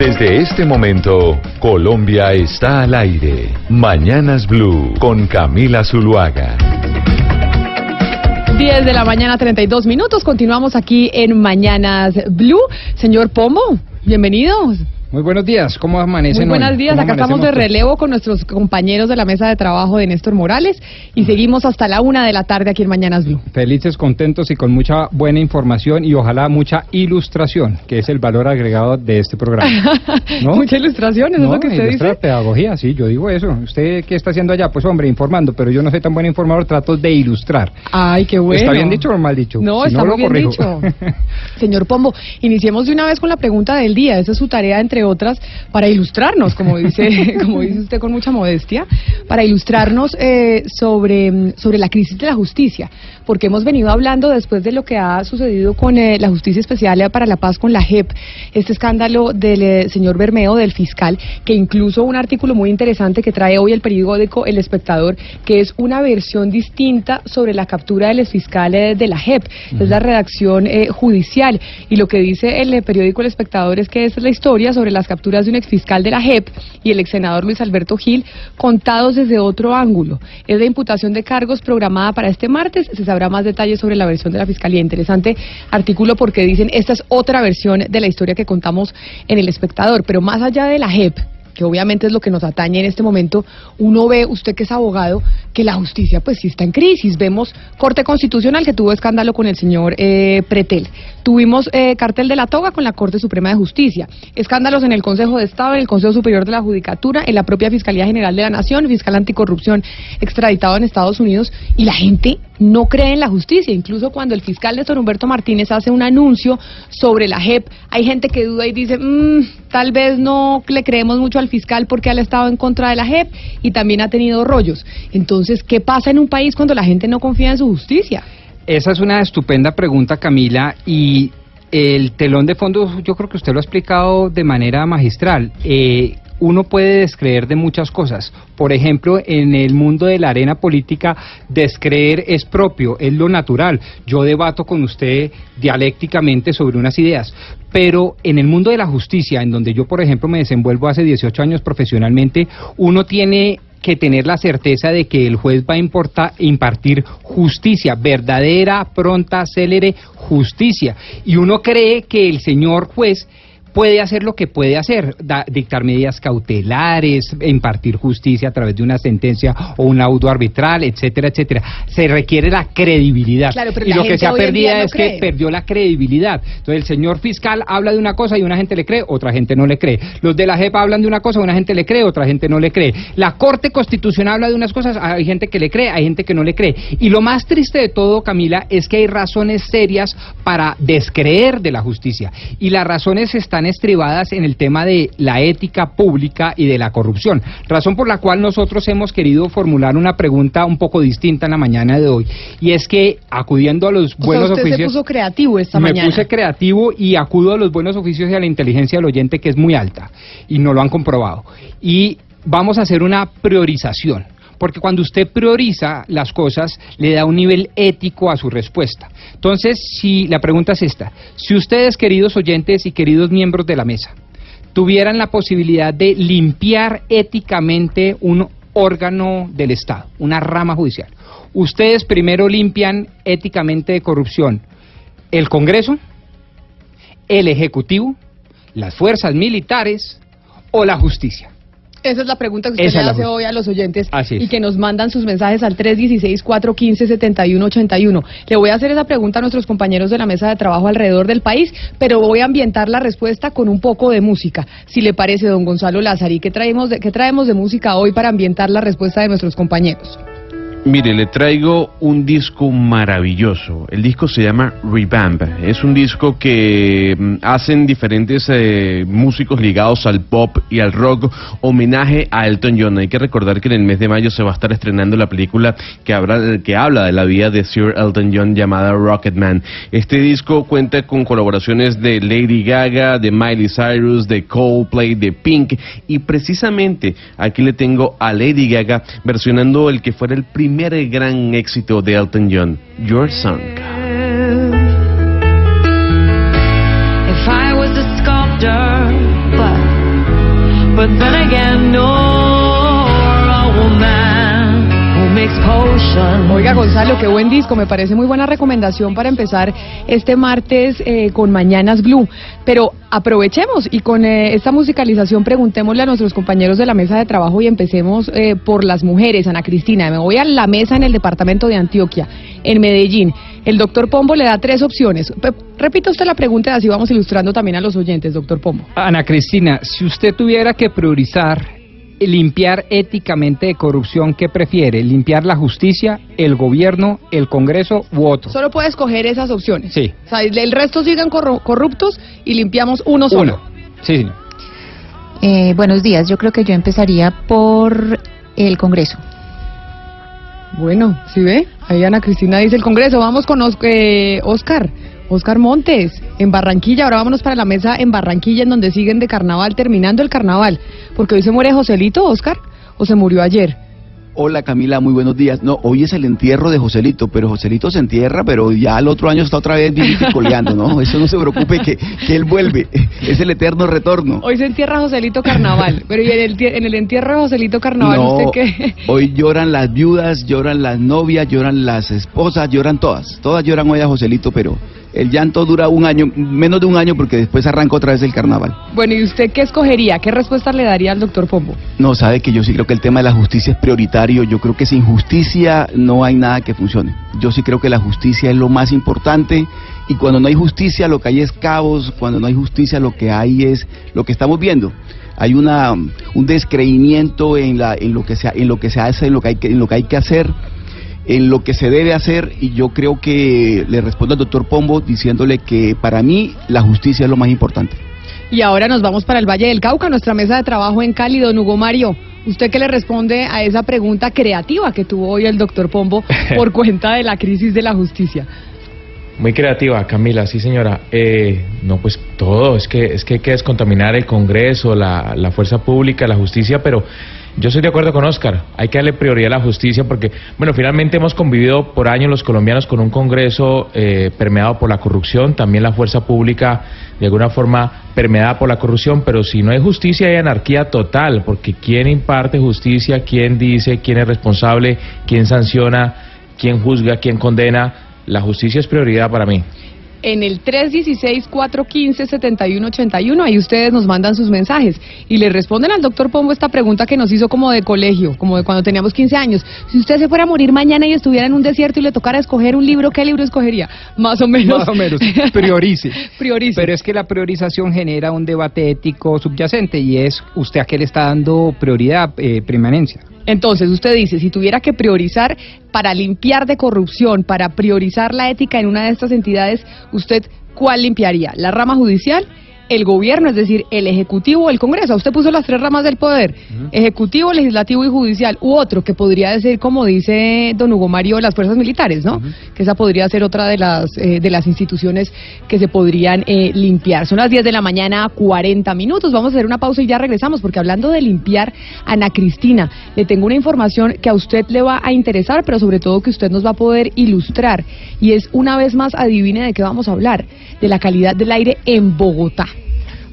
Desde este momento, Colombia está al aire. Mañanas Blue con Camila Zuluaga. 10 de la mañana, 32 minutos. Continuamos aquí en Mañanas Blue. Señor Pombo, bienvenidos. Muy buenos días, ¿cómo amanecen Muy buenos hoy? días, ¿Cómo acá estamos de relevo con nuestros compañeros de la mesa de trabajo de Néstor Morales y seguimos hasta la una de la tarde aquí en Mañanas Blue. Felices, contentos y con mucha buena información y ojalá mucha ilustración, que es el valor agregado de este programa. ¿No? Mucha ilustración, ¿eso es No, lo que usted dice? pedagogía, sí, yo digo eso. ¿Usted qué está haciendo allá? Pues hombre, informando, pero yo no soy tan buen informador, trato de ilustrar. Ay, qué bueno. ¿Está bien dicho o mal dicho? No, Si está muy bien corrijo. dicho. Señor Pombo, iniciemos de una vez con la pregunta del día. Esa es su tarea, entre otras, para ilustrarnos, como dice, como dice usted con mucha modestia, para ilustrarnos eh, sobre, mm, sobre la crisis de la justicia. Porque hemos venido hablando después de lo que ha sucedido con eh, la Justicia Especial para la Paz, con la JEP, este escándalo del eh, señor Bermeo, del fiscal, que incluso un artículo muy interesante que trae hoy el periódico El Espectador, que es una versión distinta sobre la captura del fiscal eh, de la JEP. Es la redacción eh, judicial. Y lo que dice el periódico El Espectador es que esta es la historia sobre las capturas de un exfiscal de la JEP y el ex senador Luis Alberto Gil, contados desde otro ángulo. Es la imputación de cargos programada para este martes. Se sabrá más detalles sobre la versión de la Fiscalía. Interesante artículo porque dicen esta es otra versión de la historia que contamos en El Espectador. Pero más allá de la JEP, que obviamente es lo que nos atañe en este momento, uno ve, usted que es abogado, que la justicia pues sí está en crisis. Vemos Corte Constitucional que tuvo escándalo con el señor eh, Pretel. Tuvimos eh, cartel de la toga con la Corte Suprema de Justicia. Escándalos en el Consejo de Estado, en el Consejo Superior de la Judicatura, en la propia Fiscalía General de la Nación, fiscal anticorrupción extraditado en Estados Unidos. Y la gente no cree en la justicia. Incluso cuando el fiscal Néstor Humberto Martínez hace un anuncio sobre la JEP, hay gente que duda y dice, "Mm, tal vez no le creemos mucho al fiscal porque ha estado en contra de la JEP y también ha tenido rollos. Entonces, ¿qué pasa en un país cuando la gente no confía en su justicia? Esa es una estupenda pregunta, Camila, y el telón de fondo yo creo que usted lo ha explicado de manera magistral. Eh, uno puede descreer de muchas cosas. Por ejemplo, en el mundo de la arena política, descreer es propio, es lo natural. Yo debato con usted dialécticamente sobre unas ideas. Pero en el mundo de la justicia, en donde yo, por ejemplo, me desenvuelvo hace 18 años profesionalmente, uno tiene que tener la certeza de que el juez va a importa- impartir justicia, verdadera, pronta, célere justicia. Y uno cree que el señor juez puede hacer lo que puede hacer, da- dictar medidas cautelares, impartir justicia a través de una sentencia o un auto arbitral, etcétera, etcétera. Se requiere la credibilidad. Claro, pero y la lo que se ha perdido no es cree. que perdió la credibilidad. Entonces el señor fiscal habla de una cosa y una gente le cree, otra gente no le cree. Los de la JEP hablan de una cosa, una gente le cree, otra gente no le cree. La Corte Constitucional habla de unas cosas, hay gente que le cree, hay gente que no le cree. Y lo más triste de todo, Camila, es que hay razones serias para descreer de la justicia. Y las razones están estribadas en el tema de la ética pública y de la corrupción. Razón por la cual nosotros hemos querido formular una pregunta un poco distinta en la mañana de hoy. Y es que acudiendo a los O buenos sea, usted se oficios puso creativo esta me mañana. puse creativo y acudo a los buenos oficios y a la inteligencia del oyente que es muy alta y no lo han comprobado. Y vamos a hacer una priorización. Porque cuando usted prioriza las cosas, le da un nivel ético a su respuesta. Entonces, si la pregunta es esta, si ustedes, queridos oyentes y queridos miembros de la mesa, tuvieran la posibilidad de limpiar éticamente un órgano del Estado, una rama judicial, ustedes primero limpian éticamente de corrupción el Congreso, el Ejecutivo, las fuerzas militares o la justicia. Esa es la pregunta que usted Esa le la hace hoy a los oyentes y que nos mandan sus mensajes al 316-415-7181. Le voy a hacer esa pregunta a nuestros compañeros de la mesa de trabajo alrededor del país, pero voy a ambientar la respuesta con un poco de música. Si le parece, don Gonzalo Lázari, ¿qué traemos de, qué traemos de música hoy para ambientar la respuesta de nuestros compañeros? Mire, le traigo un disco maravilloso. El disco se llama Revamp. Es un disco que mm, hacen diferentes eh, músicos ligados al pop y al rock homenaje a Elton John. Hay que recordar que en el mes de mayo se va a estar estrenando la película que, habla, que habla de la vida de Sir Elton John llamada Rocketman. Este disco cuenta con colaboraciones de Lady Gaga, de Miley Cyrus, de Coldplay, de Pink y precisamente aquí le tengo a Lady Gaga versionando el que fuera el primer gran éxito de Elton John, Your Song. If I was a sculptor, but, but then again, no, Oiga, Gonzalo, qué buen disco. Me parece muy buena recomendación para empezar este martes eh, con Mañanas Blue. Pero aprovechemos y con eh, esta musicalización preguntémosle a nuestros compañeros de la mesa de trabajo y empecemos eh, por las mujeres. Ana Cristina, me voy a la mesa en el departamento de Antioquia, en Medellín. El doctor Pombo le da tres opciones. Repita usted la pregunta y así vamos ilustrando también a los oyentes, doctor Pombo. Ana Cristina, si usted tuviera que priorizar limpiar éticamente de corrupción, ¿qué prefiere? ¿Limpiar la justicia, el gobierno, el Congreso u otro? Solo puede escoger esas opciones. Sí. O sea, el resto sigan corru- corruptos y limpiamos uno solo. Uno. Sí, señor. Eh, buenos días, yo creo que yo empezaría por el Congreso. Bueno, ¿sí ve? Ahí Ana Cristina dice el Congreso. Vamos con Os- eh, Oscar. Oscar Montes, en Barranquilla. Ahora vámonos para la mesa en Barranquilla, en donde siguen de carnaval, terminando el carnaval. Porque hoy se muere Joselito, Oscar, o se murió ayer. Hola Camila, muy buenos días. No, hoy es el entierro de Joselito, pero Joselito se entierra, pero ya el otro año está otra vez bien coleando, ¿no? Eso no se preocupe que, que él vuelve. Es el eterno retorno. Hoy se entierra Joselito Carnaval. Pero ¿y en el, en el entierro de Joselito Carnaval No, usted qué? hoy lloran las viudas, lloran las novias, lloran las esposas, lloran todas. Todas lloran hoy a Joselito, pero el llanto dura un año, menos de un año, porque después arranca otra vez el carnaval. Bueno, ¿y usted qué escogería? ¿Qué respuesta le daría al doctor Pombo? No, sabe que yo sí creo que el tema de la justicia es prioritario. Yo creo que sin justicia no hay nada que funcione. Yo sí creo que la justicia es lo más importante. Y cuando no hay justicia, lo que hay es caos. Cuando no hay justicia, lo que hay es lo que estamos viendo. Hay una un descreimiento en la en lo que se en lo que se hace, en lo que hay que en lo que hay que hacer, en lo que se debe hacer. Y yo creo que le respondo al doctor Pombo diciéndole que para mí la justicia es lo más importante. Y ahora nos vamos para el Valle del Cauca, nuestra mesa de trabajo en Cali, don Hugo Mario. ¿Usted qué le responde a esa pregunta creativa que tuvo hoy el doctor Pombo por cuenta de la crisis de la justicia? Muy creativa, Camila, sí señora. Eh, no, pues todo, es que, es que hay que descontaminar el Congreso, la, la fuerza pública, la justicia, pero yo estoy de acuerdo con Oscar, hay que darle prioridad a la justicia porque, bueno, finalmente hemos convivido por años los colombianos con un Congreso eh, permeado por la corrupción, también la fuerza pública de alguna forma permeada por la corrupción, pero si no hay justicia hay anarquía total, porque ¿quién imparte justicia? ¿Quién dice? ¿Quién es responsable? ¿Quién sanciona? ¿Quién juzga? ¿Quién condena? La justicia es prioridad para mí. En el 316-415-7181, ahí ustedes nos mandan sus mensajes y le responden al doctor Pombo esta pregunta que nos hizo como de colegio, como de cuando teníamos 15 años. Si usted se fuera a morir mañana y estuviera en un desierto y le tocara escoger un libro, ¿qué libro escogería? Más o menos. Más o menos. Priorice. Priorice. Pero es que la priorización genera un debate ético subyacente y es usted a qué le está dando prioridad, eh, preeminencia. Entonces, usted dice, si tuviera que priorizar para limpiar de corrupción, para priorizar la ética en una de estas entidades, ¿usted cuál limpiaría? ¿La rama judicial? ¿El gobierno, es decir, el Ejecutivo o el Congreso? Usted puso las tres ramas del poder, Ejecutivo, Legislativo y Judicial, u otro que podría decir, como dice don Hugo Mario, las fuerzas militares, ¿no? Que esa podría ser otra de las, eh, de las instituciones que se podrían eh, limpiar. Son las 10 de la mañana, 40 minutos. Vamos a hacer una pausa y ya regresamos, porque hablando de limpiar, Ana Cristina, le tengo una información que a usted le va a interesar, pero sobre todo que usted nos va a poder ilustrar. Y es, una vez más, adivine de qué vamos a hablar, de la calidad del aire en Bogotá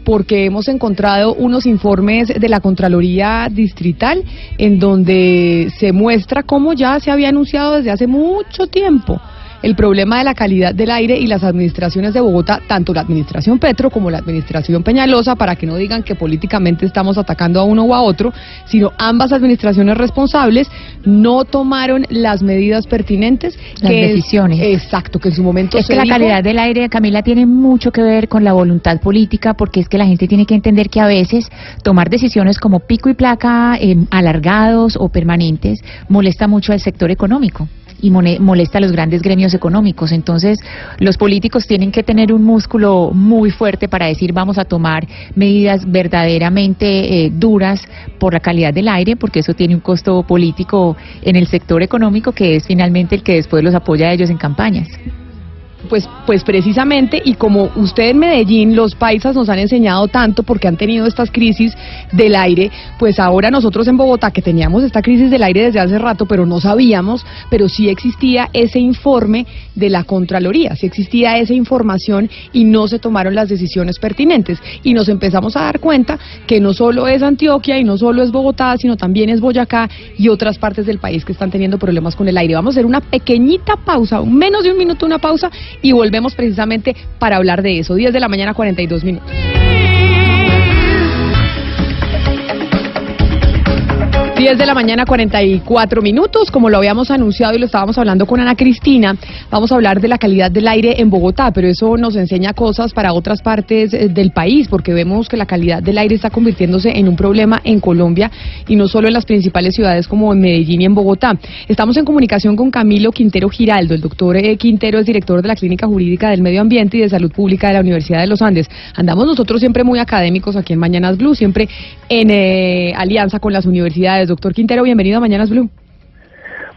porque hemos encontrado unos informes de la Contraloría Distrital en donde se muestra cómo ya se había anunciado desde hace mucho tiempo el problema de la calidad del aire y las administraciones de Bogotá, tanto la administración Petro como la administración Peñalosa, para que no digan que políticamente estamos atacando a uno o a otro, sino ambas administraciones responsables no tomaron las medidas pertinentes. Las que es- decisiones. exacto, que en su momento Es se que la dijo- calidad del aire, Camila, tiene mucho que ver con la voluntad política, porque es que la gente tiene que entender que a veces tomar decisiones como pico y placa, eh, alargados o permanentes, molesta mucho al sector económico y molesta a los grandes gremios económicos. Entonces, los políticos tienen que tener un músculo muy fuerte para decir vamos a tomar medidas verdaderamente eh, duras por la calidad del aire, porque eso tiene un costo político en el sector económico que es finalmente el que después los apoya a ellos en campañas. Pues, pues precisamente, y como usted en Medellín, los paisas nos han enseñado tanto porque han tenido estas crisis del aire, pues ahora nosotros en Bogotá, que teníamos esta crisis del aire desde hace rato, pero no sabíamos, pero sí existía ese informe de la Contraloría, sí existía esa información y no se tomaron las decisiones pertinentes. Y nos empezamos a dar cuenta que no solo es Antioquia y no solo es Bogotá, sino también es Boyacá y otras partes del país que están teniendo problemas con el aire. Vamos a hacer una pequeñita pausa, menos de un minuto una pausa, y volvemos precisamente para hablar de eso. 10 de la mañana, 42 minutos. 10 de la mañana, 44 minutos. Como lo habíamos anunciado y lo estábamos hablando con Ana Cristina, vamos a hablar de la calidad del aire en Bogotá, pero eso nos enseña cosas para otras partes eh, del país, porque vemos que la calidad del aire está convirtiéndose en un problema en Colombia y no solo en las principales ciudades como en Medellín y en Bogotá. Estamos en comunicación con Camilo Quintero Giraldo. El doctor eh, Quintero es director de la Clínica Jurídica del Medio Ambiente y de Salud Pública de la Universidad de los Andes. Andamos nosotros siempre muy académicos aquí en Mañanas Blue, siempre en eh, alianza con las universidades. Doctor Quintero, bienvenido a Mañanas Blue.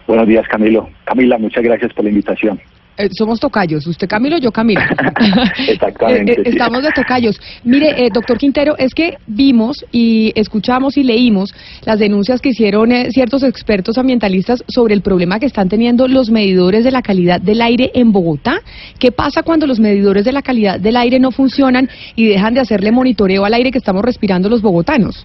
Buenos días, Camilo. Camila, muchas gracias por la invitación. Eh, somos tocayos, usted Camilo, yo Camilo. Exactamente. Eh, eh, estamos de tocayos. Mire, eh, doctor Quintero, es que vimos y escuchamos y leímos las denuncias que hicieron eh, ciertos expertos ambientalistas sobre el problema que están teniendo los medidores de la calidad del aire en Bogotá. ¿Qué pasa cuando los medidores de la calidad del aire no funcionan y dejan de hacerle monitoreo al aire que estamos respirando los bogotanos?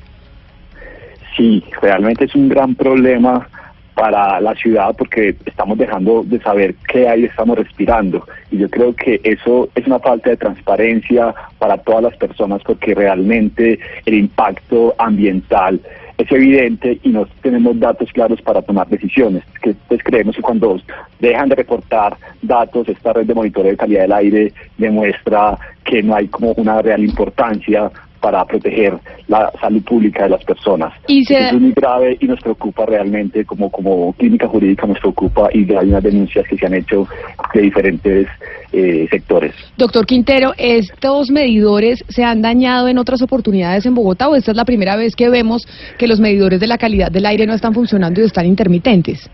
Sí, realmente es un gran problema para la ciudad porque estamos dejando de saber qué aire estamos respirando y yo creo que eso es una falta de transparencia para todas las personas porque realmente el impacto ambiental es evidente y no tenemos datos claros para tomar decisiones. Que, pues creemos que cuando dejan de reportar datos, esta red de monitoreo de calidad del aire demuestra que no hay como una real importancia para proteger la salud pública de las personas. Y se- Eso es muy grave y nos preocupa realmente como, como clínica jurídica nos preocupa y hay unas denuncias que se han hecho de diferentes eh, sectores. Doctor Quintero, ¿estos medidores se han dañado en otras oportunidades en Bogotá o esta es la primera vez que vemos que los medidores de la calidad del aire no están funcionando y están intermitentes?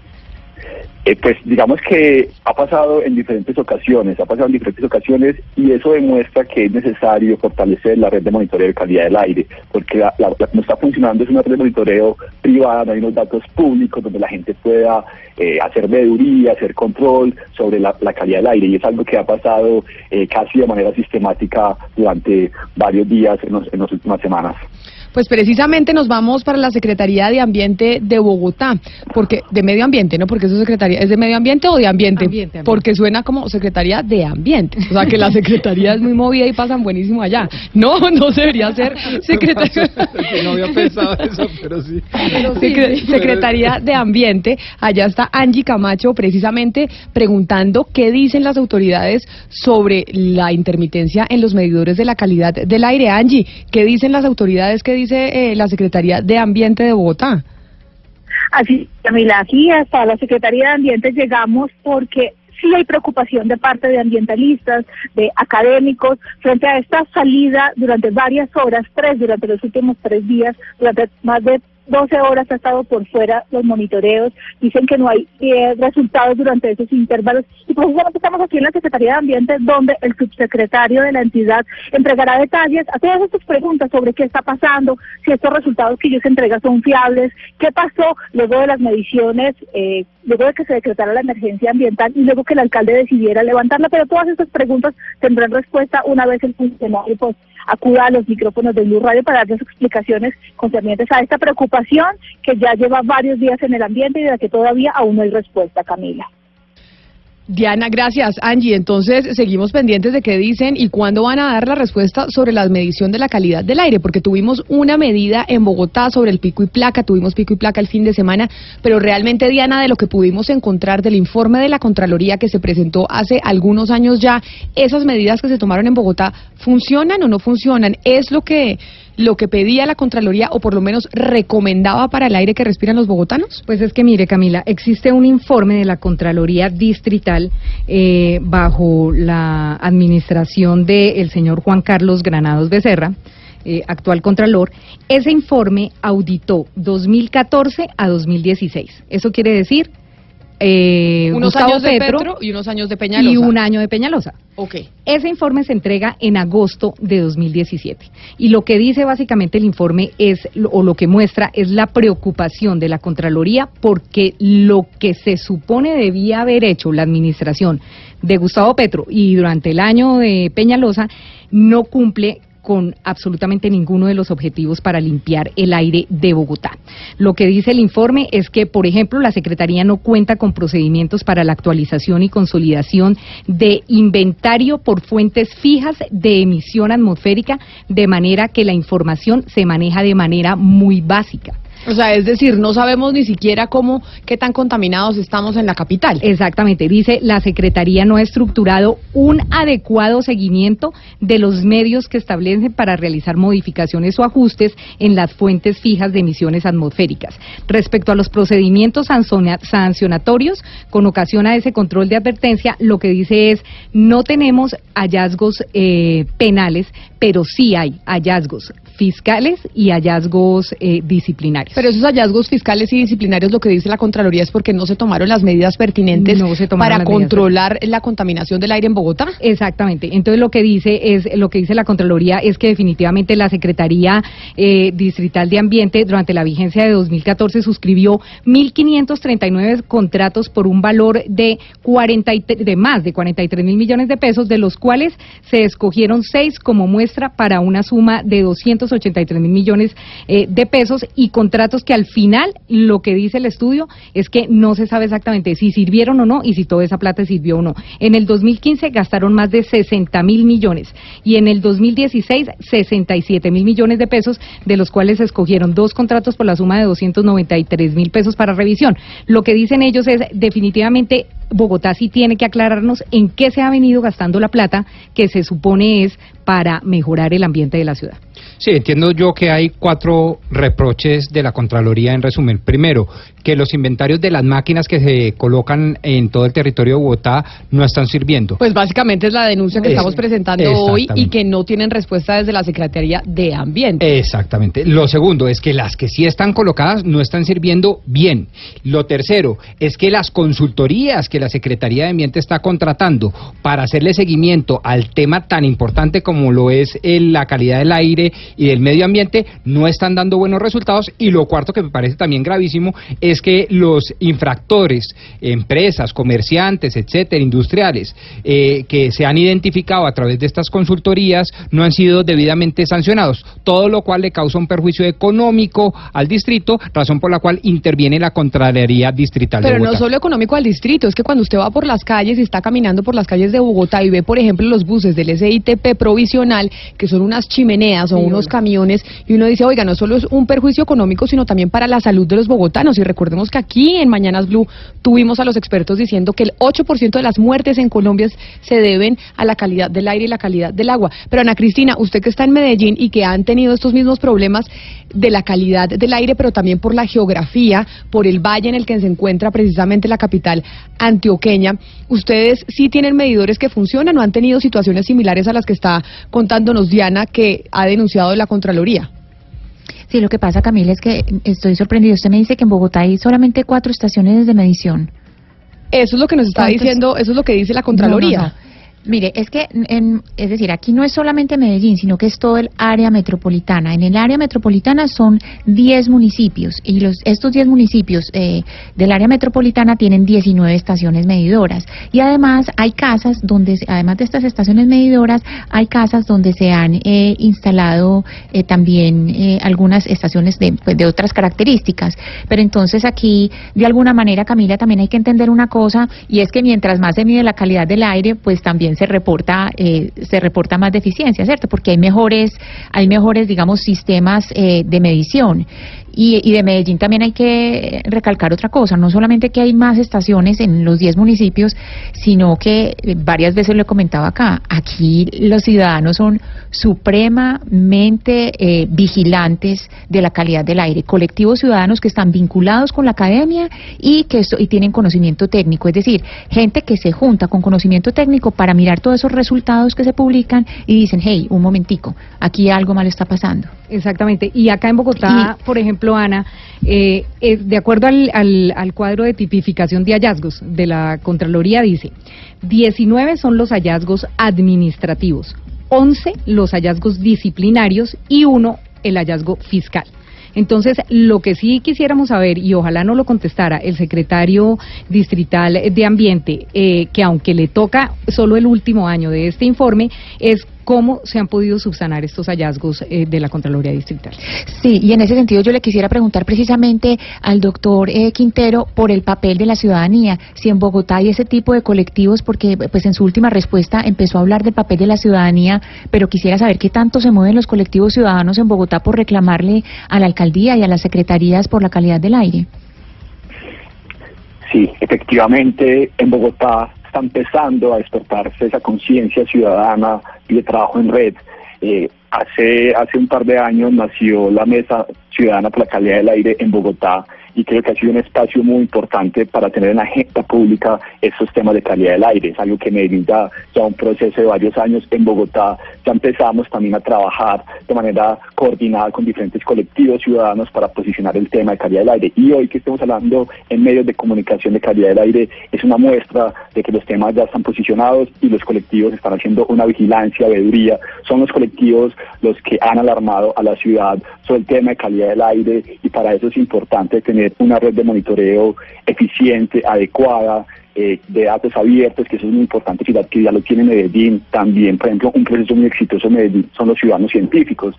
Eh, pues digamos que ha pasado en diferentes ocasiones, ha pasado en diferentes ocasiones y eso demuestra que es necesario fortalecer la red de monitoreo de calidad del aire, porque la, la- la está funcionando es una red de monitoreo privada, no hay unos datos públicos donde la gente pueda eh, hacer veeduría, hacer control sobre la, la calidad del aire y es algo que ha pasado eh, casi de manera sistemática durante varios días en, los- en las últimas semanas. Pues precisamente nos vamos para la Secretaría de Ambiente de Bogotá, porque de Medio Ambiente, ¿no? Porque eso es Secretaría, ¿es de Medio Ambiente o de Ambiente? Ambiente, ambiente. Porque suena como Secretaría de Ambiente, o sea que la Secretaría es muy movida y pasan buenísimo allá. No, no debería ser Secretaría. No había pensado eso, pero sí. Secre- Secretaría de Ambiente, allá está Angie Camacho precisamente preguntando qué dicen las autoridades sobre la intermitencia en los medidores de la calidad del aire. Angie, ¿qué dicen las autoridades? ¿Qué dice eh, la Secretaría de Ambiente de Bogotá? Así, Camila, aquí hasta la Secretaría de Ambiente llegamos porque sí hay preocupación de parte de ambientalistas, de académicos, frente a esta salida durante varias horas, tres durante los últimos tres días, durante más de 12 horas ha estado por fuera los monitoreos, dicen que no hay eh, resultados durante esos intervalos. Y precisamente estamos aquí en la Secretaría de Ambiente donde el subsecretario de la entidad entregará detalles a todas estas preguntas sobre qué está pasando, si estos resultados que ellos entregan son fiables, qué pasó luego de las mediciones, eh, luego de que se decretara la emergencia ambiental y luego que el alcalde decidiera levantarla, pero todas estas preguntas tendrán respuesta una vez el funcionario pues acuda a los micrófonos de Blue Radio para darles explicaciones concernientes a esta preocupación que ya lleva varios días en el ambiente y de la que todavía aún no hay respuesta, Camila. Diana, gracias. Angie, entonces seguimos pendientes de qué dicen y cuándo van a dar la respuesta sobre la medición de la calidad del aire, porque tuvimos una medida en Bogotá sobre el pico y placa, tuvimos pico y placa el fin de semana, pero realmente, Diana, de lo que pudimos encontrar del informe de la Contraloría que se presentó hace algunos años ya, esas medidas que se tomaron en Bogotá, ¿funcionan o no funcionan? ¿Es lo que lo que pedía la Contraloría o por lo menos recomendaba para el aire que respiran los bogotanos? Pues es que mire, Camila, existe un informe de la Contraloría Distrital eh, bajo la administración del señor Juan Carlos Granados Becerra. eh, actual Contralor, ese informe auditó 2014 a 2016. Eso quiere decir eh, unos Gustavo años de Petro, Petro y unos años de Peñalosa. y un año de Peñalosa. Ok. Ese informe se entrega en agosto de 2017 y lo que dice básicamente el informe es o lo que muestra es la preocupación de la Contraloría porque lo que se supone debía haber hecho la administración de Gustavo Petro y durante el año de Peñalosa no cumple con absolutamente ninguno de los objetivos para limpiar el aire de Bogotá. Lo que dice el informe es que, por ejemplo, la Secretaría no cuenta con procedimientos para la actualización y consolidación de inventario por fuentes fijas de emisión atmosférica, de manera que la información se maneja de manera muy básica. O sea, es decir, no sabemos ni siquiera cómo, qué tan contaminados estamos en la capital. Exactamente, dice la Secretaría no ha estructurado un adecuado seguimiento de los medios que establecen para realizar modificaciones o ajustes en las fuentes fijas de emisiones atmosféricas. Respecto a los procedimientos sancionatorios, con ocasión a ese control de advertencia, lo que dice es no tenemos hallazgos eh, penales, pero sí hay hallazgos fiscales y hallazgos eh, disciplinarios. Pero esos hallazgos fiscales y disciplinarios, lo que dice la Contraloría es porque no se tomaron las medidas pertinentes No se tomaron para medidas controlar la contaminación del aire en Bogotá. Exactamente. Entonces lo que dice es lo que dice la Contraloría es que definitivamente la Secretaría eh, Distrital de Ambiente durante la vigencia de 2014 suscribió 1.539 contratos por un valor de 40 y tre- de más de 43 mil millones de pesos, de los cuales se escogieron seis como muestra para una suma de 283 mil millones eh, de pesos y contratos que al final lo que dice el estudio es que no se sabe exactamente si sirvieron o no y si toda esa plata sirvió o no. En el 2015 gastaron más de 60 mil millones y en el 2016 67 mil millones de pesos, de los cuales se escogieron dos contratos por la suma de 293 mil pesos para revisión. Lo que dicen ellos es definitivamente Bogotá sí tiene que aclararnos en qué se ha venido gastando la plata que se supone es para mejorar el ambiente de la ciudad. Sí, entiendo yo que hay cuatro reproches de la Contraloría en resumen. Primero, que los inventarios de las máquinas que se colocan en todo el territorio de Bogotá no están sirviendo. Pues básicamente es la denuncia que Es- estamos presentando hoy y que no tienen respuesta desde la Secretaría de Ambiente. Exactamente. Lo segundo es que las que sí están colocadas no están sirviendo bien. Lo tercero es que las consultorías que la Secretaría de Ambiente está contratando para hacerle seguimiento al tema tan importante como lo es el- la calidad del aire y del medio ambiente no están dando buenos resultados. Y lo cuarto que me parece también gravísimo es que los infractores, empresas, comerciantes, etcétera, industriales, eh, que se han identificado a través de estas consultorías no han sido debidamente sancionados, todo lo cual le causa un perjuicio económico al distrito, razón por la cual interviene la Contraloría Distrital Pero de no solo económico al distrito, es que cuando usted va por las calles y está caminando por las calles de Bogotá y ve, por ejemplo, los buses del SITP provisional, que son unas chimeneas o Sí, unos camiones, y uno dice, oiga, no solo es un perjuicio económico, sino también para la salud de los bogotanos. Y recordemos que aquí en Mañanas Blue tuvimos a los expertos diciendo que el 8% de las muertes en Colombia se deben a la calidad del aire y la calidad del agua. Pero Ana Cristina, usted que está en Medellín y que han tenido estos mismos problemas de la calidad del aire, pero también por la geografía, por el valle en el que se encuentra precisamente la capital antioqueña, ¿ustedes sí tienen medidores que funcionan o han tenido situaciones similares a las que está contándonos Diana que ha denunciado la Contraloría? Sí, lo que pasa, Camila, es que estoy sorprendido. Usted me dice que en Bogotá hay solamente cuatro estaciones de medición. Eso es lo que nos está ¿Cuántos? diciendo, eso es lo que dice la Contraloría. No, no, no. Mire, es que, es decir, aquí no es solamente Medellín, sino que es todo el área metropolitana. En el área metropolitana son 10 municipios y los, estos 10 municipios eh, del área metropolitana tienen 19 estaciones medidoras. Y además hay casas donde, además de estas estaciones medidoras, hay casas donde se han eh, instalado eh, también eh, algunas estaciones de, pues, de otras características. Pero entonces aquí, de alguna manera, Camila, también hay que entender una cosa y es que mientras más se mide la calidad del aire, pues también se reporta eh, se reporta más deficiencia, ¿cierto? Porque hay mejores hay mejores, digamos, sistemas eh, de medición. Y, y de Medellín también hay que recalcar otra cosa, no solamente que hay más estaciones en los 10 municipios, sino que varias veces lo he comentado acá, aquí los ciudadanos son supremamente eh, vigilantes de la calidad del aire, colectivos ciudadanos que están vinculados con la academia y que esto- y tienen conocimiento técnico, es decir, gente que se junta con conocimiento técnico para mirar todos esos resultados que se publican y dicen, hey, un momentico, aquí algo malo está pasando. Exactamente. Y acá en Bogotá, por ejemplo, Ana, eh, es- de acuerdo al, al- al cuadro de tipificación de hallazgos de la Contraloría, dice, 19 son los hallazgos administrativos, 11 los hallazgos disciplinarios y uno el hallazgo fiscal. Entonces, lo que sí quisiéramos saber, y ojalá no lo contestara el secretario distrital de Ambiente, eh, que aunque le toca solo el último año de este informe, es cómo se han podido subsanar estos hallazgos eh, de la Contraloría Distrital. Sí, y en ese sentido yo le quisiera preguntar precisamente al doctor eh, Quintero por el papel de la ciudadanía, si en Bogotá hay ese tipo de colectivos, porque pues en su última respuesta empezó a hablar del papel de la ciudadanía, pero quisiera saber qué tanto se mueven los colectivos ciudadanos en Bogotá por reclamarle a la alcaldía y a las secretarías por la calidad del aire. Sí, efectivamente, en Bogotá está empezando a despertarse esa conciencia ciudadana y de trabajo en red. Eh, hace, hace un par de años nació la Mesa Ciudadana por la Calidad del Aire en Bogotá y creo que ha sido un espacio muy importante para tener en la agenda pública estos temas de calidad del aire. Es algo que Medellín ya, ya un proceso de varios años. En Bogotá ya empezamos también a trabajar de manera coordinada con diferentes colectivos ciudadanos para posicionar el tema de calidad del aire. Y hoy que estamos hablando en medios de comunicación de calidad del aire es una muestra de que los temas ya están posicionados y los colectivos están haciendo una vigilancia, veeduría. Son los colectivos los que han alarmado a la ciudad sobre el tema de calidad del aire y para eso es importante tener una red de monitoreo eficiente, adecuada, eh, de datos abiertos, que eso es muy importante, ciudad que ya lo tiene Medellín. También, por ejemplo, un proceso muy exitoso en Medellín son los ciudadanos científicos.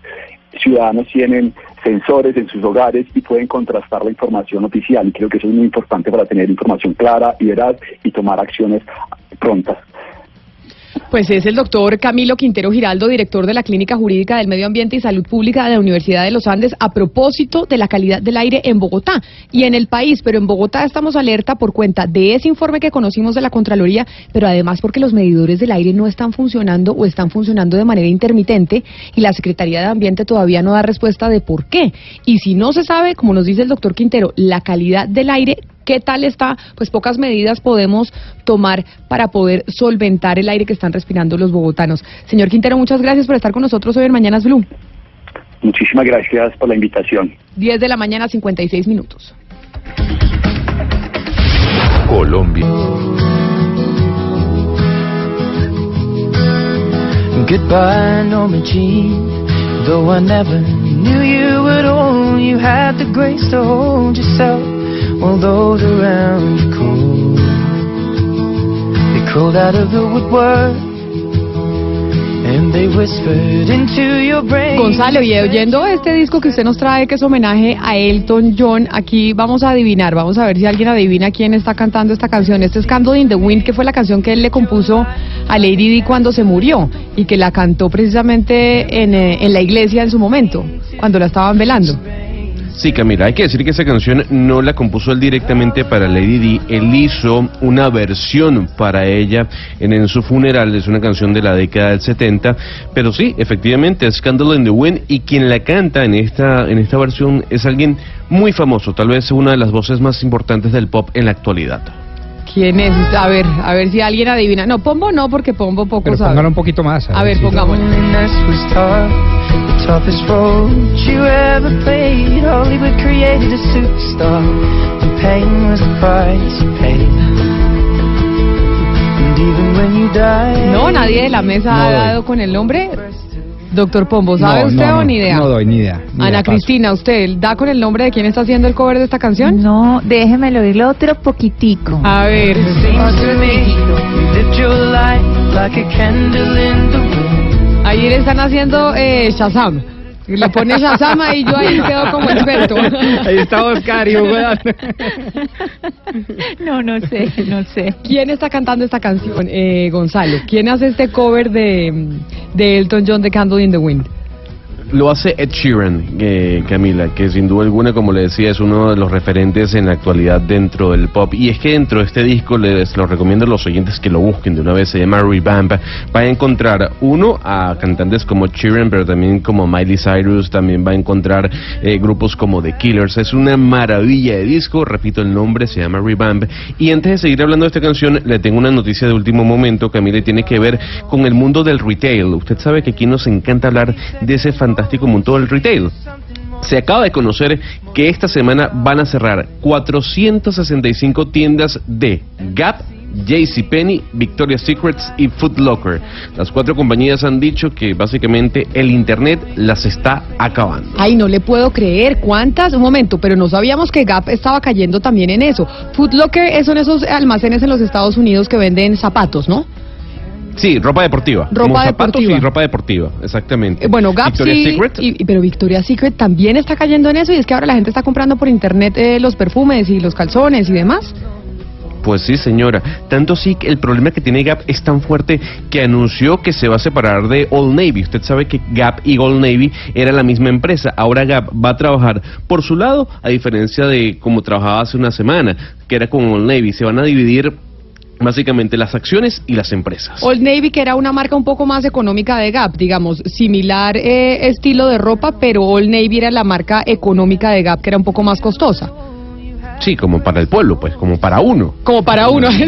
Ciudadanos tienen sensores en sus hogares y pueden contrastar la información oficial y creo que eso es muy importante para tener información clara y veraz y tomar acciones prontas. Pues es el doctor Camilo Quintero Giraldo, director de la Clínica Jurídica del Medio Ambiente y Salud Pública de la Universidad de los Andes, a propósito de la calidad del aire en Bogotá y en el país. Pero en Bogotá estamos alerta por cuenta de ese informe que conocimos de la Contraloría, pero además porque los medidores del aire no están funcionando o están funcionando de manera intermitente y la Secretaría de Ambiente todavía no da respuesta de por qué. Y si no se sabe, como nos dice el doctor Quintero, la calidad del aire ¿Qué tal está? Pues pocas medidas podemos tomar para poder solventar el aire que están respirando los bogotanos. Señor Quintero, muchas gracias por estar con nosotros hoy en Mañanas Blue. Muchísimas gracias por la invitación. 10 de la mañana, 56 minutos. Colombia. Goodbye, Norma Jean. Though I never knew you at all, you had the grace to hold yourself while those around you cold. They crawled out of the woodwork. Gonzalo, y oyendo este disco que usted nos trae, que es homenaje a Elton John, aquí vamos a adivinar, vamos a ver si alguien adivina quién está cantando esta canción. Este es Candle in the Wind, que fue la canción que él le compuso a Lady Di cuando se murió y que la cantó precisamente en, eh, en la iglesia en su momento, cuando la estaban velando. Sí, Camila, hay que decir que esa canción no la compuso él directamente para Lady Di, él hizo una versión para ella en, en su funeral, es una canción de la década del 70, pero sí, efectivamente es Candle in the Wind y quien la canta en esta, en esta versión es alguien muy famoso, tal vez una de las voces más importantes del pop en la actualidad. ¿Quién es? A ver, a ver si alguien adivina. No, Pombo no, porque Pombo poco Pero sabe. póngalo un poquito más. A ver, si- pongámoslo. The toughest road you ever played. Hollywood created a superstar, and pain was the price you paid. And even when you die. No, nadie de la mesa No ha dado con el nombre. Doctor Pombo, ¿sabe No, usted no, o no, ni idea? No doy ni idea. ni Ana idea. Cristina, ¿usted da con el nombre de quién está haciendo el cover de esta canción? No, déjemelo oírlo otro poquitico. A ver. Ahí le están haciendo eh, Shazam. Le pone Shazam y yo ahí quedo como experto. Ahí está Oscar y Hugo. No, no sé, no sé. ¿Quién está cantando esta canción, eh, Gonzalo? ¿Quién hace este cover de, de Elton John, The Candle in the Wind? Lo hace Ed Sheeran, eh, Camila, que sin duda alguna, como le decía, es uno de los referentes en la actualidad dentro del pop. Y es que dentro de este disco les lo recomiendo a los oyentes que lo busquen de una vez, se llama Revamp. Va a encontrar, uno, a cantantes como Sheeran, pero también como Miley Cyrus, también va a encontrar eh, grupos como The Killers. Es una maravilla de disco, repito el nombre, se llama Revamp. Y antes de seguir hablando de esta canción, le tengo una noticia de último momento, Camila, y tiene que ver con el mundo del retail. Usted sabe que aquí nos encanta hablar de ese fantástico mundo del retail. Se acaba de conocer que esta semana van a cerrar 465 tiendas de Gap, JCPenney, Victoria's Secrets y Foot Locker. Las cuatro compañías han dicho que básicamente el Internet las está acabando. Ay, no le puedo creer. ¿Cuántas? Un momento, pero no sabíamos que Gap estaba cayendo también en eso. Foot Locker son esos almacenes en los Estados Unidos que venden zapatos, ¿no? Sí, ropa deportiva. Ropa como zapatos deportiva. y ropa deportiva, exactamente. Eh, Bueno, Gap Victoria's sí, Secret, y- y- pero Victoria's Secret también está cayendo en eso y es que ahora la gente está comprando por internet eh, los perfumes y los calzones y demás. Pues sí, señora. Tanto sí que el problema que tiene Gap es tan fuerte que anunció que se va a separar de Old Navy. Usted sabe que Gap y Old Navy era la misma empresa. Ahora Gap va a trabajar por su lado, a diferencia de como trabajaba hace una semana, que era con Old Navy. Se van a dividir básicamente las acciones y las empresas. Old Navy, que era una marca un poco más económica de Gap, digamos, similar eh, estilo de ropa, pero Old Navy era la marca económica de Gap, que era un poco más costosa. Sí, como para el pueblo, pues, como para uno. Como para uno, sí,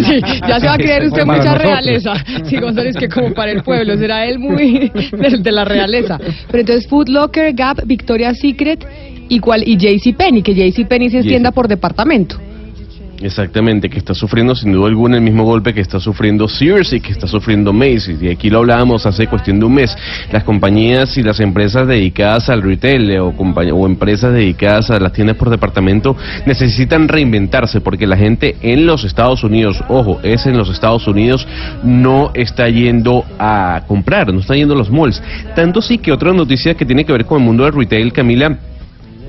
ya se va a creer usted mucha nosotros. realeza. Sí, González, que como para el pueblo, será él muy de, de la realeza. Pero entonces Food Locker, Gap, Victoria's Secret y, cuál, y JCPenney, que JCPenney sí es JC. tienda por departamento. Exactamente, que está sufriendo sin duda alguna el mismo golpe que está sufriendo Sears y que está sufriendo Macy's. Y aquí lo hablábamos hace cuestión de un mes. Las compañías y las empresas dedicadas al retail o, o empresas dedicadas a las tiendas por departamento necesitan reinventarse porque la gente en los Estados Unidos, ojo, es en los Estados Unidos, no está yendo a comprar, no está yendo a los malls. Tanto sí que otra noticia que tiene que ver con el mundo del retail, Camila,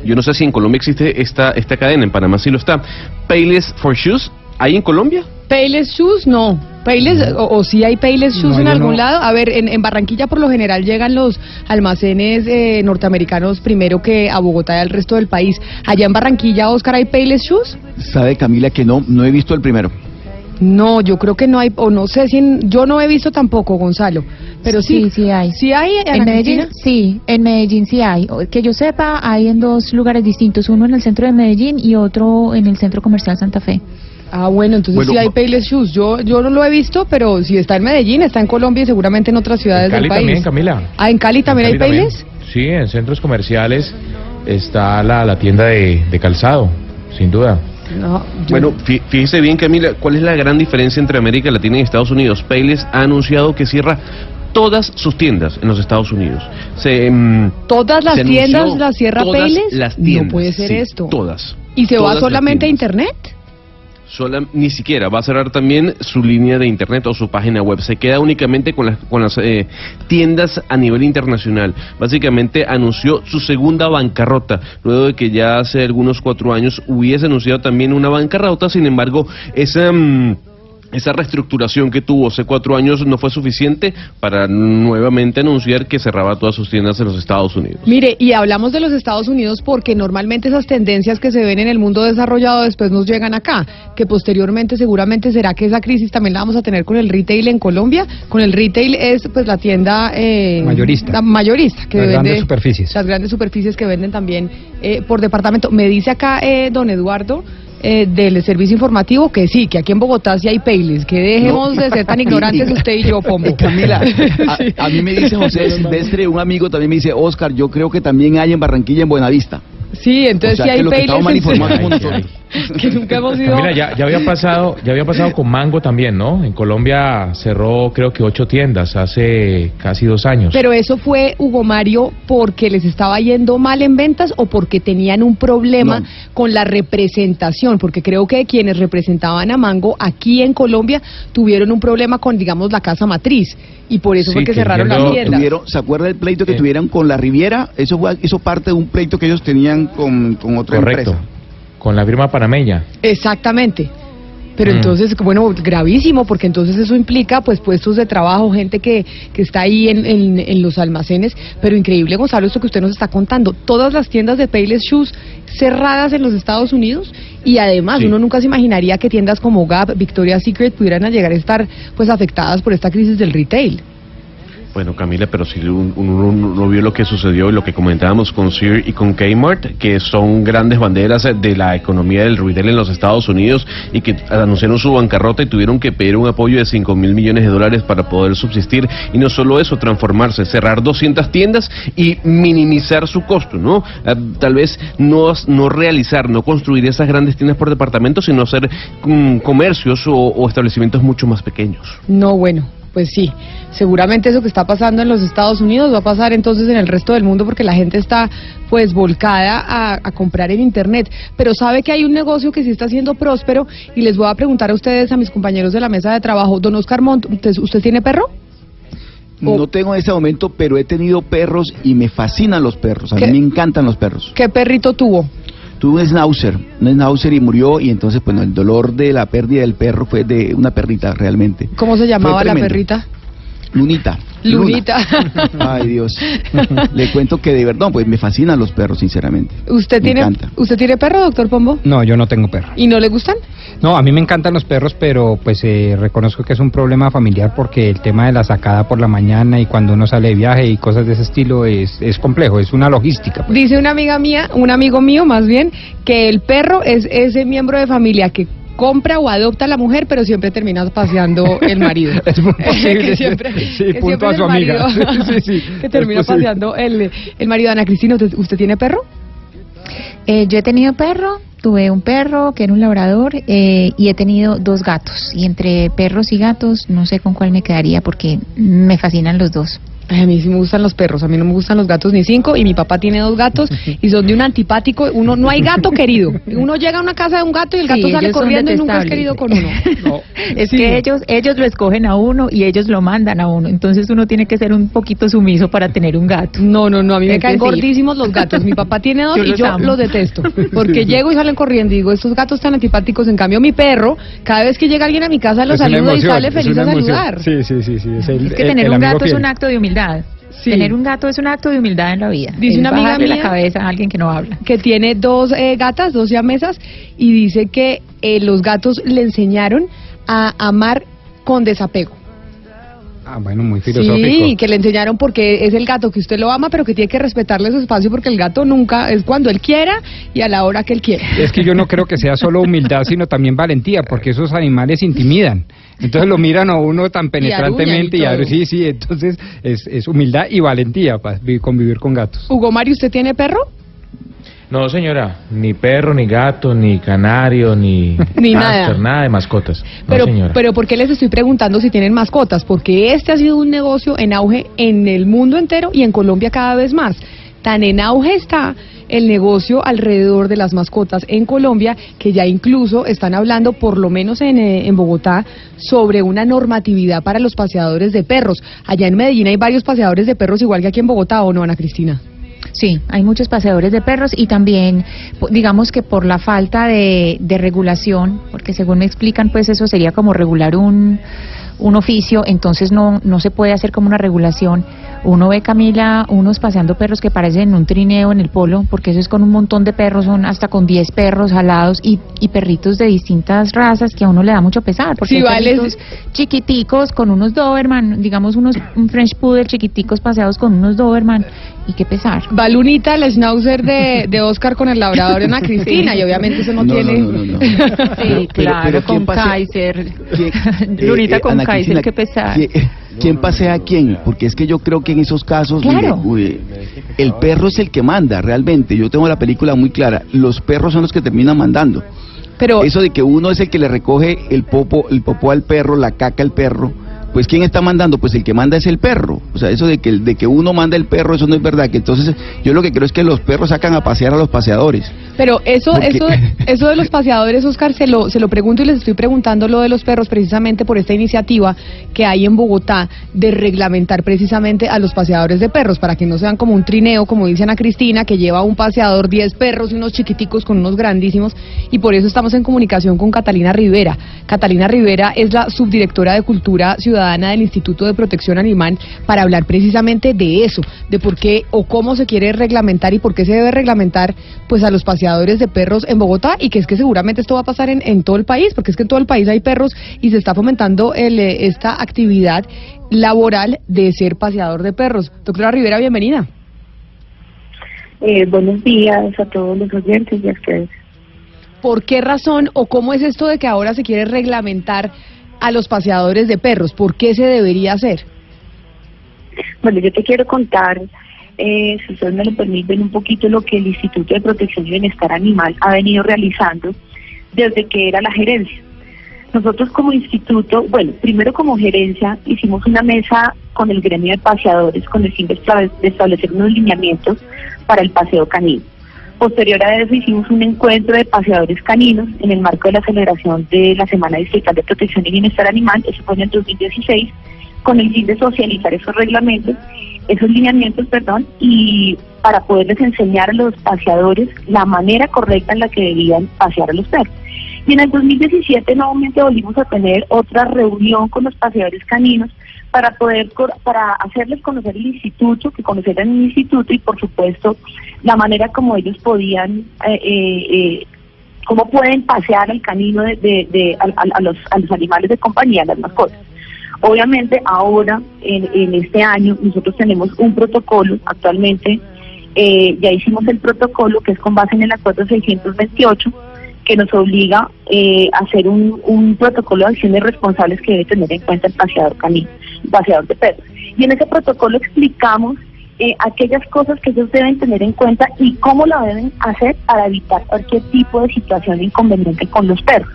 yo no sé si en Colombia existe esta, esta cadena, en Panamá sí lo está. Payless for Shoes, ¿hay en Colombia? Payless Shoes, no. Payless, o, o si hay Payless Shoes No, en algún no. lado. A ver, en, en Barranquilla por lo general llegan los almacenes eh, norteamericanos primero que a Bogotá y al resto del país. Allá en Barranquilla, Oscar, ¿hay Payless Shoes? Sabe Camila que no, no he visto el primero. No, yo creo que no hay, o no sé si, en- yo no he visto tampoco, Gonzalo. Pero sí, Sí, sí hay. ¿Sí hay En Medellín, sí, en Medellín sí hay. O- Que yo sepa, hay en dos lugares distintos, uno en el centro de Medellín y otro en el centro comercial Santa Fe. Ah, bueno, entonces Bueno, sí hay Payless Shoes. Yo, yo no lo he visto, pero si está en Medellín, está en Colombia y seguramente en otras ciudades Cali del país. también, Camila. Ah, ¿en Cali también hay Cali también. Payless? Sí, en centros comerciales está la, la tienda de, de calzado, sin duda. No, Bueno, fí- fíjese bien, Camila, ¿cuál es la gran diferencia entre América Latina y Estados Unidos? Payless ha anunciado que cierra todas sus tiendas en los Estados Unidos. Se, mm, ¿Todas las se tiendas las cierra Payless? las No puede ser sí, esto. Todas. ¿Y se va Todas solamente a internet? Sola, ni siquiera va a cerrar también su línea de internet o su página web. Se queda únicamente con las, con las eh, tiendas a nivel internacional. Básicamente anunció su segunda bancarrota, luego de que ya hace algunos cuatro años hubiese anunciado también una bancarrota. Sin embargo, esa... mm, esa reestructuración que tuvo hace cuatro años no fue suficiente para nuevamente anunciar que cerraba todas sus tiendas en los Estados Unidos. Mire, y hablamos de los Estados Unidos porque normalmente esas tendencias que se ven en el mundo desarrollado después nos llegan acá, que posteriormente seguramente será que esa crisis también la vamos a tener con el retail en Colombia. Con el retail es pues la tienda eh, Mayorista. la mayorista que Las vende grandes superficies. las grandes superficies que venden también eh, por departamento. Me dice acá eh, don Eduardo. Eh, del servicio informativo que sí, que aquí en Bogotá sí hay Payless, que dejemos No. de ser tan ignorantes usted y yo, Pombo. Camila, a, a mí me dice José Silvestre, un amigo también me dice, Oscar, yo creo que también hay en Barranquilla, en Buenavista. Sí, entonces O sea, sí hay que lo que nunca hemos ido. Camila, ya, ya había pasado, ya había pasado con Mango también, ¿no? En Colombia cerró creo que ocho tiendas hace casi dos años. Pero eso fue, Hugo Mario, porque les estaba yendo mal en ventas o porque tenían un problema No. con la representación, porque creo que quienes representaban a Mango aquí en Colombia tuvieron un problema con, digamos, la casa matriz y por eso Sí, fue que, que cerraron las tiendas. tuvieron- ¿Se acuerda del pleito que tuvieron con la Riviera? Eso fue hizo parte de un pleito que ellos tenían con, con otra Correcto. empresa. Con la firma panameña. Exactamente. Pero Mm. entonces, bueno, gravísimo, porque entonces eso implica pues puestos de trabajo, gente que, que está ahí en, en- en los almacenes. Pero increíble, Gonzalo, esto que usted nos está contando. Todas las tiendas de Payless Shoes cerradas en los Estados Unidos y además Sí. uno nunca se imaginaría que tiendas como Gap, Victoria's Secret pudieran llegar a estar pues afectadas por esta crisis del retail. Bueno, Camila, pero si un- uno no vio lo que sucedió y lo que comentábamos con Sears y con Kmart, que son grandes banderas de la economía del retail en los Estados Unidos y que anunciaron su bancarrota y tuvieron que pedir un apoyo de 5 mil millones de dólares para poder subsistir. Y no solo eso, transformarse, cerrar 200 tiendas y minimizar su costo, ¿no? Eh, tal vez no, no realizar, no construir esas grandes tiendas por departamento, sino hacer mm, comercios o establecimientos mucho más pequeños. No, bueno, pues sí. Seguramente eso que está pasando en los Estados Unidos va a pasar entonces en el resto del mundo porque la gente está pues volcada a, a comprar en Internet. Pero sabe que hay un negocio que sí está siendo próspero y les voy a preguntar a ustedes, a mis compañeros de la mesa de trabajo. Don Oscar Montt, ¿usted, usted tiene perro? No tengo en este momento, pero he tenido perros y me fascinan los perros. A mí me encantan los perros. ¿Qué perrito tuvo? Tuve un schnauzer, un schnauzer y murió y entonces, bueno, el dolor de la pérdida del perro fue de una perrita realmente. ¿Cómo se llamaba la perrita? Lunita. Lunita. Luna. Ay, Dios. Le cuento que de verdad, pues me fascinan los perros, sinceramente. ¿Usted Me tiene, encanta. ¿Usted tiene perro, doctor Pombo? No, yo no tengo perro. ¿Y no le gustan? No, a mí me encantan los perros, pero pues eh, reconozco que es un problema familiar porque el tema de la sacada por la mañana y cuando uno sale de viaje y cosas de ese estilo es, es complejo, es una logística. pues. Dice una amiga mía, un amigo mío más bien, que el perro es ese miembro de familia que compra o adopta a la mujer, pero siempre termina paseando el marido. Es muy posible. que siempre, Sí, que punto siempre a su amiga. marido Sí, sí, que termina paseando el, el marido. Ana Cristina, ¿usted, usted tiene perro? Eh, yo he tenido perro, tuve un perro que era un labrador eh, y he tenido dos gatos. Y entre perros y gatos no sé con cuál me quedaría porque me fascinan los dos. Ay, a mí sí me gustan los perros, a mí no me gustan los gatos ni cinco y mi papá tiene dos gatos y son de un antipático, uno no hay gato querido. Uno llega a una casa de un gato y el gato Sí, sale corriendo y nunca es querido con uno. Es Sí. que ellos ellos lo escogen a uno y ellos lo mandan a uno. Entonces uno tiene que ser un poquito sumiso para tener un gato. No, no, no, a mí me Es caen decir, gordísimos los gatos. Mi papá tiene dos Yo y los yo amo. los detesto. Porque llego y salen corriendo y digo, estos gatos tan antipáticos. En cambio, mi perro, cada vez que llega alguien a mi casa, lo Es saluda y sale es feliz a saludar. Sí, sí, sí, sí. Es, el, Es que el- tener el un gato es un acto de humildad. Sí. Tener un gato es un acto de humildad en la vida. Dice Es una amiga mía- la cabeza a alguien que no habla. que tiene dos eh, gatas, dos siamesas, y dice que eh, los gatos le enseñaron a amar con desapego. Ah, bueno, muy filosófico. Sí, que le enseñaron porque es el gato que usted lo ama, pero que tiene que respetarle su espacio porque el gato nunca es cuando él quiera y a la hora que él quiera. Es que yo no creo que sea solo humildad, sino también valentía, porque esos animales intimidan. Entonces lo miran a uno tan penetrantemente y, y todo. sí, sí, entonces es, es humildad y valentía para convivir con gatos. Hugo Mario, ¿usted tiene perro? No, señora, ni perro, ni gato, ni canario, ni, nada. nada de mascotas. No, Pero, señora. pero ¿por qué les estoy preguntando si tienen mascotas? Porque este ha sido un negocio en auge en el mundo entero y en Colombia cada vez más. Tan en auge está el negocio alrededor de las mascotas en Colombia que ya incluso están hablando, por lo menos en, eh, en Bogotá, sobre una normatividad para los paseadores de perros. Allá en Medellín hay varios paseadores de perros igual que aquí en Bogotá, ¿o no, Ana Cristina? Sí, hay muchos paseadores de perros y también, digamos que por la falta de, de regulación, porque según me explican, pues eso sería como regular un, un oficio, entonces no, no se puede hacer como una regulación. Uno ve, Camila, unos paseando perros que parecen un trineo en el polo, porque eso es con un montón de perros, son hasta con 10 perros jalados y, y perritos de distintas razas que a uno le da mucho pesar, porque Sí, hay vale. perritos chiquiticos con unos Doberman, digamos unos un French Poodle chiquiticos paseados con unos Doberman, y qué pesar. Va Lunita, el schnauzer de, de Oscar con el labrador de Ana Cristina, y obviamente eso no, No, tiene... no, no, no. Sí, Pero- claro, pero ¿quién con Kaiser. ¿Quién- eh, Lunita eh, con Ana Kaiser, Cristina, qué pesar. ¿quién, quién pasea a quién? Porque es que yo creo que en esos casos mire, Claro. uy, el perro es el que manda realmente. Yo tengo la película muy clara. Los perros son los que terminan mandando. Pero- eso de que uno es el que le recoge el popo, el popó al perro, la caca al perro, pues ¿quién está mandando? Pues el que manda es el perro. O sea, eso de que, de que uno manda el perro, eso no es verdad. Que entonces yo lo que creo es que los perros sacan a pasear a los paseadores. Pero eso, Porque- eso, eso de los paseadores, Oscar, se lo, se lo pregunto y les estoy preguntando lo de los perros precisamente por esta iniciativa que hay en Bogotá de reglamentar precisamente a los paseadores de perros para que no sean como un trineo, como dicen a Cristina, que lleva un paseador 10 perros y unos chiquiticos con unos grandísimos. Y por eso estamos en comunicación con Catalina Rivera. Catalina Rivera es la subdirectora de Cultura Ciudadana del Instituto de Protección Animal para hablar precisamente de eso, de por qué o cómo se quiere reglamentar y por qué se debe reglamentar pues a los paseadores de perros en Bogotá y que es que seguramente esto va a pasar en, en todo el país, porque es que en todo el país hay perros y se está fomentando el, eh, esta actividad laboral de ser paseador de perros. Doctora Rivera, bienvenida. Eh, buenos días a todos los oyentes y a ustedes. ¿Por qué razón o cómo es esto de que ahora se quiere reglamentar a los paseadores de perros? ¿Por qué se debería hacer? Bueno, yo te quiero contar, eh, si ustedes me lo permiten, un poquito lo que el Instituto de Protección y Bienestar Animal ha venido realizando desde que era la gerencia. Nosotros como instituto, bueno, primero como gerencia hicimos una mesa con el gremio de paseadores con el fin de establecer unos lineamientos para el paseo canino. Posterior a eso hicimos un encuentro de paseadores caninos en el marco de la celebración de la Semana Distrital de Protección y Bienestar Animal, eso fue en el 2016, con el fin de socializar esos reglamentos, esos lineamientos, perdón, y para poderles enseñar a los paseadores la manera correcta en la que debían pasear a los perros. Y en el 2017 nuevamente volvimos a tener otra reunión con los paseadores caninos para poder para hacerles conocer el instituto, que conocieran el instituto y por supuesto la manera como ellos podían eh, eh, eh, cómo pueden pasear al canino de, de- a, los, a los animales de compañía, las mascotas. Obviamente ahora, en, en este año, nosotros tenemos un protocolo actualmente, eh, ya hicimos el protocolo que es con base en el acuerdo 628, que nos obliga eh, a hacer un, un protocolo de acciones responsables que debe tener en cuenta el paseador canino, paseador de perros. Y en ese protocolo explicamos eh, aquellas cosas que ellos deben tener en cuenta y cómo lo deben hacer para evitar cualquier tipo de situación inconveniente con los perros.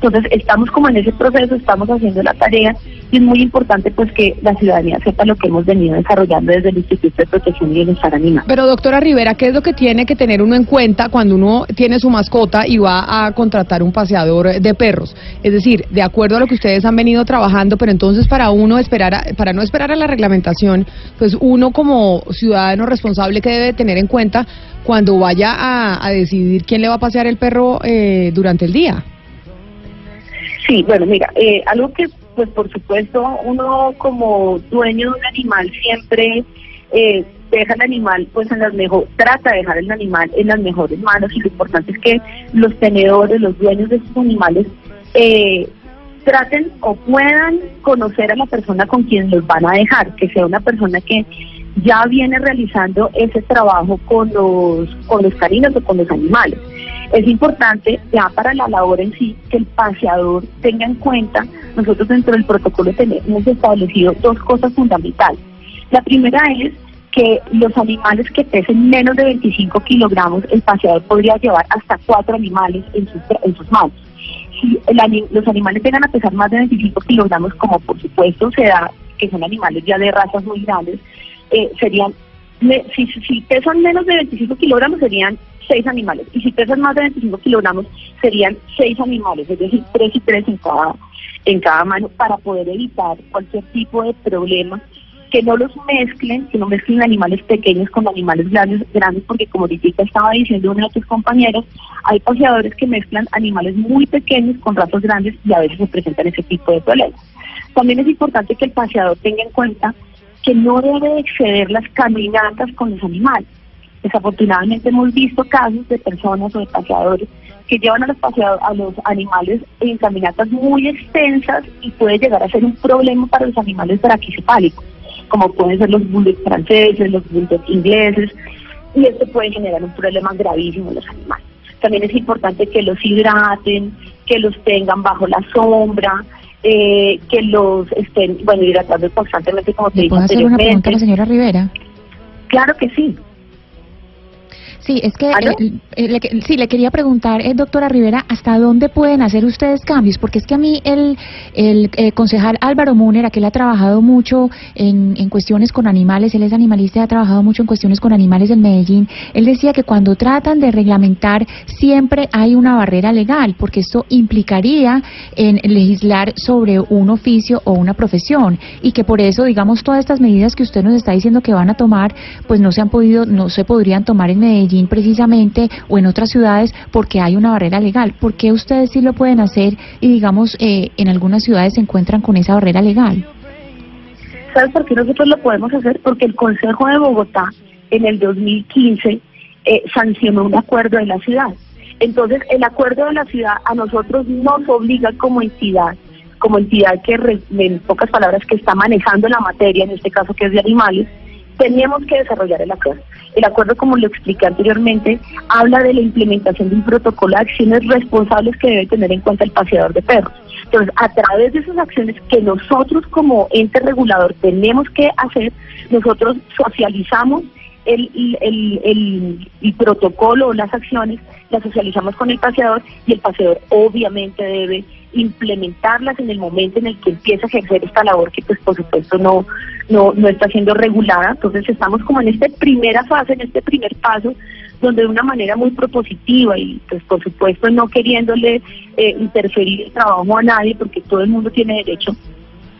Entonces estamos como en ese proceso, estamos haciendo la tarea y es muy importante pues que la ciudadanía sepa lo que hemos venido desarrollando desde el Instituto de Protección y Bienestar Animal. Pero doctora Rivera, ¿qué es lo que tiene que tener uno en cuenta cuando uno tiene su mascota y va a contratar un paseador de perros? Es decir, de acuerdo a lo que ustedes han venido trabajando, pero entonces para uno esperar, a- para no esperar a la reglamentación, pues uno como ciudadano responsable que debe tener en cuenta cuando vaya a, a decidir quién le va a pasear el perro eh, durante el día. Sí, bueno, mira, eh, algo que, pues por supuesto, uno como dueño de un animal siempre eh, deja el animal, pues en las mejor, trata de dejar el animal en las mejores manos y lo importante es que los tenedores, los dueños de estos animales, eh, traten o puedan conocer a la persona con quien los van a dejar, que sea una persona que ya viene realizando ese trabajo con los, con los caninos o con los animales. Es importante ya para la labor en sí que el paseador tenga en cuenta, nosotros dentro del protocolo tenemos establecido dos cosas fundamentales. La primera es que los animales que pesen menos de 25 kilogramos, el paseador podría llevar hasta cuatro animales en sus, en sus manos. Si el los animales llegan a pesar más de 25 kilogramos, como por supuesto se da, que son animales ya de razas muy grandes, eh, serían, si- si pesan menos de 25 kilogramos serían seis animales, y si pesan más de 25 kilogramos serían seis animales, es decir, tres y tres en cada, en cada mano, para poder evitar cualquier tipo de problema que no los mezclen, que no mezclen animales pequeños con animales grandes, grandes porque como ahorita estaba diciendo uno de tus compañeros, hay paseadores que mezclan animales muy pequeños con razas grandes y a veces se presentan ese tipo de problemas. También es importante que el paseador tenga en cuenta que no debe exceder las caminatas con los animales. Desafortunadamente hemos visto casos de personas o de paseadores que llevan a los, paseado- a los animales en caminatas muy extensas y puede llegar a ser un problema para los animales braquicefálicos, como pueden ser los bulldogs franceses, los bulldogs ingleses, y esto puede generar un problema gravísimo en los animales. También es importante que los hidraten, que los tengan bajo la sombra, eh, que los estén, bueno, hidratando constantemente, como te ¿Le dije puedo hacer una pregunta a anteriormente. la señora Rivera? Claro que sí. Sí, es que eh, eh, le, sí, le quería preguntar, eh, doctora Rivera, ¿hasta dónde pueden hacer ustedes cambios? Porque es que a mí el, el eh, concejal Álvaro Múnera, que él ha trabajado mucho en, en cuestiones con animales, él es animalista y ha trabajado mucho en cuestiones con animales en Medellín, él decía que cuando tratan de reglamentar siempre hay una barrera legal, porque esto implicaría en legislar sobre un oficio o una profesión y que por eso, digamos, todas estas medidas que usted nos está diciendo que van a tomar, pues no se han podido, no se podrían tomar en Medellín precisamente o en otras ciudades porque hay una barrera legal. ¿Por qué ustedes sí lo pueden hacer y, digamos, eh, en algunas ciudades se encuentran con esa barrera legal? ¿Sabes por qué nosotros lo podemos hacer? Porque el Consejo de Bogotá en el 2015 eh, sancionó un acuerdo de la ciudad. Entonces, el acuerdo de la ciudad a nosotros nos obliga como entidad, como entidad que, en pocas palabras, que está manejando la materia, en este caso que es de animales, teníamos que desarrollar el acuerdo. El acuerdo, como lo expliqué anteriormente, habla de la implementación de un protocolo de acciones responsables que debe tener en cuenta el paseador de perros. Entonces, a través de esas acciones que nosotros como ente regulador tenemos que hacer, nosotros socializamos el, el, el, el protocolo o las acciones, las socializamos con el paseador y el paseador obviamente debe implementarlas en el momento en el que empieza a ejercer esta labor que pues por supuesto no, no, no está siendo regulada. Entonces estamos como en esta primera fase, en este primer paso, donde de una manera muy propositiva y pues por supuesto no queriéndole eh, interferir el trabajo a nadie porque todo el mundo tiene derecho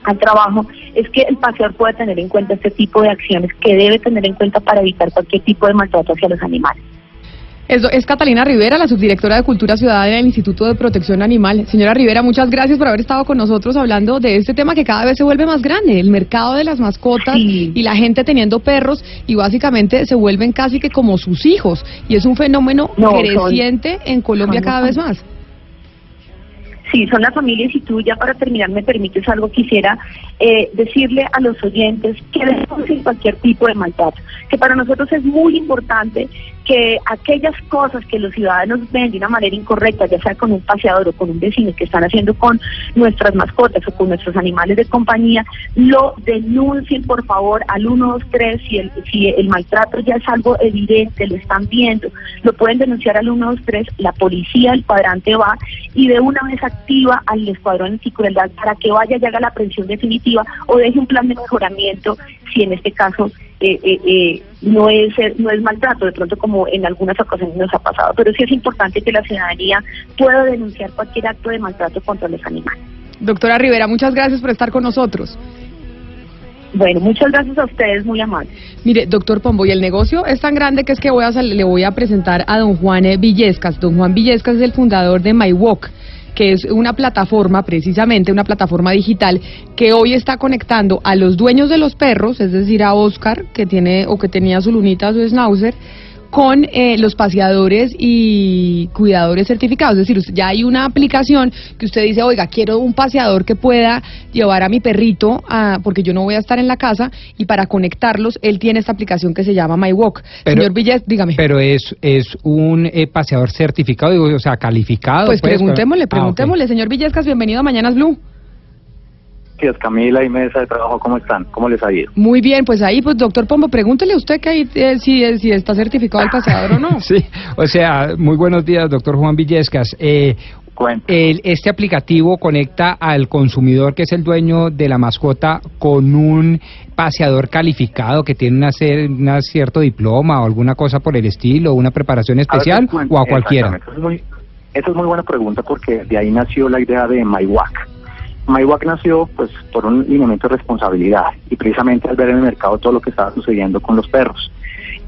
al trabajo, es que el paseador pueda tener en cuenta este tipo de acciones que debe tener en cuenta para evitar cualquier tipo de maltrato hacia los animales. Eso es Catalina Rivera, la subdirectora de Cultura Ciudadana del Instituto de Protección Animal. Señora Rivera, muchas gracias por haber estado con nosotros hablando de este tema que cada vez se vuelve más grande, el mercado de las mascotas y la gente teniendo perros y básicamente se vuelven casi que como sus hijos y es un fenómeno No, son- creciente en Colombia son cada vez más. Sí, son las familias y tú ya para terminar me permites algo, quisiera eh, decirle a los oyentes que denuncien cualquier tipo de maltrato, que para nosotros es muy importante que aquellas cosas que los ciudadanos ven de una manera incorrecta, ya sea con un paseador o con un vecino que están haciendo con nuestras mascotas o con nuestros animales de compañía, lo denuncien por favor al 123 si el, si el maltrato ya es algo evidente, lo están viendo, lo pueden denunciar al 123, la policía, el cuadrante va y de una vez activa al escuadrón anticrueldad para que vaya y haga la prevención definitiva o deje un plan de mejoramiento si en este caso eh, eh, eh, no es eh, no es maltrato, de pronto como en algunas ocasiones nos ha pasado, pero sí es importante que la ciudadanía pueda denunciar cualquier acto de maltrato contra los animales. Doctora Rivera, muchas gracias por estar con nosotros. Bueno, muchas gracias a ustedes, muy amables. Mire, doctor Pombo, y el negocio es tan grande que es que voy a le voy a presentar a don Juan eh, Villescas. Don Juan Villescas es el fundador de MyWalk que es una plataforma, precisamente una plataforma digital, que hoy está conectando a los dueños de los perros, es decir, a Oscar, que tiene o que tenía su lunita, su schnauzer, con eh, los paseadores y cuidadores certificados. Es decir, ya hay una aplicación que usted dice, oiga, quiero un paseador que pueda llevar a mi perrito, a- porque yo no voy a estar en la casa, y para conectarlos, él tiene esta aplicación que se llama MyWalk. Pero- Señor Villas, dígame. Pero es, es un eh, paseador certificado, digo, o sea, calificado. Pues preguntémosle, Ah, preguntémosle. Señor Villescas, bienvenido a Mañanas Blue. Gracias, Camila y mesa de trabajo, ¿cómo están? ¿Cómo les ha ido? Muy bien, pues ahí, pues doctor Pombo, pregúntele a usted que ahí, eh, si, eh, si está certificado el paseador o no. Sí, o sea, muy buenos días, doctor Juan Villescas. Eh, el- este aplicativo conecta al consumidor que es el dueño de la mascota con un paseador calificado que tiene una, una cierto diploma o alguna cosa por el estilo, una preparación especial A ver, o a cualquiera. Eso es, muy, eso es muy buena pregunta porque de ahí nació la idea de MyWac. MyWac nació pues por un lineamiento de responsabilidad y precisamente al ver en el mercado todo lo que estaba sucediendo con los perros.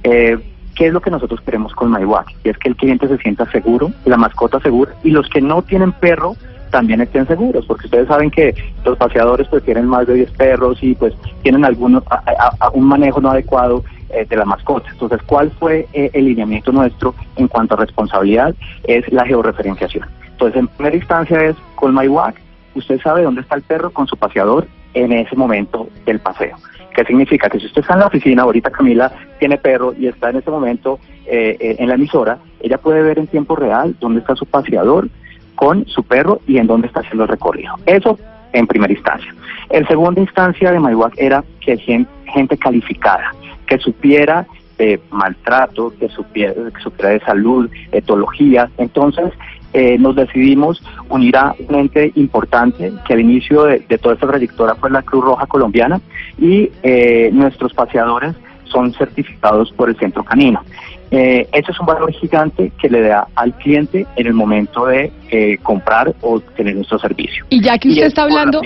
Eh, ¿Qué es lo que nosotros queremos con MyWac? Y es que el cliente se sienta seguro, la mascota segura y los que no tienen perro también estén seguros, porque ustedes saben que los paseadores pues tienen más de 10 perros y pues tienen algunos a- un manejo no adecuado eh, de la mascota. Entonces, ¿cuál fue eh, el lineamiento nuestro en cuanto a responsabilidad? Es la georreferenciación. Entonces, en primera instancia es con MyWac, usted sabe dónde está el perro con su paseador en ese momento del paseo. ¿Qué significa? Que si usted está en la oficina, ahorita Camila tiene perro y está en ese momento eh, eh, en la emisora, ella puede ver en tiempo real dónde está su paseador con su perro y en dónde está haciendo el recorrido. Eso en primera instancia. En segunda instancia de MyWac era que gen- gente calificada, que supiera de maltrato, que supiera de salud, etología. Entonces, eh, nos decidimos unir a un ente importante que al inicio de, toda esta trayectoria fue la Cruz Roja Colombiana y eh, nuestros paseadores son certificados por el Centro Canino. Eh, eso es un valor gigante que le da al cliente en el momento de eh, comprar o tener nuestro servicio. Y ya que usted es está hablando,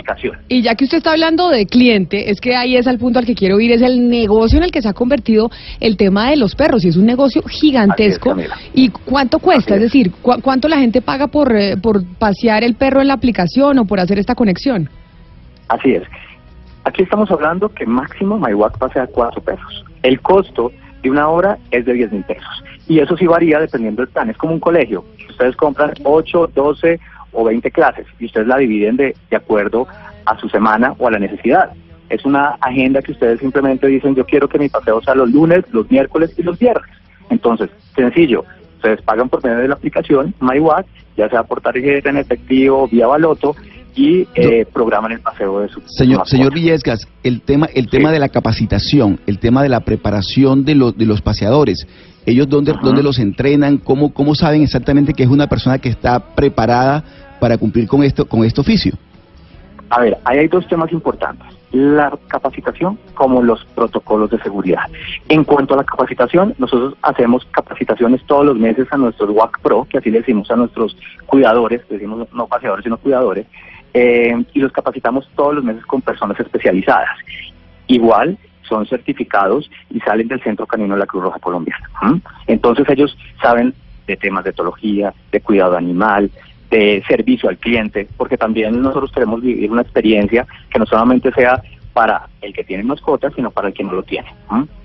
y ya que usted está hablando de cliente, es que ahí es al punto al que quiero ir, es el negocio en el que se ha convertido el tema de los perros, y es un negocio gigantesco. ¿Y cuánto cuesta? Es, decir, ¿cu- ¿cuánto la gente paga por, eh, por pasear el perro en la aplicación o por hacer esta conexión? Así es. Aquí estamos hablando que máximo MyWalk pasea cuatro pesos. El costo de una hora es de 10 mil pesos. Y eso sí varía dependiendo del plan. Es como un colegio. Ustedes compran 8, 12 o 20 clases y ustedes la dividen de, de acuerdo a su semana o a la necesidad. Es una agenda que ustedes simplemente dicen, yo quiero que mi paseo sea los lunes, los miércoles y los viernes. Entonces, sencillo, ustedes pagan por medio de la aplicación MyWalk, ya sea por tarjeta en efectivo, vía baloto, y eh, programan el paseo de su Señor, señor Villescas, el tema, el tema de la capacitación, el tema de la preparación de los, de los paseadores, ellos dónde, dónde los entrenan, cómo, cómo saben exactamente que es una persona que está preparada para cumplir con esto, con este oficio. A ver, ahí hay dos temas importantes. La capacitación como los protocolos de seguridad. En cuanto a la capacitación, nosotros hacemos capacitaciones todos los meses a nuestros WAC Pro, que así le decimos a nuestros cuidadores, decimos no paseadores, sino cuidadores, eh, y los capacitamos todos los meses con personas especializadas. Igual son certificados y salen del Centro Canino de la Cruz Roja Colombiana. Entonces ellos saben de temas de etología, de cuidado animal, de servicio al cliente, porque también nosotros queremos vivir una experiencia que no solamente sea para el que tiene mascotas, sino para el que no lo tiene,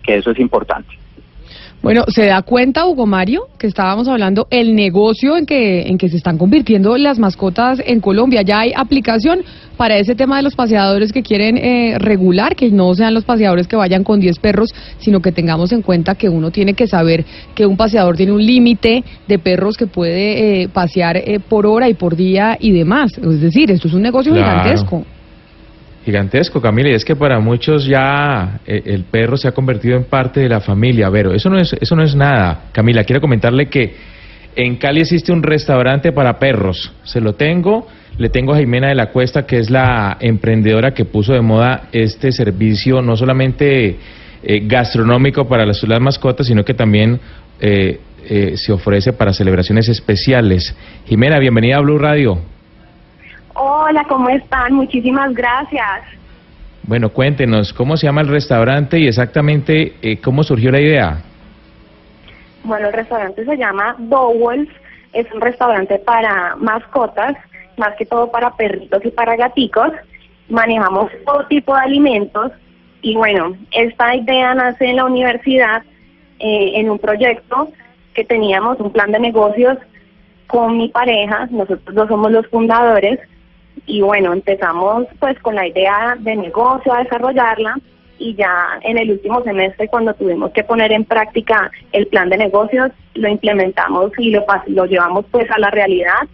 que eso es importante. Bueno, ¿se da cuenta, Hugo Mario, que estábamos hablando el negocio en que, en que se están convirtiendo las mascotas en Colombia? Ya hay aplicación para ese tema de los paseadores que quieren eh, regular, que no sean los paseadores que vayan con 10 perros, sino que tengamos en cuenta que uno tiene que saber que un paseador tiene un límite de perros que puede eh, pasear eh, por hora y por día y demás. Es decir, esto es un negocio Claro. gigantesco. Gigantesco, Camila, y es que para muchos ya eh, el perro se ha convertido en parte de la familia. Pero eso no es, eso no es nada. Camila, quiero comentarle que en Cali existe un restaurante para perros. Se lo tengo. Le tengo a Jimena de la Cuesta, que es la emprendedora que puso de moda este servicio, no solamente eh, gastronómico para las, mascotas, sino que también eh, eh, se ofrece para celebraciones especiales. Jimena, bienvenida a Blue Radio. Hola, ¿cómo están? Muchísimas gracias. Bueno, cuéntenos, ¿cómo se llama el restaurante y exactamente eh, cómo surgió la idea? Bueno, el restaurante se llama Dowells, es un restaurante para mascotas, más que todo para perritos y para gaticos. Manejamos todo tipo de alimentos y bueno, esta idea nace en la universidad eh, en un proyecto que teníamos, un plan de negocios con mi pareja, nosotros dos somos los fundadores y bueno, empezamos pues con la idea de negocio a desarrollarla y ya en el último semestre cuando tuvimos que poner en práctica el plan de negocios lo implementamos y lo lo llevamos pues a la realidad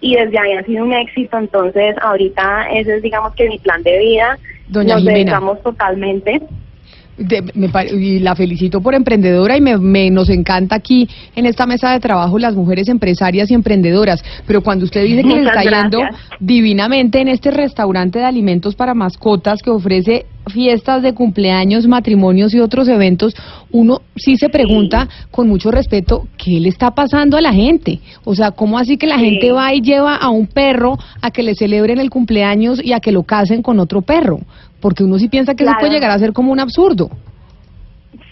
y desde ahí ha sido un éxito entonces ahorita ese es digamos que mi plan de vida Doña nos Jimena. dedicamos totalmente De- me y la felicito por emprendedora y me, me- nos encanta aquí en esta mesa de trabajo las mujeres empresarias y emprendedoras. Pero cuando usted dice que Muchas está yendo divinamente en este restaurante de alimentos para mascotas que ofrece fiestas de cumpleaños, matrimonios y otros eventos, uno sí se pregunta con mucho respeto qué le está pasando a la gente. O sea, ¿cómo así que la gente va y lleva a un perro a que le celebren el cumpleaños y a que lo casen con otro perro? Porque uno sí piensa que eso Claro. puede llegar a ser como un absurdo.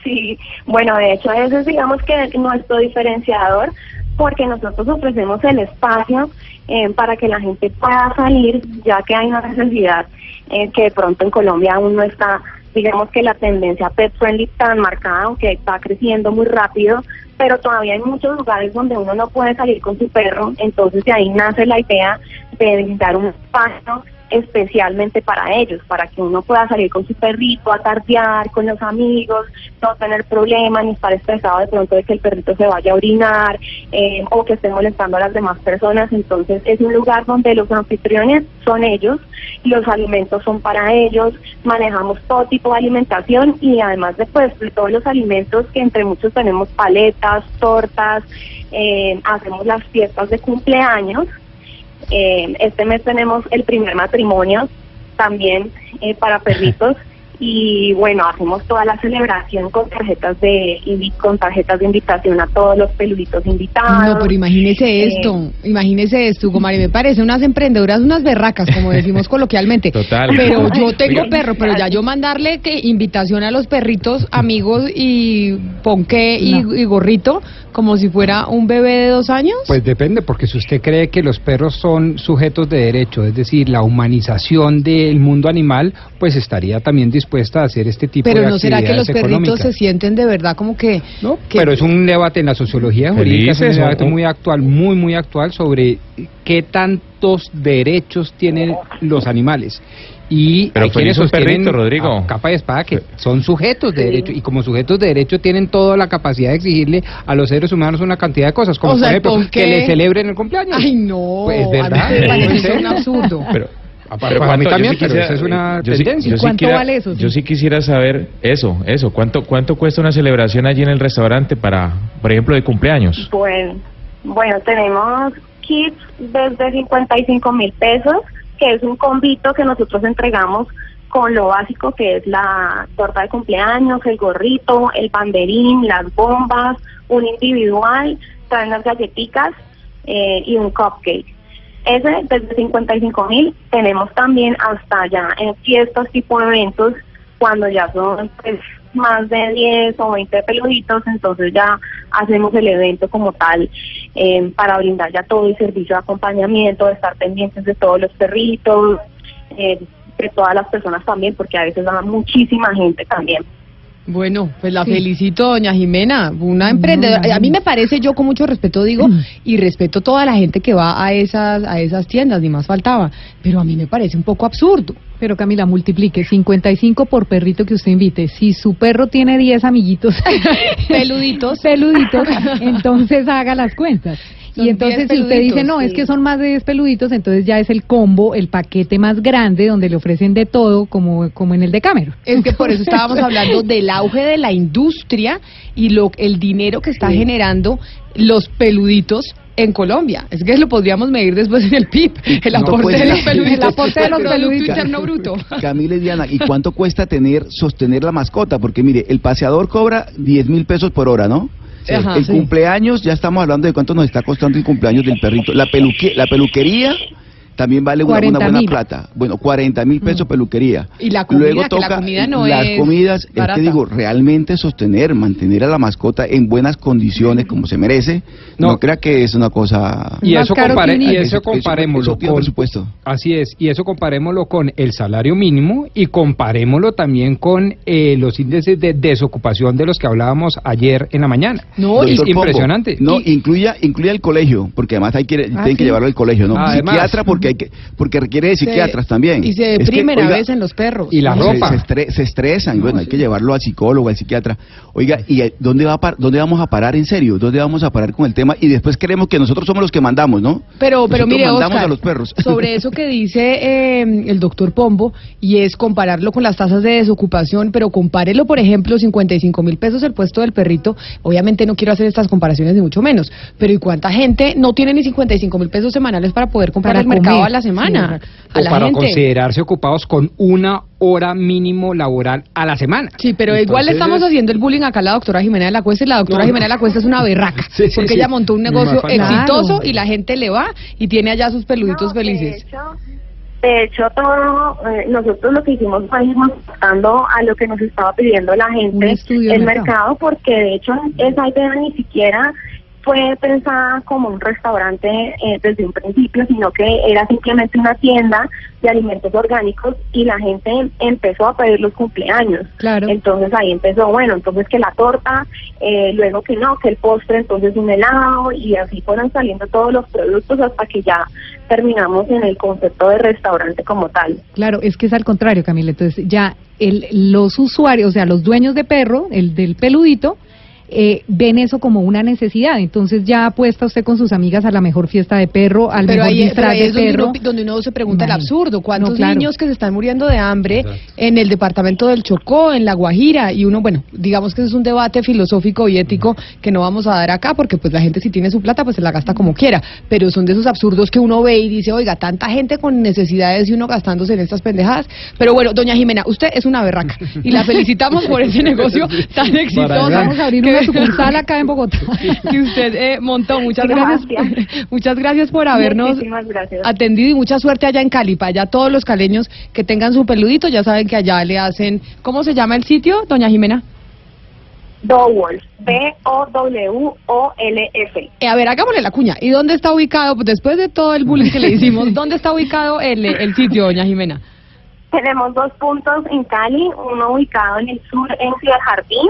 Sí, bueno, de hecho ese es digamos que nuestro diferenciador porque nosotros ofrecemos el espacio eh, para que la gente pueda salir ya que hay una necesidad eh, que de pronto en Colombia aún no está digamos que la tendencia pet friendly tan marcada aunque está creciendo muy rápido pero todavía hay muchos lugares donde uno no puede salir con su perro entonces de ahí nace la idea de brindar un espacio especialmente para ellos, para que uno pueda salir con su perrito a tardear con los amigos, no tener problemas ni estar estresado de pronto de que el perrito se vaya a orinar eh, o que esté molestando a las demás personas. Entonces es un lugar donde los anfitriones son ellos, los alimentos son para ellos, manejamos todo tipo de alimentación y además de, pues, de todos los alimentos que entre muchos tenemos paletas, tortas, eh, hacemos las fiestas de cumpleaños eh, este mes tenemos el primer matrimonio también eh, para perritos y bueno, hacemos toda la celebración con tarjetas de con tarjetas de invitación a todos los peluditos invitados. No, pero imagínese Eh, esto, imagínese esto, Hugo Mario, me parece unas emprendedoras, unas berracas, como decimos coloquialmente. Total. Pero yo tengo Oiga. perro, pero ya yo mandarle que invitación a los perritos, amigos y ponqué y, y gorrito, como si fuera un bebé de dos años. Pues depende, porque si usted cree que los perros son sujetos de derecho, es decir, la humanización del mundo animal, pues estaría también dispuesta a hacer este tipo pero de no será que los actividades perritos se sienten de verdad como que... que- Pero es un debate en la sociología jurídica, es un debate ¿no? muy actual, muy, muy actual sobre qué tantos derechos tienen los animales. Y Pero hay quienes feliz un sostienen perrito, Rodrigo. a capa de espada que son sujetos de derecho y como sujetos de derecho tienen toda la capacidad de exigirle a los seres humanos una cantidad de cosas, como O sea, por ejemplo ¿por qué? que le celebren el cumpleaños. Ay, no, Pues, ¿verdad? a mí me parece un absurdo. Pero, pero para mí también, sí pero quisiera- esa es una yo sí- tendencia. yo sí ¿Cuánto quiera- vale eso, sí? Yo sí quisiera saber eso, eso. ¿Cuánto, ¿Cuánto cuesta una celebración allí en el restaurante para, por ejemplo, de cumpleaños? Bueno, bueno, tenemos kits desde 55 mil pesos, que es un convito que nosotros entregamos con lo básico que es la torta de cumpleaños, el gorrito, el banderín, las bombas, un individual, traen las galletitas eh, y un cupcake. Ese desde 55 mil tenemos también hasta ya en fiestas tipo eventos, cuando ya son pues, más de 10 o 20 peluditos, entonces ya hacemos el evento como tal eh, para brindar ya todo el servicio de acompañamiento, de estar pendientes de todos los perritos, eh, de todas las personas también, porque a veces va muchísima gente también. Bueno, pues la felicito, doña Jimena, una emprendedora. A mí me parece, yo con mucho respeto digo, y respeto toda la gente que va a esas, a esas tiendas, ni más faltaba, pero a mí me parece un poco absurdo. Pero Camila, multiplique 55 por perrito que usted invite. Si su perro tiene 10 amiguitos Peluditos. peluditos, entonces haga las cuentas. Son y entonces 10 si usted dice, no, es que son más de 10 peluditos, entonces ya es el combo, el paquete más grande donde le ofrecen de todo, como, como en el de Cameron. Es que por eso estábamos hablando del auge de la industria y lo el dinero que está generando los peluditos en Colombia. Es que lo podríamos medir después en el PIB, el No, aporte pues, de los peluditos. el aporte de los peluditos. Interno Bruto. Camila y Diana, ¿y cuánto cuesta tener, sostener la mascota? Porque mire, el paseador cobra 10 mil pesos por hora, ¿no? Sí. Ajá, el sí. cumpleaños, ya estamos hablando de cuánto nos está costando el cumpleaños del perrito. La, peluque, la peluquería también vale una, una 40 buena mil. plata. Bueno, 40 mil pesos peluquería. Y la comida, Luego que toca la comida no las es comidas, es que digo, realmente sostener, mantener a la mascota en buenas condiciones como se merece, no, No. crea que es una cosa... Y eso, compare- que y eso comparémoslo eso tiene con presupuesto. Así es, y eso comparémoslo con el salario mínimo y comparémoslo también con eh, los índices de desocupación de los que hablábamos ayer en la mañana. No, es Pombo, impresionante. No, Y- incluya, incluya el colegio, porque además hay que, tienen que llevarlo al colegio, ¿no? Ah, además. Psiquiatra, porque hay que, porque requiere de Se- psiquiatras también. Y se Es que, deprimen a veces los perros. Y la se- ropa. Se, estre- se estresan, bueno, hay que llevarlo al psicólogo, al psiquiatra. Oiga, ¿y dónde, va a par- dónde vamos a parar en serio? ¿Dónde vamos a parar con el tema? Y después creemos que nosotros somos los que mandamos, ¿no? Pero, pero Nosotros mire, mandamos Oscar, a los perros. sobre eso que dice eh, el doctor Pombo, y es compararlo con las tasas de desocupación, pero compárelo, por ejemplo, 55 mil pesos el puesto del perrito. Obviamente no quiero hacer estas comparaciones ni mucho menos, pero ¿y cuánta gente no tiene ni 55 mil pesos semanales para poder comprar Para el mercado a la semana? Sí, a o la para gente. considerarse ocupados con una hora mínimo laboral a la semana. Sí, pero igual le estamos haciendo el bullying acá a la doctora Jimena de la Cuesta y la doctora No, no. Jimena de la Cuesta es una berraca, Sí, sí, porque sí. ella montó un negocio exitoso Claro. y la gente le va y tiene allá sus peluditos No, felices. De hecho, de hecho, todo, eh, nosotros lo que hicimos fue irnos adaptando a lo que nos estaba pidiendo la gente, el mercado. mercado. porque de hecho esa idea ni siquiera fue pensada como un restaurante eh, desde un principio, sino que era simplemente una tienda de alimentos orgánicos y la gente em- empezó a pedir los cumpleaños. Claro. Entonces ahí empezó, bueno, entonces que la torta, eh, luego que no, que el postre, entonces un helado y así fueron saliendo todos los productos hasta que ya terminamos en el concepto de restaurante como tal. Claro, es que es al contrario, Camila. Entonces, ya el, los usuarios, o sea, los dueños de perro, el del peludito, eh, ven eso como una necesidad. Entonces, ya apuesta usted con sus amigas a la mejor fiesta de perro, al pero mejor ahí, pero ahí de es donde perro. uno, donde uno se pregunta el absurdo. ¿Cuántos No, claro. niños que se están muriendo de hambre en el departamento del Chocó, en La Guajira? Y uno, bueno, digamos que ese es un debate filosófico y ético que no vamos a dar acá porque pues la gente si tiene su plata pues se la gasta como quiera. Pero son de esos absurdos que uno ve y dice, oiga, tanta gente con necesidades y uno gastándose en estas pendejadas. Pero bueno, doña Jimena, usted es una berraca y la felicitamos por ese negocio tan exitoso. Vamos a abrir que- una sucursal acá en Bogotá. que usted eh, montó. Muchas gracias. Muchas gracias por habernos gracias. atendido y mucha suerte allá en Cali. Para allá todos los caleños que tengan su peludito, ya saben que allá le hacen. ¿Cómo se llama el sitio, doña Jimena? Dowolf, B-O-W-O-L-F. Eh, a ver, hagámosle la cuña. ¿Y dónde está ubicado? Pues después de todo el bullying que le hicimos, ¿dónde está ubicado el, el sitio, doña Jimena? Tenemos dos puntos en Cali, uno ubicado en el sur en Ciudad Jardín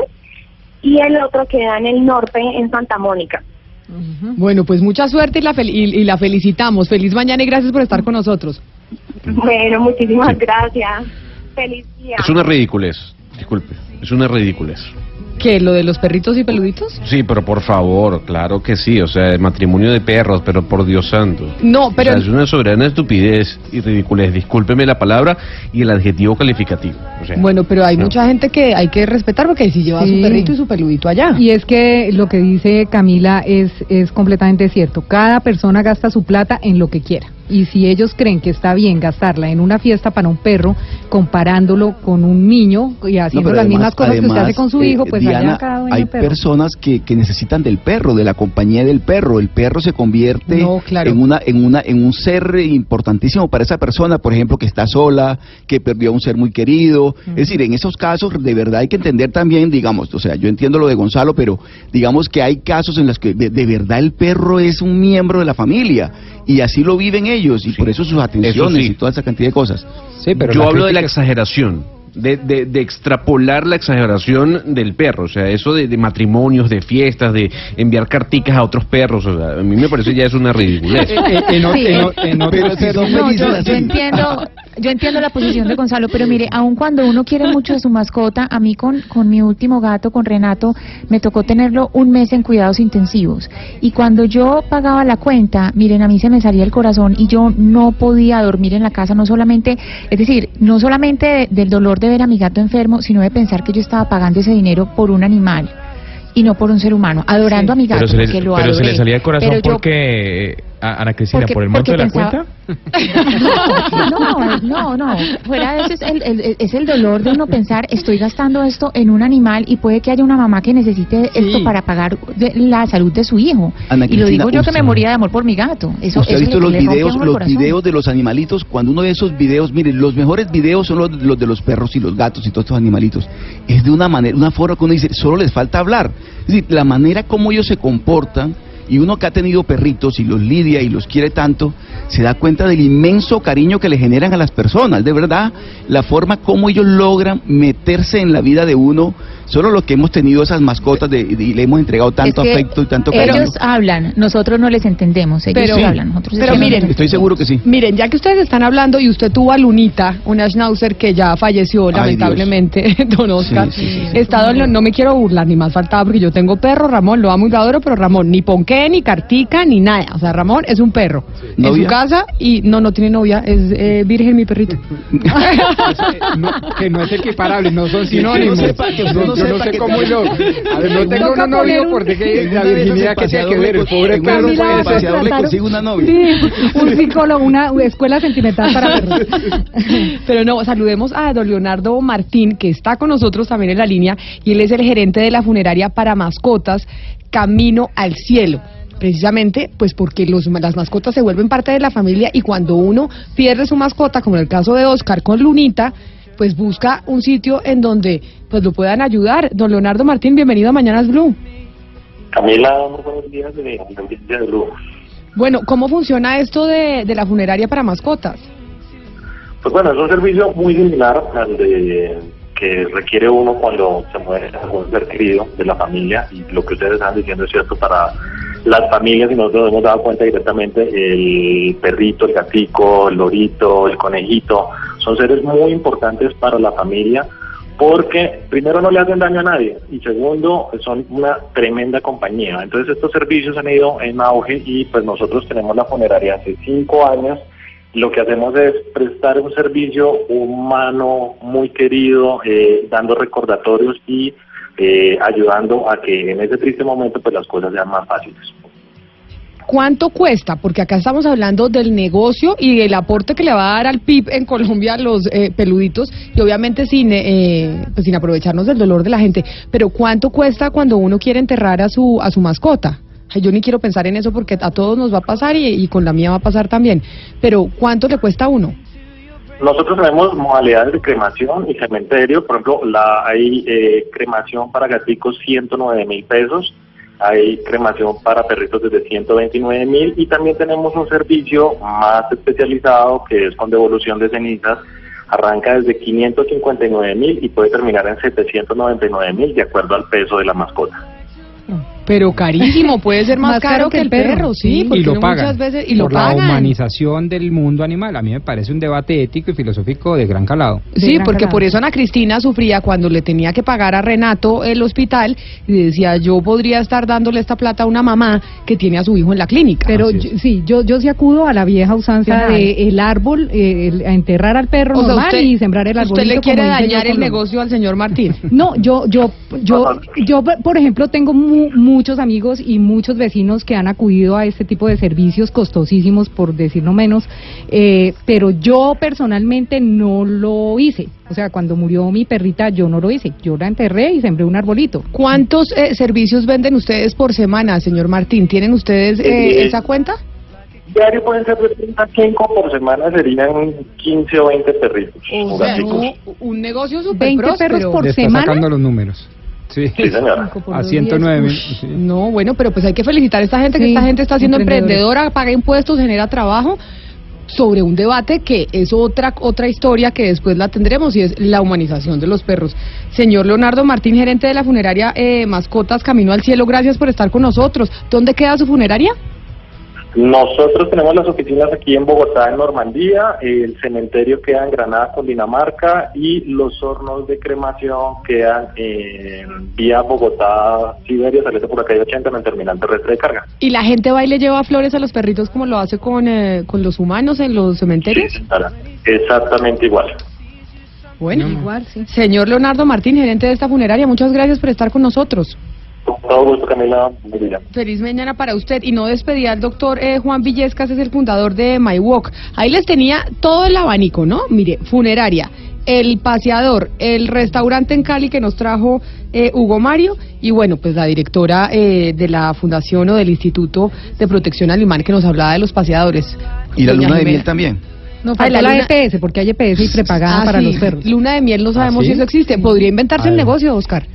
y el otro queda en el norte en Santa Mónica. Bueno, pues mucha suerte y la, fel- y, y la felicitamos. Feliz mañana y gracias por estar con nosotros. Bueno, muchísimas gracias. Feliz día. Es una ridiculez, disculpe, es una ridiculez. ¿Qué? ¿Lo de los perritos y peluditos? Sí, pero por favor, claro que sí, o sea, el matrimonio de perros, pero por Dios santo. No, pero... O sea, es una soberana estupidez y ridiculez, discúlpeme la palabra y el adjetivo calificativo. O sea, Bueno, pero hay mucha gente que hay que respetar porque si lleva Sí. su perrito y su peludito allá. Y es que lo que dice Camila es, es completamente cierto. Cada persona gasta su plata en lo que quiera. Y si ellos creen que está bien gastarla en una fiesta para un perro, comparándolo con un niño y haciendo las además- mismas cosas que usted hace con su eh, hijo, pues Diana, allá cada hay perro. personas que, que necesitan del perro, de la compañía del perro. El perro se convierte No, claro. en una en una en un ser importantísimo para esa persona, por ejemplo, que está sola, que perdió a un ser muy querido. Es decir, en esos casos de verdad hay que entender también, digamos, o sea, yo entiendo lo de Gonzalo, pero digamos que hay casos en los que de, de verdad el perro es un miembro de la familia y así lo viven ellos y por eso sus atenciones sí. y toda esa cantidad de cosas. Yo hablo de la exageración. De, de, de extrapolar la exageración del perro, o sea, eso de, de matrimonios, de fiestas, de enviar carticas a otros perros, o sea, a mí me parece ya es una ridiculez. Yo, así. yo entiendo, yo entiendo la posición de Gonzalo, pero mire, aun cuando uno quiere mucho a su mascota, a mí con, con mi último gato, con Renato, me tocó tenerlo un mes en cuidados intensivos. Y cuando yo pagaba la cuenta, miren, a mí se me salía el corazón y yo no podía dormir en la casa, no solamente, es decir, no solamente de- del dolor de ver a mi gato enfermo, sino de pensar que yo estaba pagando ese dinero por un animal y no por un ser humano, adorando a mi gato Pero, se le, porque lo pero se adoré. le salía el corazón yo- porque, a- Ana Cristina, Porque- por el monto de la pensaba- cuenta. No, no, no. Fuera de eso es el, el- es el dolor de uno pensar, estoy gastando esto en un animal y puede que haya una mamá que necesite esto para pagar de- la salud de su hijo. Ana y lo Cristina, digo yo que me moría de amor por mi gato. Eso, ¿Usted ha eso visto le- los videos, los corazón. videos de los animalitos? Cuando uno ve esos videos, mire, los mejores videos son los, los de los perros y los gatos y todos estos animalitos. Es de una manera, una forma que uno dice, solo les falta hablar. Es decir, la manera como ellos se comportan y uno que ha tenido perritos y los lidia y los quiere tanto, se da cuenta del inmenso cariño que le generan a las personas. De verdad, la forma como ellos logran meterse en la vida de uno, solo los que hemos tenido esas mascotas de- y le hemos entregado tanto Es que afecto y tanto cariño. Ellos hablan, nosotros no les entendemos. Ellos Pero- sí hablan, nosotros pero sí miren. Estoy seguro que sí. Miren, ya que ustedes están hablando y usted tuvo a Lunita, una schnauzer que ya falleció Ay, lamentablemente, don Oscar. Sí, sí, Está don- no me quiero burlar ni más faltaba porque yo tengo perro, Ramón, lo amo y lo adoro, pero Ramón ni ponqué, ni cartica, ni nada. O sea, Ramón es un perro. En su casa y no, no tiene novia, es eh, virgen mi perrito. No, que no es equiparable, no son sinónimos. sepa, que uno No, no sepa sé que cómo yo. A ver, no tengo Toca un novio poner un- porque la una virginidad que tiene que ver, el cons- pobre una perro. ser. paseador le consigue una novia. Sí, un psicólogo, una escuela sentimental para perros. Pero no, saludemos a don Leonardo Martín, que está con nosotros también en la línea, y él es el gerente de la funeraria para mascotas Camino al Cielo. Precisamente, pues porque los, las mascotas se vuelven parte de la familia y cuando uno pierde su mascota, como en el caso de Oscar con Lunita, pues busca un sitio en donde pues lo puedan ayudar. Don Leonardo Martín, bienvenido a Mañanas Blue. Camila, muy buenos días de de Blue. Bueno, ¿cómo funciona esto de, de la funeraria para mascotas? Pues bueno, es un servicio muy similar al de que requiere uno cuando se muere algún ser querido de la familia y lo que ustedes están diciendo es cierto para las familias y nosotros nos hemos dado cuenta directamente el perrito, el gatico, el lorito, el conejito, son seres muy importantes para la familia porque primero no le hacen daño a nadie y segundo son una tremenda compañía. Entonces estos servicios han ido en auge y pues nosotros tenemos la funeraria hace cinco años. Lo que hacemos es prestar un servicio humano muy querido, eh, dando recordatorios y eh, ayudando a que en ese triste momento pues las cosas sean más fáciles. ¿Cuánto cuesta? Porque acá estamos hablando del negocio y del aporte que le va a dar al PIB en Colombia los eh, peluditos y obviamente sin, eh, pues sin aprovecharnos del dolor de la gente. Pero ¿cuánto cuesta cuando uno quiere enterrar a su, a su mascota? Yo ni quiero pensar en eso porque a todos nos va a pasar y, y con la mía va a pasar también. Pero ¿cuánto le cuesta a uno? Nosotros tenemos modalidades de cremación y cementerio. Por ejemplo, la, hay eh, cremación para gaticos 109 mil pesos, hay cremación para perritos desde 129 mil y también tenemos un servicio más especializado que es con devolución de cenizas. Arranca desde 559 mil y puede terminar en 799 mil de acuerdo al peso de la mascota. Pero carísimo, puede ser más, caro, que el perro, sí, porque y lo pagan muchas veces y lo por la pagan. humanización del mundo animal. A mí me parece un debate ético y filosófico de gran calado. Sí, porque por eso Ana Cristina sufría cuando le tenía que pagar a Renato el hospital y decía, yo podría estar dándole esta plata a una mamá que tiene a su hijo en la clínica. Pero yo- sí, yo, yo sí acudo a la vieja usanza de el árbol, eh, el- a enterrar al perro O sea, normal usted- y sembrar el árbol. Usted le quiere dañar el negocio al señor Martín. No, yo, yo, yo, yo, por ejemplo, tengo mu- muchos amigos y muchos vecinos que han acudido a este tipo de servicios costosísimos, por decir no menos, eh, pero yo personalmente no lo hice. O sea, cuando murió mi perrita, yo no lo hice. Yo la enterré y sembré un arbolito. ¿Cuántos eh, servicios venden ustedes por semana, señor Martín? ¿Tienen ustedes eh, Eh, esa cuenta? Diario pueden ser de 30 a 5 por semana, serían 15 o 20 perritos o sea, un, un negocio súper 20 próspero. perros por semana. sacando los números. Sí, Sí, señora. a 109 mil. No, bueno, pero pues hay que felicitar a esta gente, que esta gente está siendo emprendedora, paga impuestos, genera trabajo sobre un debate que es otra otra historia que después la tendremos y es la humanización de los perros. Señor Leonardo Martín, gerente de la funeraria eh, Mascotas Camino al Cielo, gracias por estar con nosotros. ¿Dónde queda su funeraria? Nosotros tenemos las oficinas aquí en Bogotá, en Normandía, el cementerio queda en Granada, Dinamarca y los hornos de cremación quedan en vía Bogotá, Siberia, saliendo por la calle 80 en el terminal terrestre de carga. ¿Y la gente va y le lleva flores a los perritos como lo hace con, eh, con los humanos en los cementerios? Señora, Exactamente igual. Bueno, Igual, sí. señor Leonardo Martín, gerente de esta funeraria, muchas gracias por estar con nosotros. Gusto, Camila. Feliz mañana para usted. Y no despedí al doctor eh, Juan Villescas, es el fundador de My Walk. Ahí les tenía todo el abanico, ¿no? Mire, funeraria, el paseador, el restaurante en Cali que nos trajo eh, Hugo Mario y bueno, pues la directora eh, de la fundación o del Instituto de Protección Animal que nos hablaba de los paseadores. Y la luna de miel también. No, Ay, faltó la la, luna- EPS, porque hay EPS y prepagada Ah, para sí. los perros. Luna de miel no sabemos ¿Ah, sí? si eso existe. Podría inventarse el negocio, Oscar.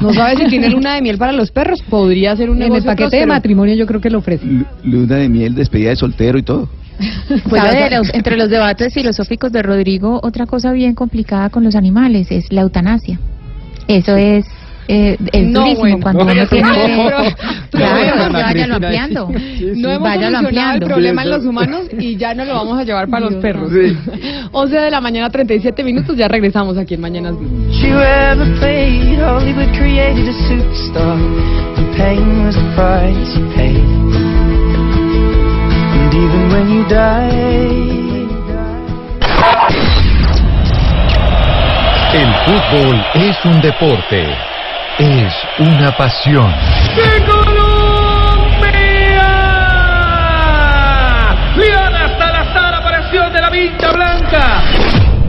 No sabe si tiene luna de miel para los perros. Podría ser un En el negocio paquete de próspero. matrimonio yo creo que lo ofrece. Lu- Luna de miel, despedida de soltero y todo. Pues ¿Sabe de los- entre los debates filosóficos de Rodrigo, otra cosa bien complicada con los animales es la eutanasia. Eso es, eh, es No, durísimo bueno. cuando uno Pero- tiene que... Claro, váyalo ampliando. No hemos váyalo solucionado el ampliando. problema en los humanos y ya no lo vamos a llevar para los perros. 11 de la mañana, 37 minutos, ya regresamos aquí en Mañanas El fútbol es un deporte, es una pasión. Liana Salazar apareció de la vincha blanca.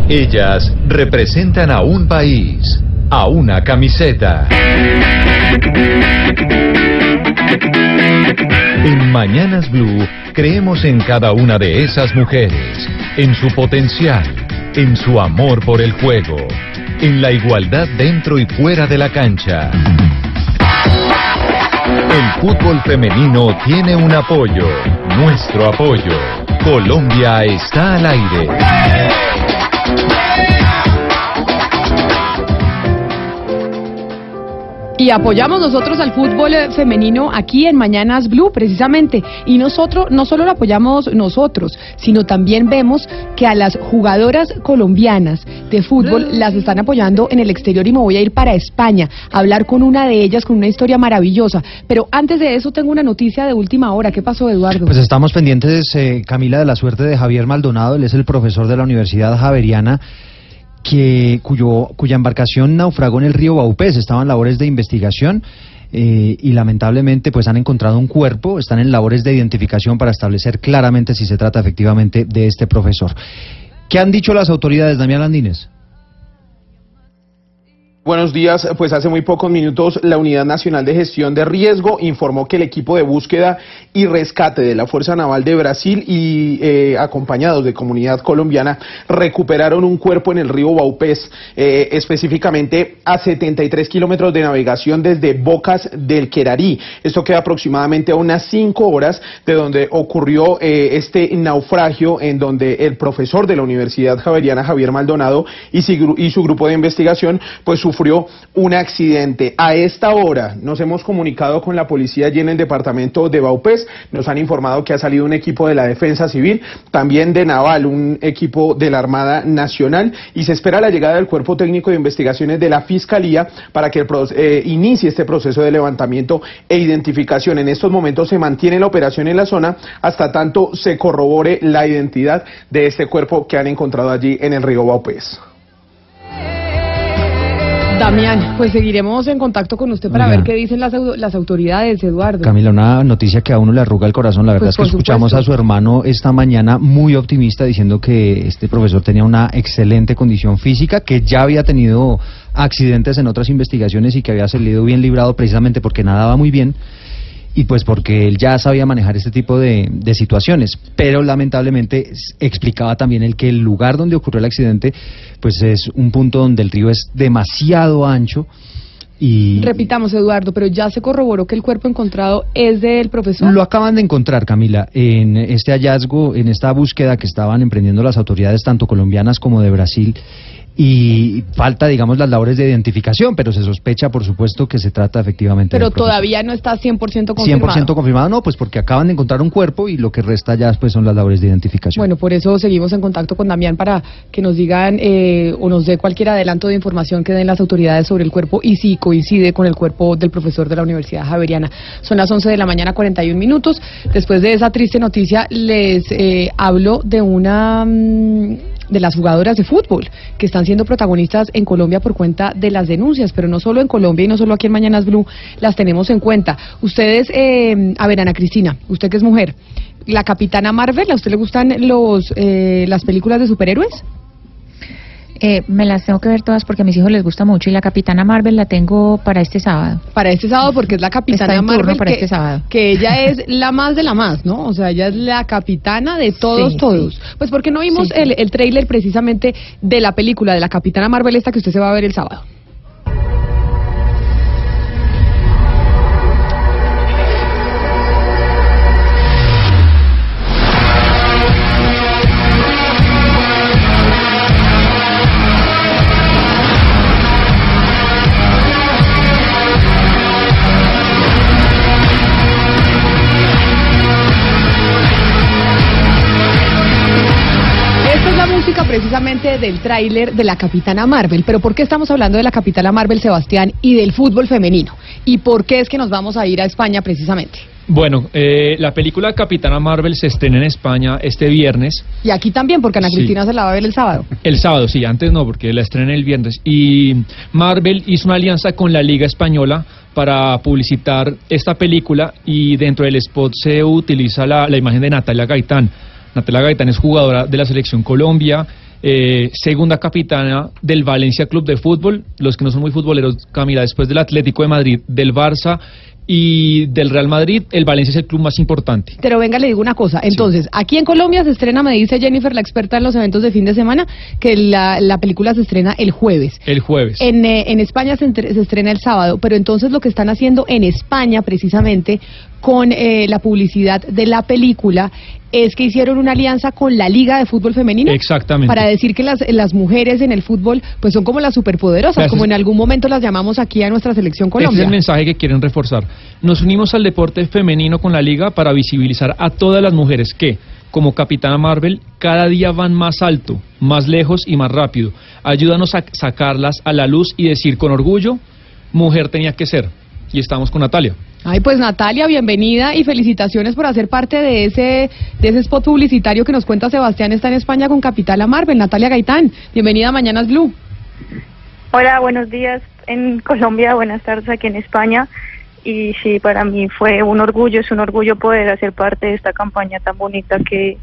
Ellas representan a un país, a una camiseta. En Mañanas Blue creemos en cada una de esas mujeres, en su potencial, en su amor por el juego, en la igualdad dentro y fuera de la cancha. El fútbol femenino tiene un apoyo, nuestro apoyo. Colombia está al aire. Y apoyamos nosotros al fútbol femenino aquí en Mañanas Blue, precisamente. Y nosotros, no solo lo apoyamos nosotros, sino también vemos que a las jugadoras colombianas de fútbol las están apoyando en el exterior y me voy a ir para España a hablar con una de ellas con una historia maravillosa. Pero antes de eso tengo una noticia de última hora. ¿Qué pasó, Eduardo? Pues estamos pendientes, eh, Camila, de la suerte de Javier Maldonado. Él es el profesor de la Universidad Javeriana que cuyo cuya embarcación naufragó en el río Baupés. Estaban labores de investigación. eh, y lamentablemente pues han encontrado un cuerpo, están en labores de identificación para establecer claramente si se trata efectivamente de este profesor. ¿Qué han dicho las autoridades, Damián Landines? Buenos días, pues hace muy pocos minutos la Unidad Nacional de Gestión de Riesgo informó que el equipo de búsqueda y rescate de la Fuerza Naval de Brasil y eh, acompañados de comunidad colombiana recuperaron un cuerpo en el río Baupés, eh, específicamente a 73 kilómetros de navegación desde Bocas del Querarí. Esto queda aproximadamente a unas 5 horas de donde ocurrió eh, este naufragio en donde el profesor de la Universidad Javeriana, Javier Maldonado, y, su- grupo de investigación, pues sufrió un accidente. A esta hora nos hemos comunicado con la policía allí en el departamento de Baupés. Nos han informado que ha salido un equipo de la Defensa Civil, también de Naval, un equipo de la Armada Nacional, y se espera la llegada del Cuerpo Técnico de Investigaciones de la Fiscalía para que eh, inicie este proceso de levantamiento e identificación. En estos momentos se mantiene la operación en la zona hasta tanto se corrobore la identidad de este cuerpo que han encontrado allí en el río Baupés. Damián, pues seguiremos en contacto con usted para Oiga. ver qué dicen las, las autoridades, Eduardo. Camila, una noticia que a uno le arruga el corazón. La verdad Pues, es que escuchamos supuesto. a su hermano esta mañana muy optimista diciendo que este profesor tenía una excelente condición física, que ya había tenido accidentes en otras investigaciones y que había salido bien librado precisamente porque nadaba muy bien y pues porque él ya sabía manejar este tipo de, de situaciones. Pero lamentablemente explicaba también el que el lugar donde ocurrió el accidente pues es un punto donde el río es demasiado ancho y Repitamos, Eduardo, pero ya se corroboró que el cuerpo encontrado es del profesor. Lo acaban de encontrar, Camila, en este hallazgo, en esta búsqueda que estaban emprendiendo las autoridades tanto colombianas como de Brasil. Y falta, digamos, las labores de identificación, pero se sospecha, por supuesto, que se trata efectivamente Pero todavía no está 100% confirmado. 100% confirmado, no, pues porque acaban de encontrar un cuerpo y lo que resta ya pues son las labores de identificación. Bueno, por eso seguimos en contacto con Damián para que nos digan eh, o nos dé cualquier adelanto de información que den las autoridades sobre el cuerpo y si coincide con el cuerpo del profesor de la Universidad Javeriana. Son las 11 de la mañana, 41 minutos. Después de esa triste noticia, les eh, hablo de una mm, de las jugadoras de fútbol que están siendo protagonistas en Colombia por cuenta de las denuncias, pero no solo en Colombia y no solo aquí en Mañanas Blue las tenemos en cuenta. Ustedes, eh, a ver, Ana Cristina, usted que es mujer, la Capitana Marvel, ¿a usted le gustan los eh, las películas de superhéroes? Eh, me las tengo que ver todas porque a mis hijos les gusta mucho y la Capitana Marvel la tengo para este sábado. Para este sábado porque es la Capitana Marvel para que, este sábado. que ella es la más de la más, ¿no? O sea, ella es la capitana de todos, Sí, todos. sí. Pues porque no vimos sí. el, el tráiler precisamente de la película de la Capitana Marvel esta que usted se va a ver el sábado. Precisamente del tráiler de la Capitana Marvel. Pero ¿por qué estamos hablando de la Capitana Marvel, Sebastián, y del fútbol femenino? ¿Y por qué es que nos vamos a ir a España precisamente? Bueno, eh, la película Capitana Marvel se estrena en España este viernes. Y aquí también, porque Ana Sí. Cristina se la va a ver el sábado. El sábado, sí, antes no, porque la estrena el viernes. Y Marvel hizo una alianza con la Liga Española para publicitar esta película y dentro del spot se utiliza la, la imagen de Natalia Gaitán. Natalia Gaitán es jugadora de la selección Colombia, eh, segunda capitana del Valencia Club de Fútbol, los que no son muy futboleros, Camila, después del Atlético de Madrid, del Barça y del Real Madrid, el Valencia es el club más importante. Pero venga, le digo una cosa. Entonces, aquí en Colombia se estrena, me dice Jennifer, la experta en los eventos de fin de semana, que la, la película se estrena el jueves. El jueves. En, eh, en España se, entre- se estrena el sábado, pero entonces lo que están haciendo en España, precisamente, con eh, la publicidad de la película, es que hicieron una alianza con la Liga de Fútbol Femenino. Exactamente. Para decir que las, las mujeres en el fútbol, pues son como las superpoderosas, Gracias. como en algún momento las llamamos aquí a nuestra selección Este es Colombia. el mensaje que quieren reforzar. Nos unimos al deporte femenino con la liga para visibilizar a todas las mujeres que, como Capitana Marvel, cada día van más alto, más lejos y más rápido. Ayúdanos a sacarlas a la luz y decir con orgullo, mujer tenía que ser. Y estamos con Natalia. Ay, pues Natalia, bienvenida y felicitaciones por hacer parte de ese, de ese spot publicitario que nos cuenta Sebastián está en España con Capital Marvel. Natalia Gaitán, bienvenida a Mañanas Blue. Hola, buenos días en Colombia, buenas tardes aquí en España. Y sí, para mí fue un orgullo, es un orgullo poder hacer parte de esta campaña tan bonita que,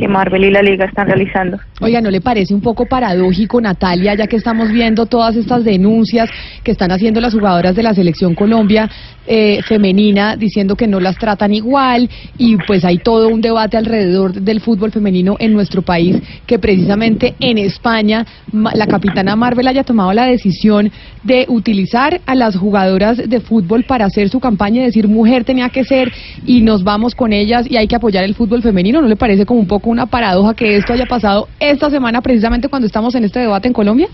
que Marvel y la Liga están realizando. Oiga, ¿no le parece un poco paradójico, Natalia, ya que estamos viendo todas estas denuncias que están haciendo las jugadoras de la selección Colombia eh, femenina diciendo que no las tratan igual y pues hay todo un debate alrededor del fútbol femenino en nuestro país que precisamente en España la capitana Marvel haya tomado la decisión de utilizar a las jugadoras de fútbol para hacer su campaña y decir mujer tenía que ser y nos vamos con ellas y hay que apoyar el fútbol femenino. ¿No le parece como un poco una paradoja que esto haya pasado esta semana precisamente cuando estamos en este debate en Colombia?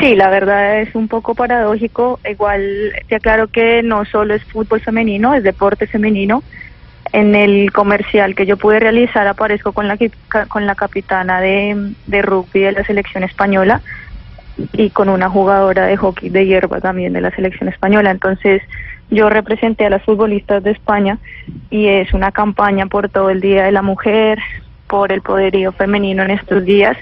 Sí, la verdad es un poco paradójico. Igual te aclaro que no solo es fútbol femenino, es deporte femenino. En el comercial que yo pude realizar aparezco con la, con la capitana de, de rugby de la selección española y con una jugadora de hockey de hierba también de la selección española. Entonces yo representé a las futbolistas de España y es una campaña por todo el Día de la Mujer, por el poderío femenino en estos días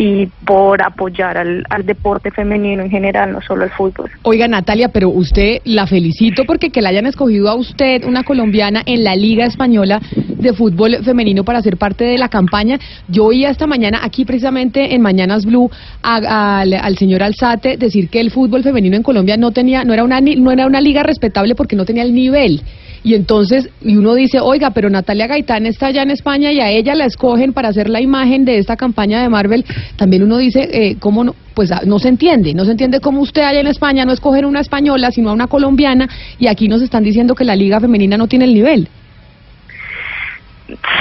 y por apoyar al, al deporte femenino en general, no solo al fútbol. Oiga, Natalia, pero usted la felicito porque que la hayan escogido a usted, una colombiana, en la Liga Española de Fútbol Femenino para ser parte de la campaña. Yo oía esta mañana aquí precisamente en Mañanas Blue a- al, al señor Alzate decir que el fútbol femenino en Colombia no tenía, no era una, no era una liga respetable porque no tenía el nivel. Y entonces, y uno dice, oiga, pero Natalia Gaitán está allá en España y a ella la escogen para hacer la imagen de esta campaña de Marvel. También uno dice, eh, ¿cómo no? Pues ah, no se entiende, no se entiende cómo usted allá en España no escogen una española, sino a una colombiana, y aquí nos están diciendo que la liga femenina no tiene el nivel.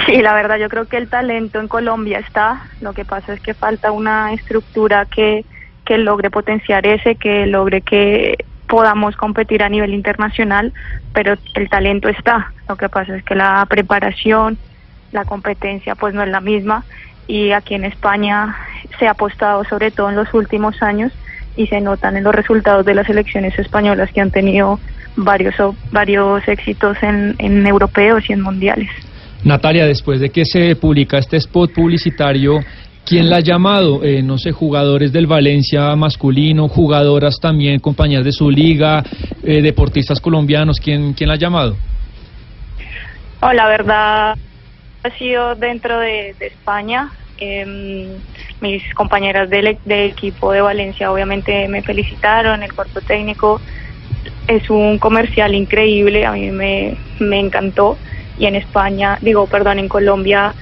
Sí, la verdad yo creo que el talento en Colombia está, lo que pasa es que falta una estructura que, que logre potenciar ese, que logre que podamos competir a nivel internacional, pero el talento está, lo que pasa es que la preparación, la competencia pues no es la misma y aquí en España se ha apostado sobre todo en los últimos años y se notan en los resultados de las elecciones españolas que han tenido varios varios éxitos en, en europeos y en mundiales. Natalia, después de que se publica este spot publicitario, ¿quién la ha llamado? Eh, no sé, jugadores del Valencia masculino, jugadoras también, compañeras de su liga, eh, deportistas colombianos, ¿quién, ¿quién la ha llamado? Oh, la verdad ha sido dentro de, España. Em, mis compañeras del e- de equipo de Valencia obviamente me felicitaron, el cuerpo técnico es un comercial increíble, a mí me, me encantó. Y en España, digo, perdón, en Colombia,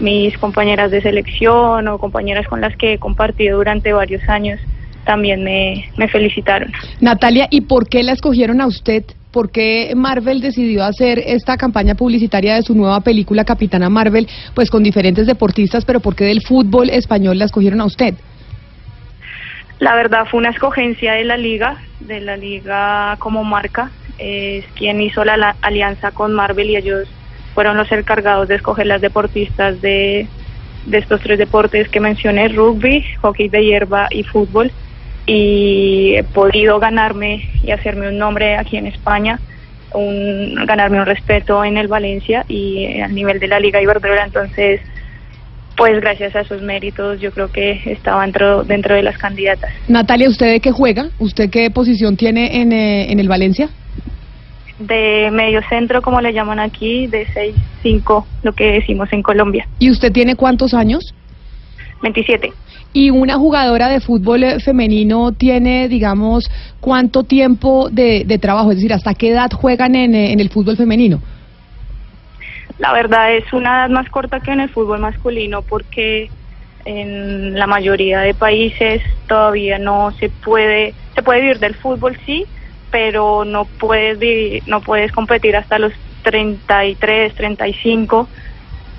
mis compañeras de selección o compañeras con las que he compartido durante varios años también me, me felicitaron. Natalia, ¿y por qué la escogieron a usted? ¿Por qué Marvel decidió hacer esta campaña publicitaria de su nueva película Capitana Marvel, pues con diferentes deportistas, pero por qué del fútbol español la escogieron a usted? La verdad fue una escogencia de la liga, de la liga como marca. Es quien hizo la, la alianza con Marvel y ellos fueron los encargados de escoger las deportistas de, de estos tres deportes que mencioné, rugby, hockey de hierba y fútbol. Y he podido ganarme y hacerme un nombre aquí en España, un, ganarme un respeto en el Valencia y eh, a nivel de la Liga Iberdrola. Entonces, pues gracias a esos méritos yo creo que estaba dentro, dentro de las candidatas. Natalia, ¿usted de qué juega? ¿Usted qué posición tiene en, eh, en el Valencia? De medio centro, como le llaman aquí, de 6-5, lo que decimos en Colombia. ¿Y usted tiene cuántos años? 27. Y una jugadora de fútbol femenino tiene, digamos, cuánto tiempo de, de trabajo, es decir, hasta qué edad juegan en, eh, en el fútbol femenino. La verdad es una edad más corta que en el fútbol masculino porque en la mayoría de países todavía no se puede, se puede vivir del fútbol sí, pero no puedes no puedes competir hasta los 33, 35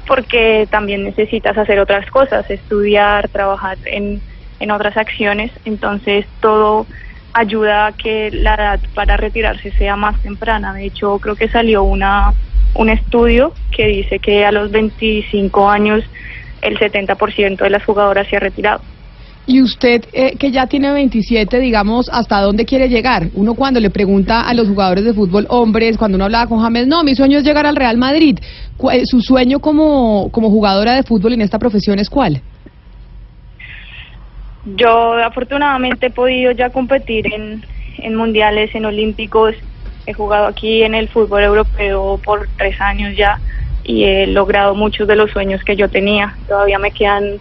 porque también necesitas hacer otras cosas, estudiar, trabajar en, en otras acciones, entonces todo ayuda a que la edad para retirarse sea más temprana. De hecho, creo que salió una un estudio que dice que a los 25 años el 70% de las jugadoras se ha retirado. Y usted, eh, que ya tiene 27, digamos, ¿hasta dónde quiere llegar? Uno cuando le pregunta a los jugadores de fútbol hombres, cuando uno hablaba con James, no, mi sueño es llegar al Real Madrid. Eh, ¿Su sueño como, como jugadora de fútbol en esta profesión es cuál? Yo afortunadamente he podido ya competir en, en mundiales, en olímpicos. He jugado aquí en el fútbol europeo por tres años ya y he logrado muchos de los sueños que yo tenía. Todavía me quedan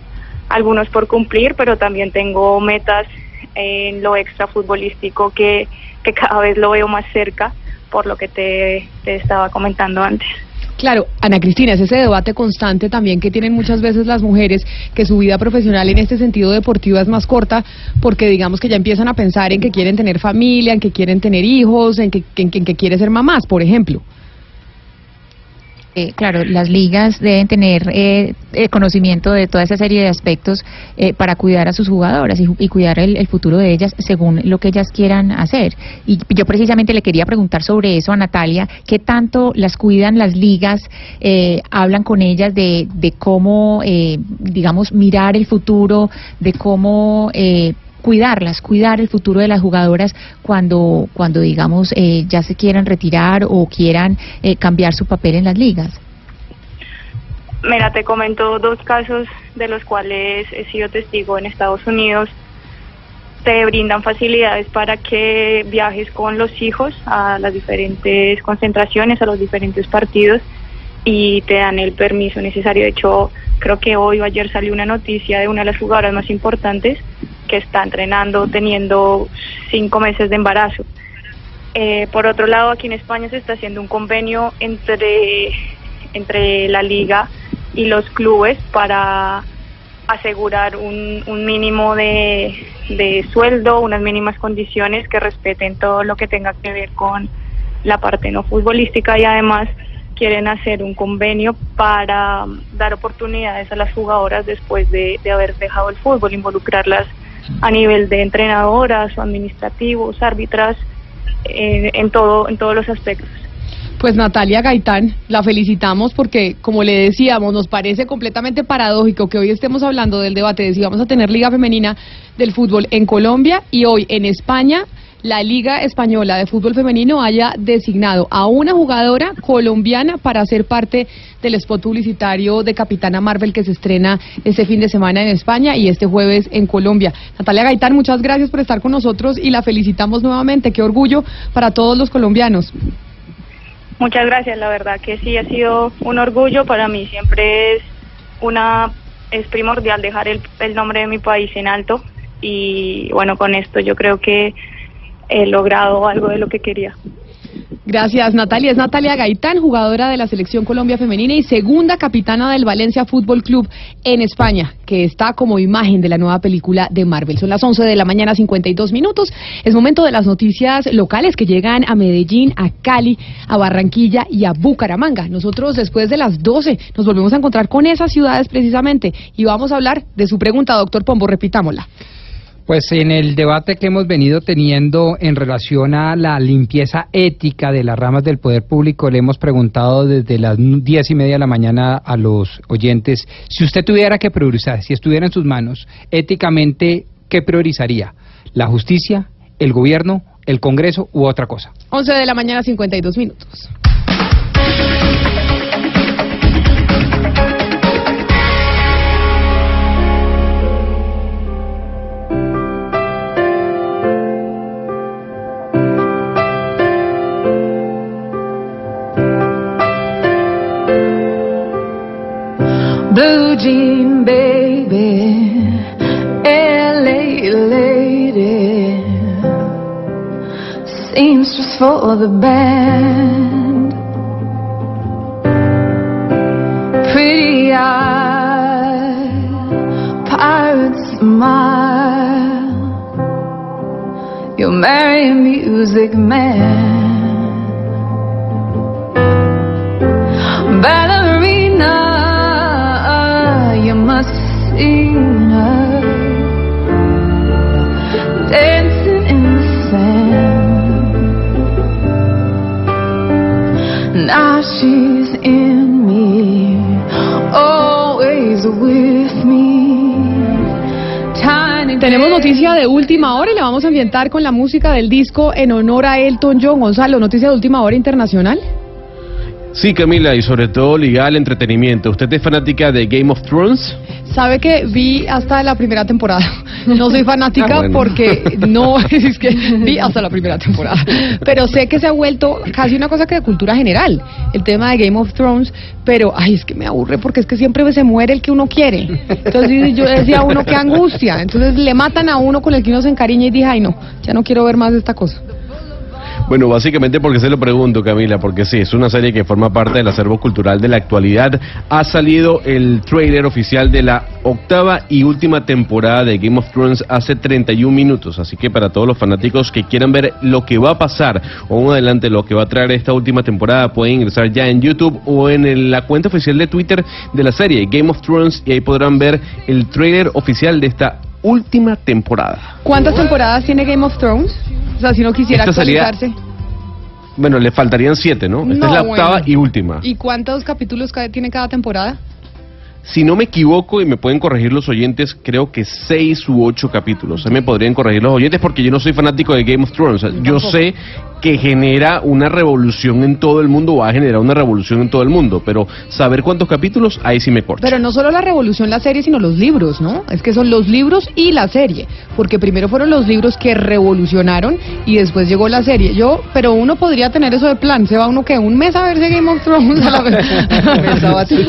algunos por cumplir, pero también tengo metas en lo extra futbolístico que, que cada vez lo veo más cerca por lo que te, te estaba comentando antes. Claro, Ana Cristina, es ese debate constante también que tienen muchas veces las mujeres, que su vida profesional en este sentido deportiva es más corta, porque digamos que ya empiezan a pensar en que quieren tener familia, en que quieren tener hijos, en que, en, en que quieren ser mamás, por ejemplo. Eh, claro, las ligas deben tener eh, eh, conocimiento de toda esa serie de aspectos eh, para cuidar a sus jugadoras y, cuidar el, el futuro de ellas según lo que ellas quieran hacer. Y yo precisamente le quería preguntar sobre eso a Natalia, ¿qué tanto las cuidan las ligas? Eh, hablan con ellas de, de cómo, eh, digamos, mirar el futuro, de cómo... Cuidarlas, cuidar el futuro de las jugadoras cuando, cuando digamos, eh, ya se quieran retirar o quieran eh, cambiar su papel en las ligas. Mira, te comento dos casos de los cuales he sido testigo en Estados Unidos. Te brindan facilidades para que viajes con los hijos a las diferentes concentraciones, a los diferentes partidos y te dan el permiso necesario. De hecho, creo que hoy o ayer salió una noticia de una de las jugadoras más importantes que está entrenando teniendo cinco meses de embarazo. Eh, por otro lado, aquí en España se está haciendo un convenio entre, entre la liga y los clubes para asegurar un, un mínimo de, de sueldo, unas mínimas condiciones que respeten todo lo que tenga que ver con la parte no futbolística y además quieren hacer un convenio para dar oportunidades a las jugadoras después de, de haber dejado el fútbol, involucrarlas a nivel de entrenadoras o administrativos, árbitras, eh, en todo en todos los aspectos. Pues Natalia Gaitán, la felicitamos porque, como le decíamos, nos parece completamente paradójico que hoy estemos hablando del debate de si vamos a tener Liga Femenina del Fútbol en Colombia y hoy en España la Liga Española de Fútbol Femenino haya designado a una jugadora colombiana para ser parte del spot publicitario de Capitana Marvel que se estrena este fin de semana en España y este jueves en Colombia. Natalia Gaitán, muchas gracias por estar con nosotros y la felicitamos nuevamente. Qué orgullo para todos los colombianos. Muchas gracias, la verdad que sí ha sido un orgullo para mí, siempre es una es primordial dejar el, el nombre de mi país en alto y bueno, con esto yo creo que he logrado algo de lo que quería. Gracias, Natalia. Es Natalia Gaitán, jugadora de la Selección Colombia Femenina y segunda capitana del Valencia Fútbol Club en España, que está como imagen de la nueva película de Marvel. Son las 11 de la mañana, 52 minutos. Es momento de las noticias locales que llegan a Medellín, a Cali, a Barranquilla y a Bucaramanga. Nosotros, después de las 12, nos volvemos a encontrar con esas ciudades precisamente y vamos a hablar de su pregunta, doctor Pombo. Repitámosla. Pues en el debate que hemos venido teniendo en relación a la limpieza ética de las ramas del poder público, le hemos preguntado desde las diez y media de la mañana a los oyentes, si usted tuviera que priorizar, si estuviera en sus manos, éticamente, ¿qué priorizaría? ¿La justicia, el gobierno, el Congreso u otra cosa? 11 de la mañana, 52 minutos. Blue jean baby, LA lady, seamstress for the band. Pretty eye, pirate smile, you'll marry a music man. Ballad must have seen her dancing in the sand. Now she's in me, always with me. Tiny Tenemos noticia de última hora y la vamos a ambientar con la música del disco en honor a Elton John. Gonzalo, noticia de última hora internacional. Sí, Camila, y sobre todo ligada al entretenimiento. ¿Usted es fanática de Game of Thrones? Sabe que vi hasta la primera temporada. No soy fanática Ah, bueno. porque no, es que vi hasta la primera temporada. Pero sé que se ha vuelto casi una cosa que de cultura general, el tema de Game of Thrones, pero ay, es que me aburre porque es que siempre se muere el que uno quiere. Entonces yo decía a uno qué angustia. Entonces le matan a uno con el que uno se encariña y dije, ay no, ya no quiero ver más de esta cosa. Bueno, básicamente porque se lo pregunto, Camila, porque sí, es una serie que forma parte del acervo cultural de la actualidad. Ha salido el trailer oficial de la octava y última temporada de Game of Thrones hace 31 minutos, así que para todos los fanáticos que quieran ver lo que va a pasar o un adelante lo que va a traer esta última temporada, pueden ingresar ya en YouTube o en el- la cuenta oficial de Twitter de la serie Game of Thrones y ahí podrán ver el trailer oficial de esta última temporada. ¿Cuántas temporadas tiene Game of Thrones? O sea, si no quisiera Esta. Bueno, le faltarían siete, ¿no? Esta No, es la octava bueno. y última. ¿Y cuántos capítulos ca- tiene cada temporada? Si no me equivoco y me pueden corregir los oyentes, creo que seis u ocho capítulos. Me podrían corregir los oyentes porque yo no soy fanático de Game of Thrones. O sea, yo sé que genera una revolución en todo el mundo, va a generar una revolución en todo el mundo, pero saber cuántos capítulos, ahí sí me corta. Pero no solo la revolución, la serie, sino los libros, ¿no? Es que son los libros y la serie. Porque primero fueron los libros que revolucionaron y después llegó la serie. Yo, pero uno podría tener eso de plan. ¿Se va uno que ¿Un mes a verse Game of Thrones? A, la vez? mes sabático.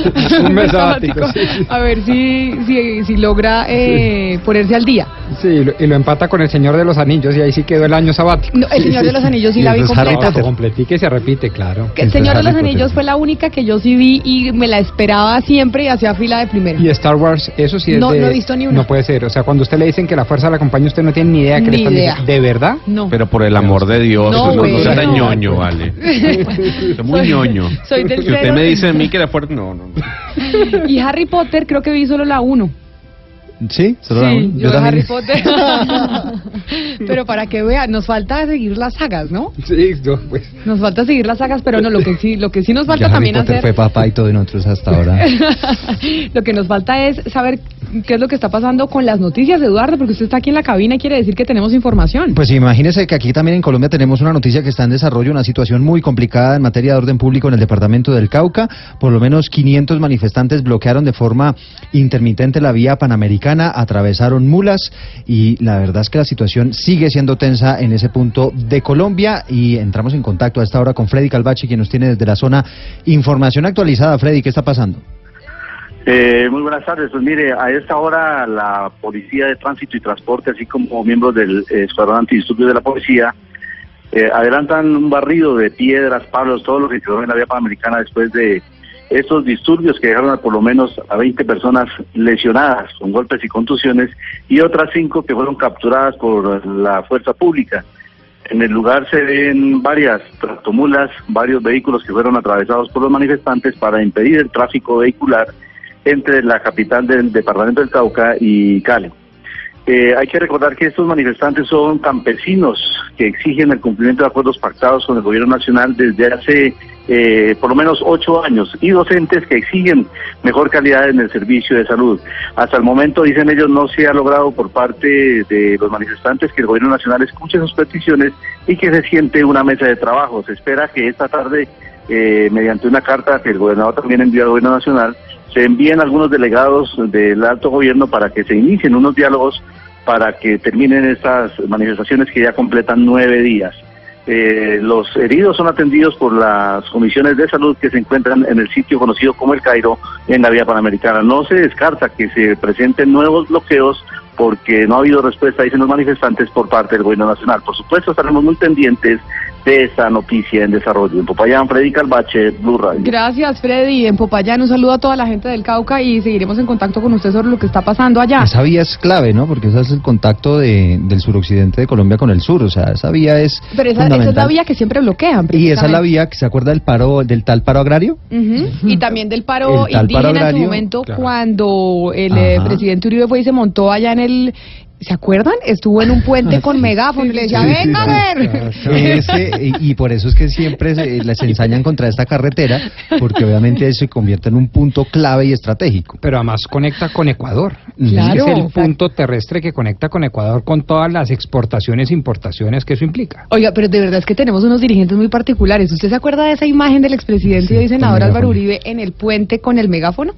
Un mes sabático. A ver si, si, si logra eh, ponerse al día. Sí, y lo, y lo empata con El Señor de los Anillos y ahí sí quedó el año sabático. No, El Señor de los Anillos sí la vi completa. Completica y se repite, claro. Que El Señor de los Anillos fue la única que yo sí vi y me la esperaba siempre y hacía fila de primero. Y Star Wars, eso sí es No, de- no he visto ni una. No puede ser. O sea, cuando usted le dicen que la fuerza la acompaña, usted no tiene ni idea que le Ni están idea. diciendo. ¿De verdad? No. Pero por el amor de Dios, No, no, no, sea ñoño, vale. Es muy Soy- ñoño. soy del Si usted me dice a mí que era fuerte, no, no. no. Y Harry Potter creo que vi solo la uno. Sí, solo la Sí, yo, también. Harry Potter. pero para que vean, nos falta seguir las sagas, ¿no? Sí, yo, pues. Nos falta seguir las sagas, pero no, lo que sí, lo que sí nos falta Ya Harry también Potter hacer. fue papá y todo y nosotros hasta ahora. lo que nos falta es saber qué es lo que está pasando con las noticias, Eduardo, porque usted está aquí en la cabina y quiere decir que tenemos información. Pues imagínese que aquí también en Colombia tenemos una noticia que está en desarrollo, una situación muy complicada en materia de orden público en el departamento del Cauca. Por lo menos 500 manifestantes bloquearon de forma intermitente la vía panamericana, atravesaron mulas y la verdad es que la situación sigue siendo tensa en ese punto de Colombia y entramos en contacto a esta hora con Freddy Calvachi, quien nos tiene desde la zona información actualizada. Freddy, ¿qué está pasando? Eh, muy buenas tardes. Pues mire, a esta hora la Policía de Tránsito y Transporte, así como miembros del Escuadrón Antidisturbios de la Policía, eh, adelantan un barrido de piedras, palos, todo lo que quedó en la vía panamericana después de estos disturbios que dejaron a por lo menos a 20 personas lesionadas con golpes y contusiones y otras cinco que fueron capturadas por la fuerza pública. En el lugar se ven varias tractomulas, varios vehículos que fueron atravesados por los manifestantes para impedir el tráfico vehicular entre la capital del departamento del Cauca y Cali. Eh, hay que recordar que estos manifestantes son campesinos que exigen el cumplimiento de acuerdos pactados con el gobierno nacional desde hace eh, por lo menos ocho años y docentes que exigen mejor calidad en el servicio de salud. Hasta el momento, dicen ellos, no se ha logrado por parte de los manifestantes que el gobierno nacional escuche sus peticiones y que se siente una mesa de trabajo. Se espera que esta tarde, eh, mediante una carta que el gobernador también envió al gobierno nacional, se envíen algunos delegados del alto gobierno para que se inicien unos diálogos para que terminen estas manifestaciones que ya completan nueve días. Eh, los heridos son atendidos por las comisiones de salud que se encuentran en el sitio conocido como el Cairo en la vía panamericana. No se descarta que se presenten nuevos bloqueos porque no ha habido respuesta, dicen los manifestantes, por parte del gobierno nacional. Por supuesto, estaremos muy pendientes de esta noticia en desarrollo. En Popayán, Freddy Calvache, Blue Radio. Gracias, Freddy. En Popayán, un saludo a toda la gente del Cauca y seguiremos en contacto con usted sobre lo que está pasando allá. Esa vía es clave, ¿no? Porque ese es el contacto de, del suroccidente de Colombia con el sur. O sea, esa vía es. Pero esa, esa es la vía que siempre bloquean. Y esa es la vía que se acuerda del paro, del tal paro agrario. Ujú. Y también del paro indígena paro en su momento claro. cuando el eh, presidente Uribe fue y se montó allá en el... ¿Se acuerdan? Estuvo en un puente con megáfono y le decía, Sí, sí, venga a ver. Ese, y, y por eso es que siempre se, les ensañan contra esta carretera, porque obviamente se convierte en un punto clave y estratégico. Pero además conecta con Ecuador. Claro. Es el punto terrestre que conecta con Ecuador con todas las exportaciones e importaciones que eso implica. Oiga, pero de verdad es que tenemos unos dirigentes muy particulares. ¿Usted se acuerda de esa imagen del expresidente y hoy senador Álvaro. Uribe en el puente con el megáfono?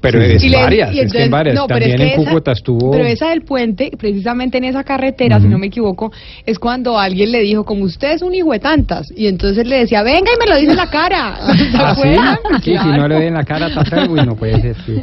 Pero es Y le- varias, y es que en varias. no, pero es También que en esa- Cúcuta estuvo... Pero esa del puente, precisamente en esa carretera, si no me equivoco, es cuando alguien le dijo, como usted es un hijo de tantas, y entonces le decía, venga y me lo dice en la cara. ¿Se ¿Ah, sí? si no le doy en la cara, está feo, uy, no puede ser. sí.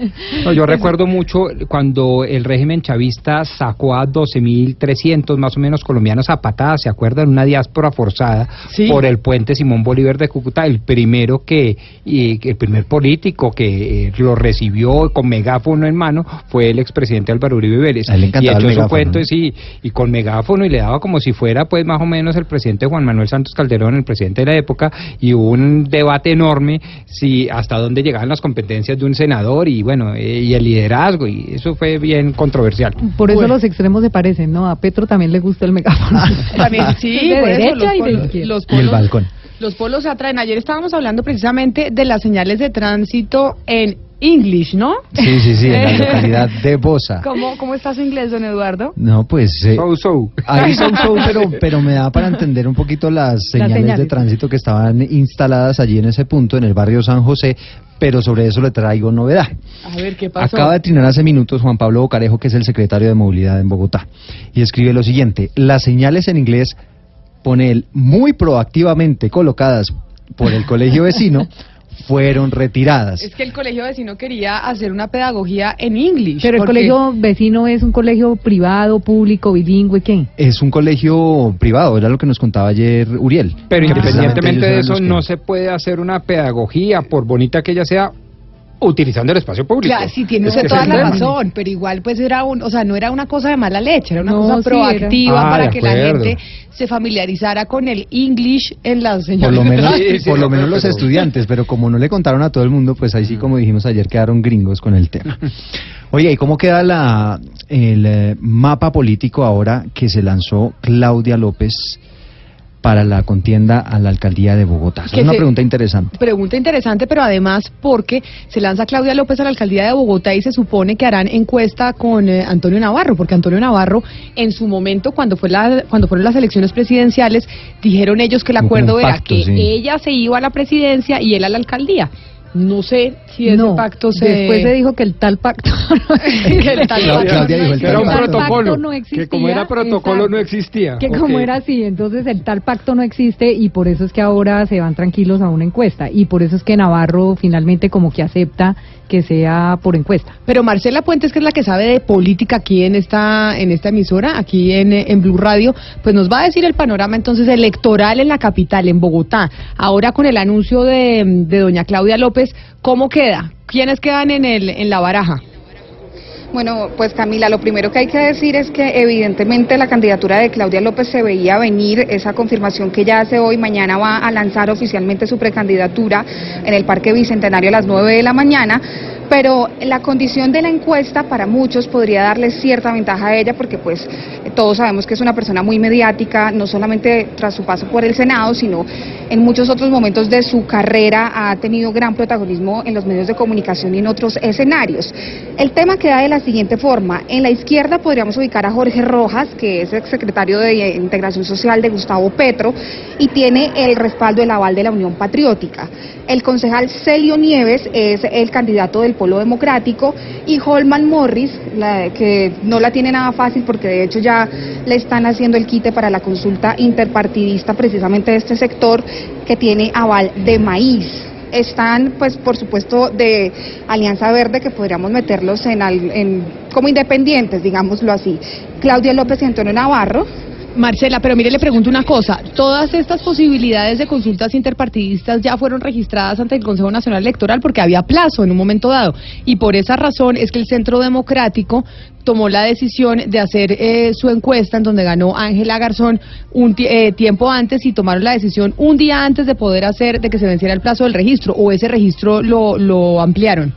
No, yo recuerdo mucho cuando el régimen chavista sacó a 12.300 más o menos colombianos a patadas, ¿se acuerdan? Una diáspora forzada por el puente Simón Bolívar de Cúcuta, el primero que, y, el primer político que eh, lo recibió con megáfono en mano fue el expresidente Álvaro Uribe Vélez. A él le y echó el su cuento, y con megáfono y le daba como si fuera pues más o menos el presidente Juan Manuel Santos Calderón, el presidente de la época, y hubo un debate enorme si hasta dónde llegaban las competencias de un senador y bueno, eh, y el liderazgo, y eso fue bien controversial. Por eso los extremos se parecen, ¿no? A Petro también le gusta el megáfono. También, sí, de por eso, derecha los y de polos- izquierda. los Y el polos- balcón. Los polos se atraen. Ayer estábamos hablando precisamente de las señales de tránsito en English, ¿no? Sí, sí, sí, en la localidad de Bosa. ¿Cómo, ¿Cómo está su inglés, don Eduardo? No, pues... eh, So, so. Ahí son show, pero, pero me da para entender un poquito las señales, de señales. tránsito que estaban instaladas allí en ese punto, en el barrio San José, pero sobre eso le traigo novedad. A ver, ¿qué pasó? Acaba de trinar hace minutos Juan Pablo Bocarejo, que es el secretario de Movilidad en Bogotá, y escribe lo siguiente, las señales en inglés, pone él, muy proactivamente colocadas por el colegio vecino, fueron retiradas. Es que el colegio vecino quería hacer una pedagogía en English. Pero el porque- colegio vecino es un colegio privado, público, bilingüe, ¿qué? Es un colegio privado, era lo que nos contaba ayer Uriel. Pero independientemente de eso, que- no se puede hacer una pedagogía, por bonita que ella sea, utilizando el espacio público. Claro, sí, tiene usted toda la razón, pero igual pues era un, o sea, no era una cosa de mala leche, era una No, cosa sí, proactiva. Ah, para que la gente se familiarizara con el English en las Por señales lo de menos, tránsito. por lo menos los estudiantes, pero como no le contaron a todo el mundo, pues ahí sí, como dijimos ayer, quedaron gringos con el tema. Oye, ¿y cómo queda la, el eh, mapa político ahora que se lanzó Claudia López para la contienda a la alcaldía de Bogotá? Esa Es una pregunta interesante. Pregunta interesante, pero además porque se lanza Claudia López a la alcaldía de Bogotá y se supone que harán encuesta con eh, Antonio Navarro, porque Antonio Navarro en su momento cuando fue la, cuando fueron las elecciones presidenciales dijeron ellos que el acuerdo era que sí. ella se iba a la presidencia y él a la alcaldía. No sé si ese no, pacto se después se dijo que el tal pacto que el tal Claudia- pacto Claudia no dijo el Que era un tal pacto. protocolo. no existía, que como era protocolo exacto. no existía. Que como era así, entonces el tal pacto no existe y por eso es que ahora se van tranquilos a una encuesta y por eso es que Navarro finalmente como que acepta que sea por encuesta. Pero Marcela Puentes, que es la que sabe de política aquí en esta en esta emisora, aquí en, en Blue Radio, pues nos va a decir el panorama entonces electoral en la capital, en Bogotá. Ahora con el anuncio de, de doña Claudia López, ¿cómo queda? ¿Quiénes quedan en el en la baraja? Bueno, pues Camila, lo primero que hay que decir es que evidentemente la candidatura de Claudia López se veía venir, esa confirmación que ya hace hoy, mañana va a lanzar oficialmente su precandidatura en el Parque Bicentenario a las 9 de la mañana, pero la condición de la encuesta para muchos podría darle cierta ventaja a ella porque pues todos sabemos que es una persona muy mediática, no solamente tras su paso por el Senado, sino en muchos otros momentos de su carrera ha tenido gran protagonismo en los medios de comunicación y en otros escenarios. El tema queda de la siguiente forma. En la izquierda podríamos ubicar a Jorge Rojas, que es exsecretario de Integración Social de Gustavo Petro y tiene el respaldo, el aval de la Unión Patriótica. El concejal Celio Nieves es el candidato del Polo Democrático, y Holman Morris, la, que no la tiene nada fácil porque de hecho ya le están haciendo el quite para la consulta interpartidista precisamente de este sector que tiene aval de maíz están, pues, por supuesto, de Alianza Verde, que podríamos meterlos en, al- en como independientes, digámoslo así. Claudia López y Antonio Navarro. Marcela, pero mire, le pregunto una cosa. Todas estas posibilidades de consultas interpartidistas ya fueron registradas ante el Consejo Nacional Electoral porque había plazo en un momento dado. Y por esa razón es que el Centro Democrático tomó la decisión de hacer eh, su encuesta en donde ganó Ángela Garzón un eh, tiempo antes y tomaron la decisión un día antes de poder hacer, de que se venciera el plazo del registro o ese registro lo, lo ampliaron.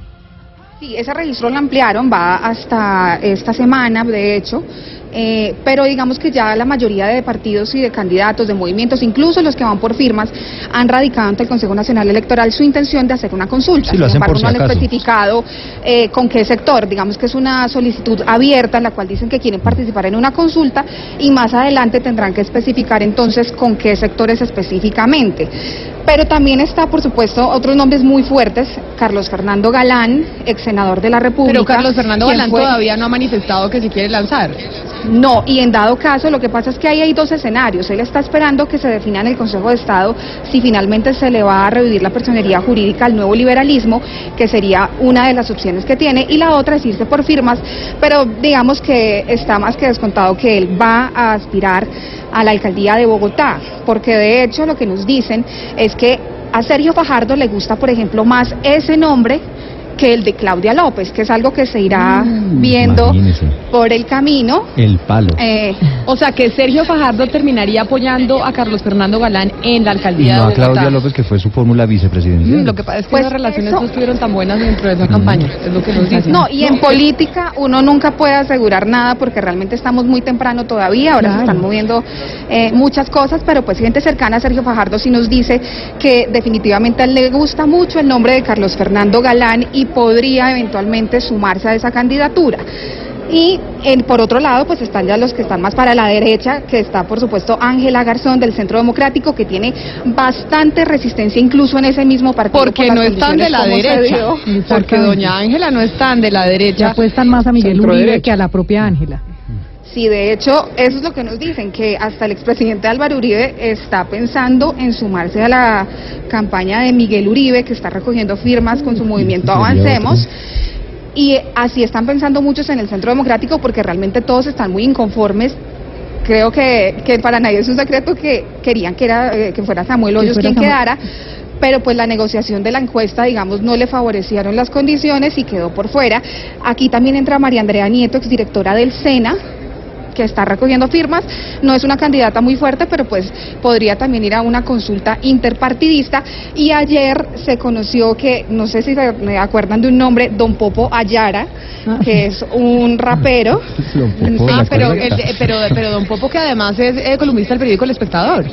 Sí, ese registro lo ampliaron, va hasta esta semana, de hecho, eh, pero digamos que ya la mayoría de partidos y de candidatos, de movimientos, incluso los que van por firmas, han radicado ante el Consejo Nacional Electoral su intención de hacer una consulta. Sí, lo Sin hacen por embargo, si no han especificado eh, con qué sector. Digamos que es una solicitud abierta en la cual dicen que quieren participar en una consulta y más adelante tendrán que especificar entonces con qué sectores específicamente. Pero también está, por supuesto, otros nombres muy fuertes. Carlos Fernando Galán, ex senador de la República. Pero Carlos Fernando Galán fue- todavía no ha manifestado que se quiere lanzar. No, y en dado caso, lo que pasa es que ahí hay dos escenarios. Él está esperando que se defina en el Consejo de Estado si finalmente se le va a revivir la personería jurídica al nuevo liberalismo, que sería una de las opciones que tiene, y la otra es irse por firmas, pero digamos que está más que descontado que él va a aspirar a la alcaldía de Bogotá, porque de hecho lo que nos dicen es que a Sergio Fajardo le gusta, por ejemplo, más ese nombre que el de Claudia López, que es algo que se irá viendo Imagínese. por el camino. El palo. Eh, O sea que Sergio Fajardo terminaría apoyando a Carlos Fernando Galán en la Y alcaldía no de a. Claudia López, que fue su fórmula vicepresidencial. Mm, Lo que pasa es que Pues las relaciones eso- no estuvieron tan buenas dentro de esa campaña, es lo que nos dicen. No, y en política uno nunca puede asegurar nada porque realmente estamos muy temprano todavía, ahora se están moviendo eh, muchas cosas, pero pues gente cercana a Sergio Fajardo sí nos dice que definitivamente a él le gusta mucho el nombre de Carlos Fernando Galán y podría eventualmente sumarse a esa candidatura. Y en- por otro lado, pues están ya los que están más para la derecha, que está por supuesto Ángela Garzón del Centro Democrático, que tiene bastante resistencia incluso en ese mismo partido. Porque por no están de la derecha. Porque doña Ángela no está de la derecha. Ya apuestan más a Miguel Uribe que a la propia Ángela. Sí, de hecho, eso es lo que nos dicen, que hasta el expresidente Álvaro Uribe está pensando en sumarse a la campaña de Miguel Uribe, que está recogiendo firmas con su movimiento Avancemos. Y así están pensando muchos en el Centro Democrático porque realmente todos están muy inconformes. Creo que, que para nadie es un secreto que querían que, era, eh, que fuera Samuel Hoyos fuera quien Samuel. quedara, pero pues la negociación de la encuesta, digamos, no le favorecieron las condiciones y quedó por fuera. Aquí también entra María Andrea Nieto, exdirectora del SENA, que está recogiendo firmas. No es una candidata muy fuerte, pero pues podría también ir a una consulta interpartidista. Y ayer se conoció que, no sé si se me acuerdan de un nombre, Don Popo Ayara, que es un rapero. Don Popo, Ah, pero, el- pero, pero don Popo, que además es eh, columnista del periódico El Espectador.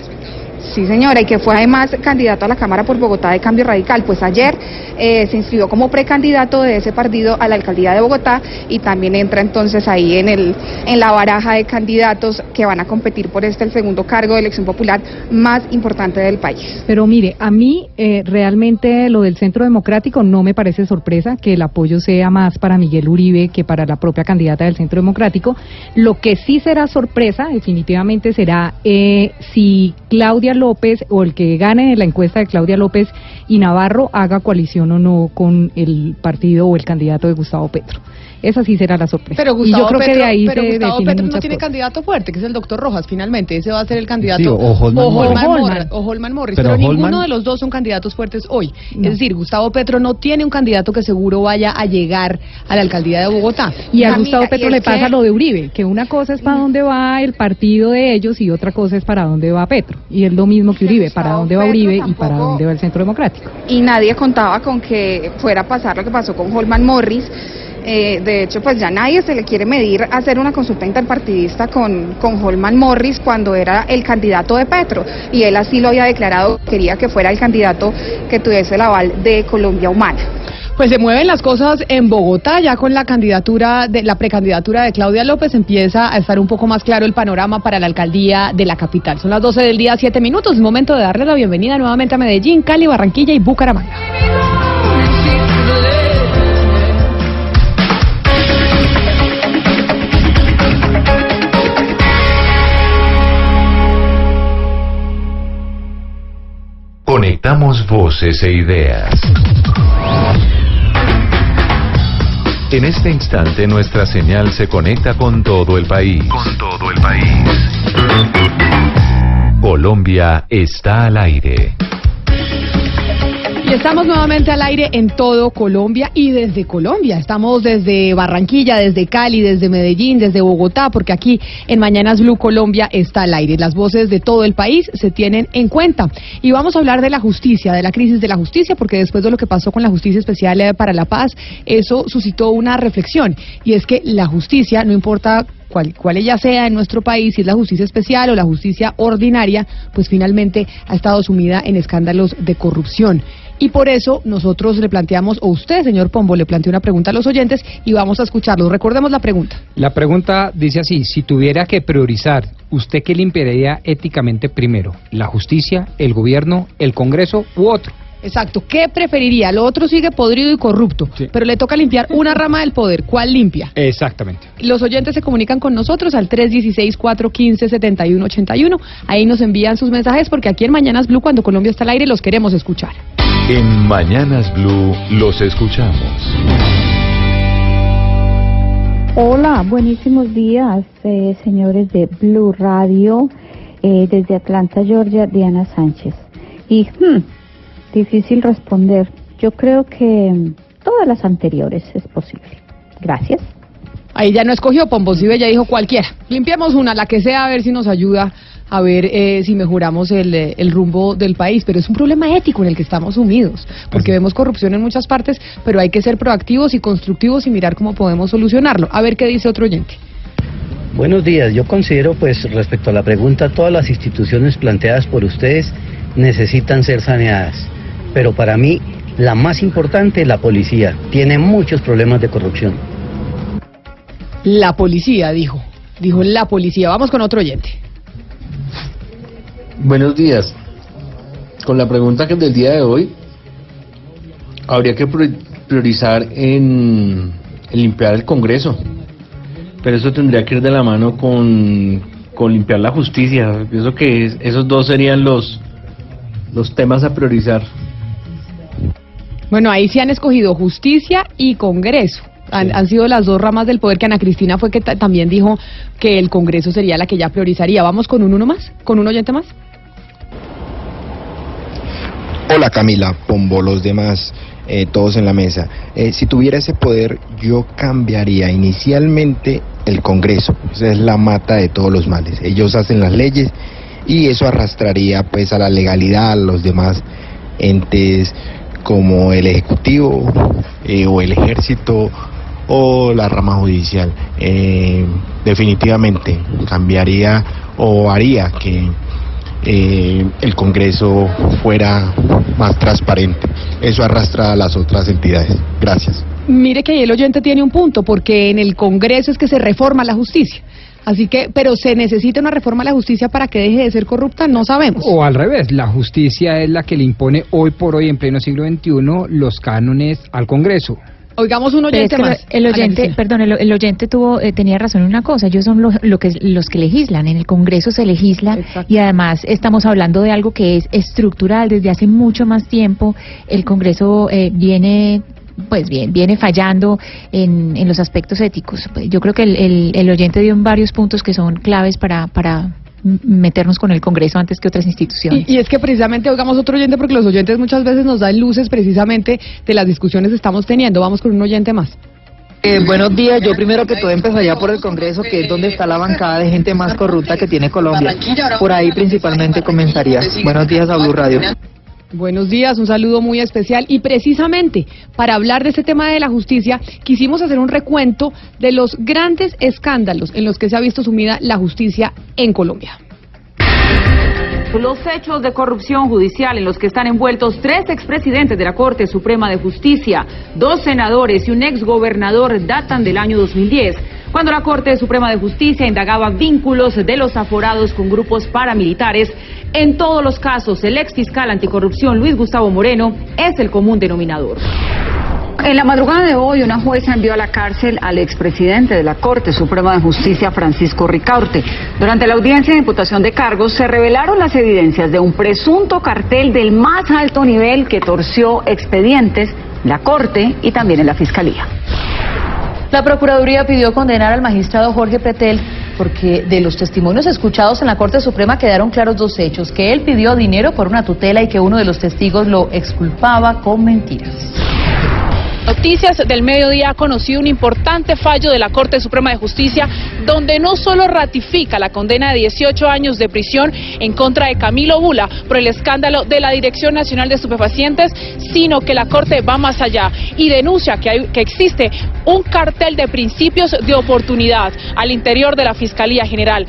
Sí, señora, y que fue además candidato a la Cámara por Bogotá de Cambio Radical. Pues ayer eh, se inscribió como precandidato de ese partido a la alcaldía de Bogotá y también entra entonces ahí en, el, en la baraja de candidatos que van a competir por este, el segundo cargo de elección popular más importante del país. Pero mire, a mí eh, realmente lo del Centro Democrático no me parece sorpresa que el apoyo sea más para Miguel Uribe que para la propia candidata del Centro Democrático. Lo que sí será sorpresa, definitivamente, será eh, si Claudia López o el que gane en la encuesta de Claudia López y Navarro haga coalición o no con el partido o el candidato de Gustavo Petro. Esa sí será la sorpresa. Pero y Gustavo yo creo Petro, que de ahí pero se Gustavo Petro no tiene cosas. candidato fuerte, que es el doctor Rojas, finalmente. Ese va a ser el candidato. Sí, o Holman o Morris. Holman, Holman. O Holman Morris, Pero Pero, ninguno Holman- de los dos son candidatos fuertes hoy. No. Es decir, Gustavo Petro no tiene un candidato que seguro vaya a llegar a la alcaldía de Bogotá. Y a Gustavo y Petro le pasa que- lo de Uribe, que una cosa es para dónde va el partido de ellos y otra cosa es para dónde va Petro. Y es lo mismo que Uribe, para dónde va Uribe y para dónde va el Centro Democrático. y nadie contaba con que fuera a pasar lo que pasó con Holman Morris. Eh, de hecho, pues ya nadie se le quiere medir hacer una consulta interpartidista con, con Holman Morris cuando era el candidato de Petro. Y él así lo había declarado, quería que fuera el candidato que tuviese el aval de Colombia Humana. Pues se mueven las cosas en Bogotá, ya con la candidatura, de la precandidatura de Claudia López empieza a estar un poco más claro el panorama para la alcaldía de la capital. Son las 12 del día, 7 minutos, es momento de darle la bienvenida nuevamente a Medellín, Cali, Barranquilla y Bucaramanga. Conectamos voces e ideas. En este instante nuestra señal se conecta con todo el país. Con todo el país. Colombia está al aire. Estamos nuevamente al aire en todo Colombia y desde Colombia. Estamos desde Barranquilla, desde Cali, desde Medellín, desde Bogotá, porque aquí en Mañanas Blue Colombia está al aire. Las voces de todo el país se tienen en cuenta. Y vamos a hablar de la justicia, de la crisis de la justicia, porque después de lo que pasó con la Justicia Especial eh, para la Paz, eso suscitó una reflexión. Y es que la justicia, no importa cual, cual ella sea en nuestro país, si es la justicia especial o la justicia ordinaria, pues finalmente ha estado sumida en escándalos de corrupción. Y por eso nosotros le planteamos, o usted, señor Pombo, le planteó una pregunta a los oyentes y vamos a escucharlo. Recordemos la pregunta. La pregunta dice así, si tuviera que priorizar, ¿usted qué limpiaría éticamente primero? ¿La justicia, el gobierno, el Congreso u otro? Exacto. ¿Qué preferiría? Lo otro sigue podrido y corrupto, pero le toca limpiar una rama del poder. ¿Cuál limpia? Exactamente. Los oyentes se comunican con nosotros al 316-415-7181. Ahí nos envían sus mensajes porque aquí en Mañanas Blue, cuando Colombia está al aire, los queremos escuchar. En Mañanas Blue los escuchamos. Hola, buenísimos días, eh, señores de Blue Radio, eh, desde Atlanta, Georgia, Diana Sánchez. Y, hmm, difícil responder. Yo creo que mm, todas las anteriores es posible. Gracias. Ahí ya no escogió Pombo, si ya dijo cualquiera. Limpiemos una, la que sea, a ver si nos ayuda a ver eh, si mejoramos el, eh, el rumbo del país. Pero es un problema ético en el que estamos sumidos, porque vemos corrupción en muchas partes, pero hay que ser proactivos y constructivos y mirar cómo podemos solucionarlo. A ver qué dice otro oyente. Buenos días. Yo considero, pues, respecto a la pregunta, todas las instituciones planteadas por ustedes necesitan ser saneadas. Pero para mí, la más importante, la policía. Tiene muchos problemas de corrupción. La policía, dijo. Dijo la policía. Vamos con otro oyente. Buenos días. Con la pregunta que del día de hoy, habría que pri- priorizar en, limpiar el Congreso. Pero eso tendría que ir de la mano con, con limpiar la justicia. Pienso que es- esos dos serían los, los temas a priorizar. Bueno, ahí sí han escogido justicia y Congreso. Han, han sido las dos ramas del poder que Ana Cristina fue que ta- también dijo que el Congreso sería la que ya priorizaría. Vamos con un uno más, con un oyente más. Hola Camila, Pombo, los demás, eh, todos en la mesa. Eh, si tuviera ese poder, yo cambiaría inicialmente el Congreso. Esa es la mata de todos los males. Ellos hacen las leyes y eso arrastraría pues a la legalidad a los demás entes como el Ejecutivo eh, o el Ejército o la rama judicial. Eh, definitivamente cambiaría o haría que eh, el Congreso fuera más transparente. Eso arrastra a las otras entidades. Gracias. Mire que ahí el oyente tiene un punto, porque en el Congreso es que se reforma la justicia. Así que, pero se necesita una reforma a la justicia para que deje de ser corrupta, no sabemos. O al revés, la justicia es la que le impone hoy por hoy, en pleno siglo XXI, los cánones al Congreso. Oigamos un es oyente que más. el oyente, perdón, el, el oyente tuvo eh, tenía razón en una cosa. Ellos son lo, lo que los que legislan. En el Congreso se legisla y además estamos hablando de algo que es estructural desde hace mucho más tiempo. El Congreso eh, viene pues bien, viene fallando en, en los aspectos éticos. Pues Yo creo que el, el, el oyente dio varios puntos que son claves para, para meternos con el Congreso antes que otras instituciones. Y, y es que precisamente oigamos otro oyente porque los oyentes muchas veces nos dan luces precisamente de las discusiones que estamos teniendo. Vamos con un oyente más. Eh, buenos días, yo primero que todo empezaría por el Congreso, que es donde está la bancada de gente más corrupta que tiene Colombia. Por ahí principalmente comenzaría. Buenos días a Blue Radio. Buenos días, un saludo muy especial y precisamente para hablar de este tema de la justicia quisimos hacer un recuento de los grandes escándalos en los que se ha visto sumida la justicia en Colombia. Los hechos de corrupción judicial en los que están envueltos tres expresidentes de la Corte Suprema de Justicia, dos senadores y un exgobernador datan del año 2010, cuando la Corte Suprema de Justicia indagaba vínculos de los aforados con grupos paramilitares. En todos los casos, el ex fiscal anticorrupción Luis Gustavo Moreno es el común denominador. En la madrugada de hoy, una jueza envió a la cárcel al expresidente de la Corte Suprema de Justicia, Francisco Ricaurte. Durante la audiencia de imputación de cargos, se revelaron las evidencias de un presunto cartel del más alto nivel que torció expedientes en la Corte y también en la Fiscalía. La Procuraduría pidió condenar al magistrado Jorge Pretel porque de los testimonios escuchados en la Corte Suprema quedaron claros dos hechos, que él pidió dinero por una tutela y que uno de los testigos lo exculpaba con mentiras. Noticias del Mediodía ha conocido un importante fallo de la Corte Suprema de Justicia donde no solo ratifica la condena de 18 años de prisión en contra de Camilo Bula por el escándalo de la Dirección Nacional de Estupefacientes, sino que la Corte va más allá y denuncia que, hay, que existe un cartel de principios de oportunidad al interior de la Fiscalía General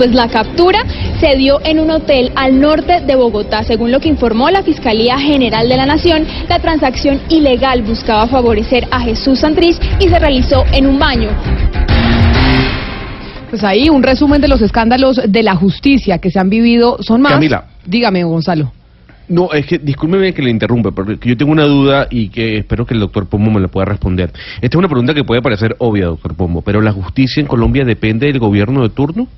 pues la captura se dio en un hotel al norte de Bogotá. Según lo que informó la Fiscalía General de la Nación, la transacción ilegal buscaba favorecer a Jesús Santriz y se realizó en un baño. Pues ahí un resumen de los escándalos de la justicia que se han vivido son más. Camila. Dígame, Gonzalo. No, es que discúlpeme que le interrumpa, porque yo tengo una duda y que espero que el doctor Pombo me la pueda responder. Esta es una pregunta que puede parecer obvia, doctor Pombo, pero ¿la justicia en Colombia depende del gobierno de turno?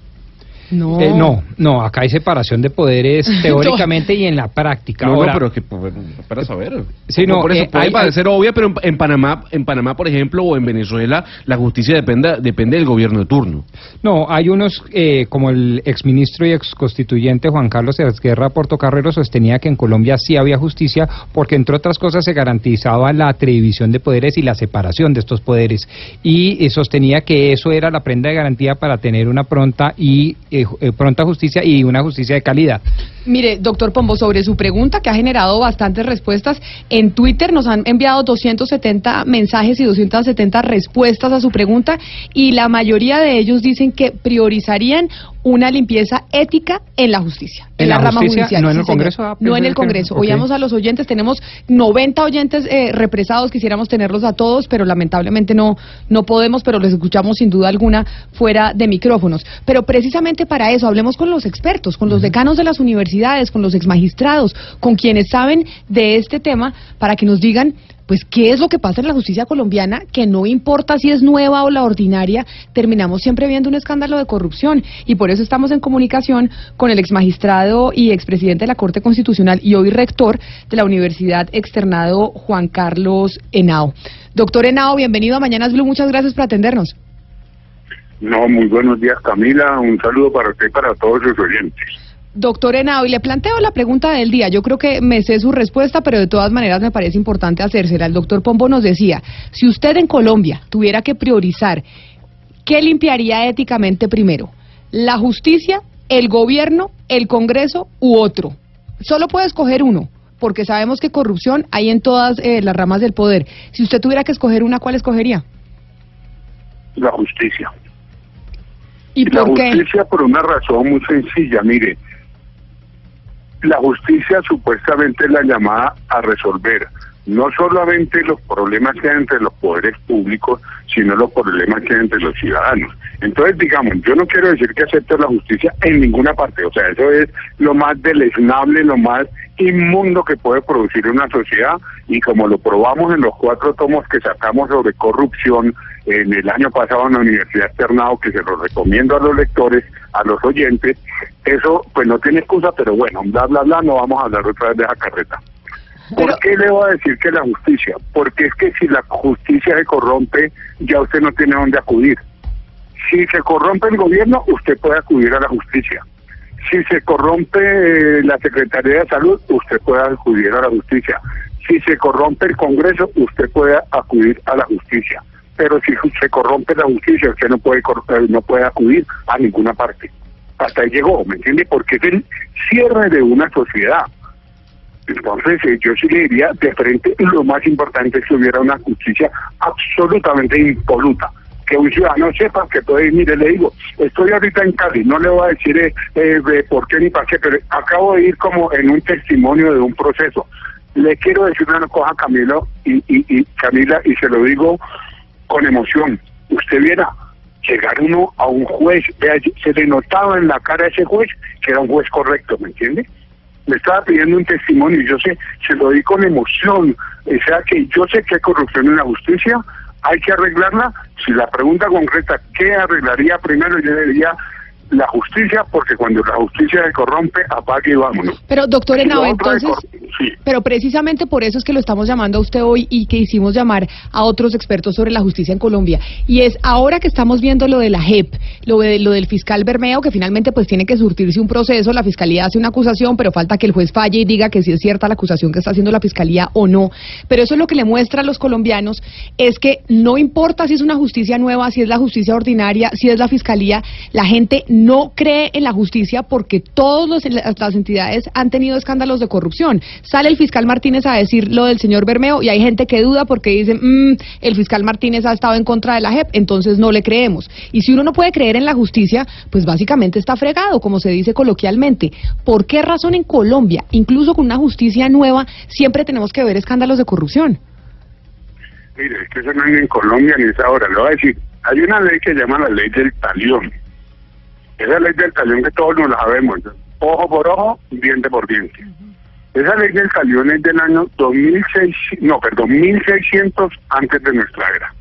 No. Eh, no, no, acá hay separación de poderes teóricamente y en la práctica. No, Ahora, no, pero que pues, para saber. Sí, no, por eso eh, puede hay- parecer obvia, pero en, en Panamá, en Panamá, por ejemplo, o en Venezuela, la justicia depende, depende del gobierno de turno. No, hay unos, eh, como el exministro y exconstituyente Juan Carlos Guerra Portocarrero sostenía que en Colombia sí había justicia porque, entre otras cosas, se garantizaba la división de poderes y la separación de estos poderes. Y eh, sostenía que eso era la prenda de garantía para tener una pronta y eh, eh, pronta justicia y una justicia de calidad. Mire, doctor Pombo, sobre su pregunta que ha generado bastantes respuestas, en Twitter nos han enviado 270 mensajes y 270 respuestas a su pregunta y la mayoría de ellos dicen que priorizarían una limpieza ética en la justicia, en, ¿En la rama justicia? judicial. ¿No en el. Congreso? Ah, No en el Congreso. ok. Oíamos a los oyentes, tenemos 90 oyentes eh, represados, quisiéramos tenerlos a todos, pero lamentablemente no, no podemos, pero les escuchamos sin duda alguna fuera de micrófonos. Pero precisamente para eso, hablemos con los expertos, con los decanos de las universidades, con los exmagistrados, con quienes saben de este tema, para que nos digan pues qué es lo que pasa en la justicia colombiana, que no importa si es nueva o la ordinaria, terminamos siempre viendo un escándalo de corrupción y por eso estamos en comunicación con el exmagistrado y expresidente de la Corte Constitucional y hoy rector de la Universidad Externado Juan Carlos Henao. Doctor Henao, bienvenido a Mañanas Blue, muchas gracias por atendernos. No, muy buenos días Camila, un saludo para usted y para todos sus oyentes. Doctor Henao, y le planteo la pregunta del día. Yo creo que me sé su respuesta, pero de todas maneras me parece importante hacérsela. El doctor Pombo nos decía, si usted en Colombia tuviera que priorizar, ¿qué limpiaría éticamente primero? ¿La justicia, el gobierno, el Congreso u otro? Solo puede escoger uno, porque sabemos que corrupción hay en todas eh, las ramas del poder. Si usted tuviera que escoger una, ¿cuál escogería? La justicia. ¿Y la por justicia por una razón muy sencilla, mire, la justicia supuestamente es la llamada a resolver no solamente los problemas que hay entre los poderes públicos, sino los problemas que hay entre los ciudadanos. Entonces, digamos, yo no quiero decir que acepte la justicia en ninguna parte, o sea, eso es lo más deleznable, lo más inmundo que puede producir una sociedad y como lo probamos en los cuatro tomos que sacamos sobre corrupción en el año pasado en la Universidad Externado, que se lo recomiendo a los lectores, a los oyentes, eso pues no tiene excusa, pero bueno, bla, bla, bla, no vamos a hablar otra vez de esa carreta. ¿Por qué le voy a decir que la justicia? Porque es que si la justicia se corrompe, ya usted no tiene dónde acudir. Si se corrompe el gobierno, usted puede acudir a la justicia. Si se corrompe eh, la Secretaría de Salud, usted puede acudir a la justicia. Si se corrompe el Congreso, usted puede acudir a la justicia. Pero si se corrompe la justicia, usted no puede eh, no puede acudir a ninguna parte. Hasta ahí llegó, ¿me entiende? Porque es el cierre de una sociedad. Entonces, eh, yo sí le diría de frente, lo más importante es que hubiera una justicia absolutamente impoluta. Que un ciudadano sepa que puede ir, mire, le digo, estoy ahorita en Cali, no le voy a decir eh, eh, por qué ni para qué, pero acabo de ir como en un testimonio de un proceso. Le quiero decir una cosa a Camilo y, Camila, y se lo digo con emoción. Usted viera, llegar uno a un juez, se le notaba en la cara a ese juez que era un juez correcto, ¿me entiende? Me estaba pidiendo un testimonio y yo sé, se lo di con emoción. O sea que yo sé que hay corrupción en la justicia, hay que arreglarla. Si la pregunta concreta, ¿qué arreglaría primero? Yo diría la justicia, porque cuando la justicia se corrompe, apague y vámonos. Pero, doctor Henao, entonces, sí. pero precisamente por eso es que lo estamos llamando a usted hoy y que hicimos llamar a otros expertos sobre la justicia en Colombia. Y es ahora que estamos viendo lo de la JEP, lo, de, lo del fiscal Bermeo, que finalmente pues tiene que surtirse un proceso, la fiscalía hace una acusación, pero falta que el juez falle y diga que si es cierta la acusación que está haciendo la fiscalía o no. Pero eso es lo que le muestra a los colombianos, es que no importa si es una justicia nueva, si es la justicia ordinaria, si es la fiscalía, la gente no cree en la justicia porque todas las entidades han tenido escándalos de corrupción. Sale el fiscal Martínez a decir lo del señor Bermeo y hay gente que duda porque dice, "Mm, el fiscal Martínez ha estado en contra de la JEP, entonces no le creemos. Y si uno no puede creer en la justicia, pues básicamente está fregado, como se dice coloquialmente. ¿Por qué razón en Colombia, incluso con una justicia nueva, siempre tenemos que ver escándalos de corrupción? Mire, es que eso no es ni en Colombia ni es ahora. Le voy a decir, hay una ley que se llama la ley del talión. Esa ley del talión que todos nos la sabemos. Ojo por ojo, diente por diente. Esa ley del talión es del año 2006, no, perdón, 1600 antes de nuestra era.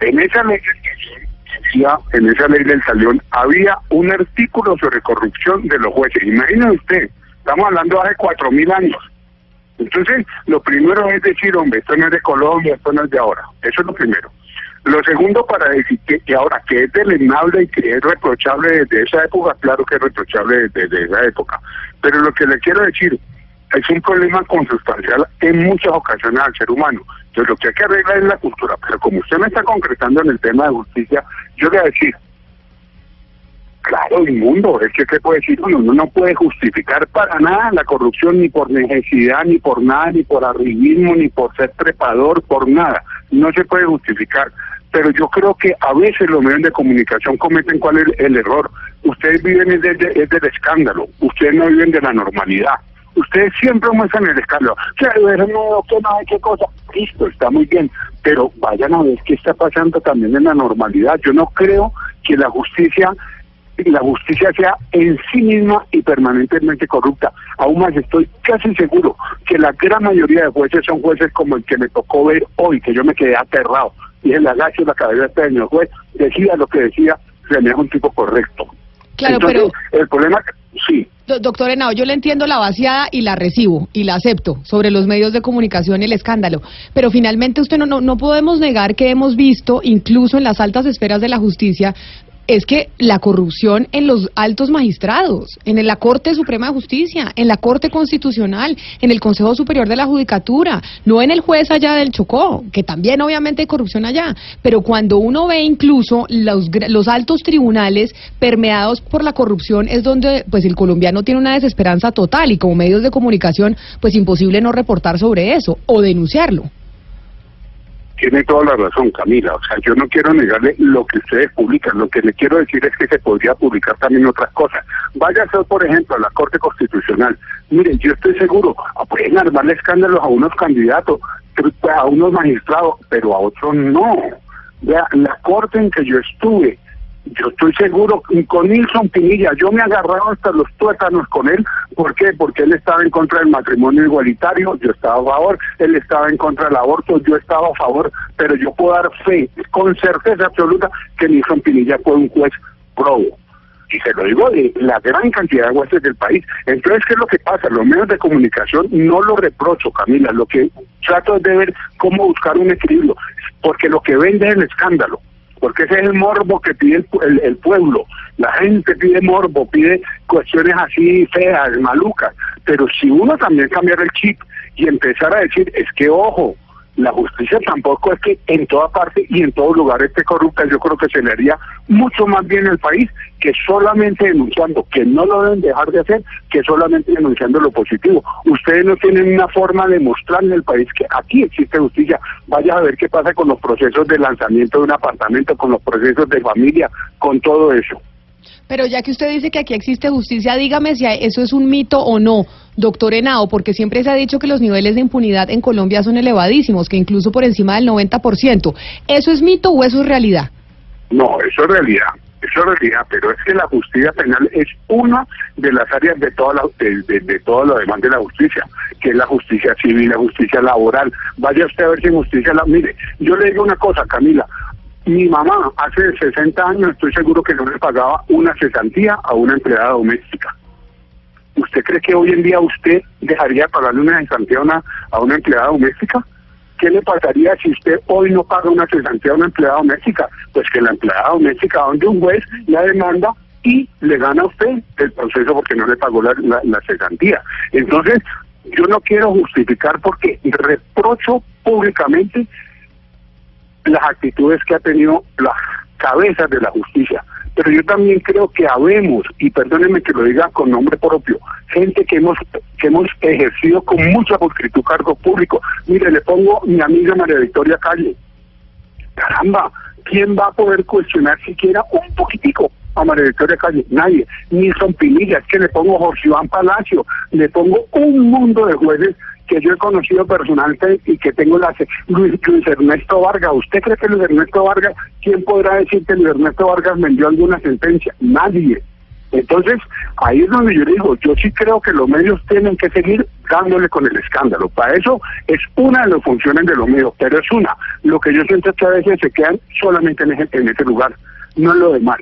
En esa ley del talión había- en esa ley del talión había un artículo sobre corrupción de los jueces. Imagínese usted, estamos hablando de hace cuatro mil años. Entonces, lo primero es decir, hombre, esto no es de Colombia, esto no es de ahora. Eso es lo primero. Lo segundo, para decir que, que ahora que es deleznable y que es reprochable desde esa época, claro que es reprochable desde, esa época. Pero lo que le quiero decir, es un problema consustancial en muchas ocasiones al ser humano. Entonces, lo que hay que arreglar es la cultura. Pero como usted me está concretando en el tema de justicia, yo le voy a decir, Claro, inmundo. Es que, ¿qué puede decir uno? Uno no puede justificar para nada la corrupción, ni por necesidad, ni por nada, ni por arribismo, ni por ser trepador, por nada. No se puede justificar. Pero yo creo que a veces los medios de comunicación cometen cuál es el error. Ustedes viven es, de- es del escándalo, ustedes no viven de la normalidad. Ustedes siempre muestran el escándalo. Que eso no, que no, qué cosa. Listo, está muy bien. Pero vayan a ver qué está pasando también en la normalidad. Yo no creo que la justicia la justicia sea en sí misma y permanentemente corrupta. Aún más estoy casi seguro que la gran mayoría de jueces son jueces como el que me tocó ver hoy, que yo me quedé aterrado. Y en la gacho la cabeza este señor juez decía lo que decía, se es un tipo correcto. Claro, Entonces, el problema, sí, Do- Doctor Henao, yo le entiendo la vaciada y la recibo y la acepto sobre los medios de comunicación y el escándalo, pero finalmente usted no, no, no podemos negar que hemos visto, incluso en las altas esferas de la justicia, es que la corrupción en los altos magistrados, en la Corte Suprema de Justicia, en la Corte Constitucional, en el Consejo Superior de la Judicatura, no en el juez allá del Chocó, que también obviamente hay corrupción allá, pero cuando uno ve incluso los, los altos tribunales permeados por la corrupción es donde pues el colombiano tiene una desesperanza total y como medios de comunicación pues imposible no reportar sobre eso o denunciarlo. Tiene toda la razón, Camila. O sea, yo no quiero negarle lo que ustedes publican. Lo que le quiero decir es que se podría publicar también otras cosas. Váyase, por ejemplo, a la Corte Constitucional. Mire, yo estoy seguro, ah, pueden armarle escándalos a unos candidatos, a unos magistrados, pero a otros no. Vea, la Corte en que yo estuve, yo estoy seguro, con Nilson Pinilla, yo me agarraba hasta los tuétanos con él. ¿Por qué? Porque él estaba en contra del matrimonio igualitario, yo estaba a favor, él estaba en contra del aborto, yo estaba a favor, pero yo puedo dar fe, con certeza absoluta, que Nilson Pinilla fue un juez probo. Y se lo digo de la gran cantidad de jueces del país. Entonces, ¿qué es lo que pasa? Los medios de comunicación no lo reprocho, Camila. Lo que trato es de ver cómo buscar un equilibrio. Porque lo que vende es el escándalo porque ese es el morbo que pide el, el- el pueblo. La gente pide morbo, pide cuestiones así feas, malucas. Pero si uno también cambiara el chip y empezara a decir, es que ojo, la justicia tampoco es que en toda parte y en todo lugar esté corrupta, yo creo que se le haría mucho más bien al país que solamente denunciando, que no lo deben dejar de hacer, que solamente denunciando lo positivo. Ustedes no tienen una forma de mostrar en el país que aquí existe justicia. Vaya a ver qué pasa con los procesos de lanzamiento de un apartamento, con los procesos de familia, con todo eso. Pero ya que usted dice que aquí existe justicia, dígame si eso es un mito o no, doctor Henao, porque siempre se ha dicho que los niveles de impunidad en Colombia son elevadísimos, que incluso por encima del 90%. ¿Eso es mito o eso es realidad? No, eso es realidad. Eso es realidad, pero es que la justicia penal es una de las áreas de toda la, de, de- de todo lo demás de la justicia, que es la justicia civil, la justicia laboral. Vaya usted a ver si justicia la... Mire, yo le digo una cosa, Camila. Mi mamá hace 60 años estoy seguro que no le pagaba una cesantía a una empleada doméstica. ¿Usted cree que hoy en día usted dejaría de pagarle una cesantía a una, a una empleada doméstica? ¿Qué le pasaría si usted hoy no paga una cesantía a una empleada doméstica? Pues que la empleada doméstica donde un juez la demanda y le gana a usted el proceso porque no le pagó la, la, la cesantía. Entonces, yo no quiero justificar porque reprocho públicamente las actitudes que ha tenido las cabezas de la justicia. Pero yo también creo que habemos, y perdónenme que lo diga con nombre propio, gente que hemos que hemos ejercido con mucha pulcritud cargo público. Mire, le pongo mi amiga María Victoria Calle. Caramba, ¿quién va a poder cuestionar siquiera un poquitico a María Victoria Calle? Nadie. Nilson Pinilla, es que le pongo Jorge Iván Palacio, le pongo un mundo de jueces que yo he conocido personalmente y que tengo la Luis, Luis Ernesto Vargas. ¿Usted cree que Luis Ernesto Vargas, quién podrá decir que Luis Ernesto Vargas vendió alguna sentencia? Nadie. Entonces, ahí es donde yo digo, yo sí creo que los medios tienen que seguir dándole con el escándalo. Para eso es una de las funciones de los medios, pero es una. Lo que yo siento es que a veces se quedan solamente en ese, en ese lugar, no en lo demás.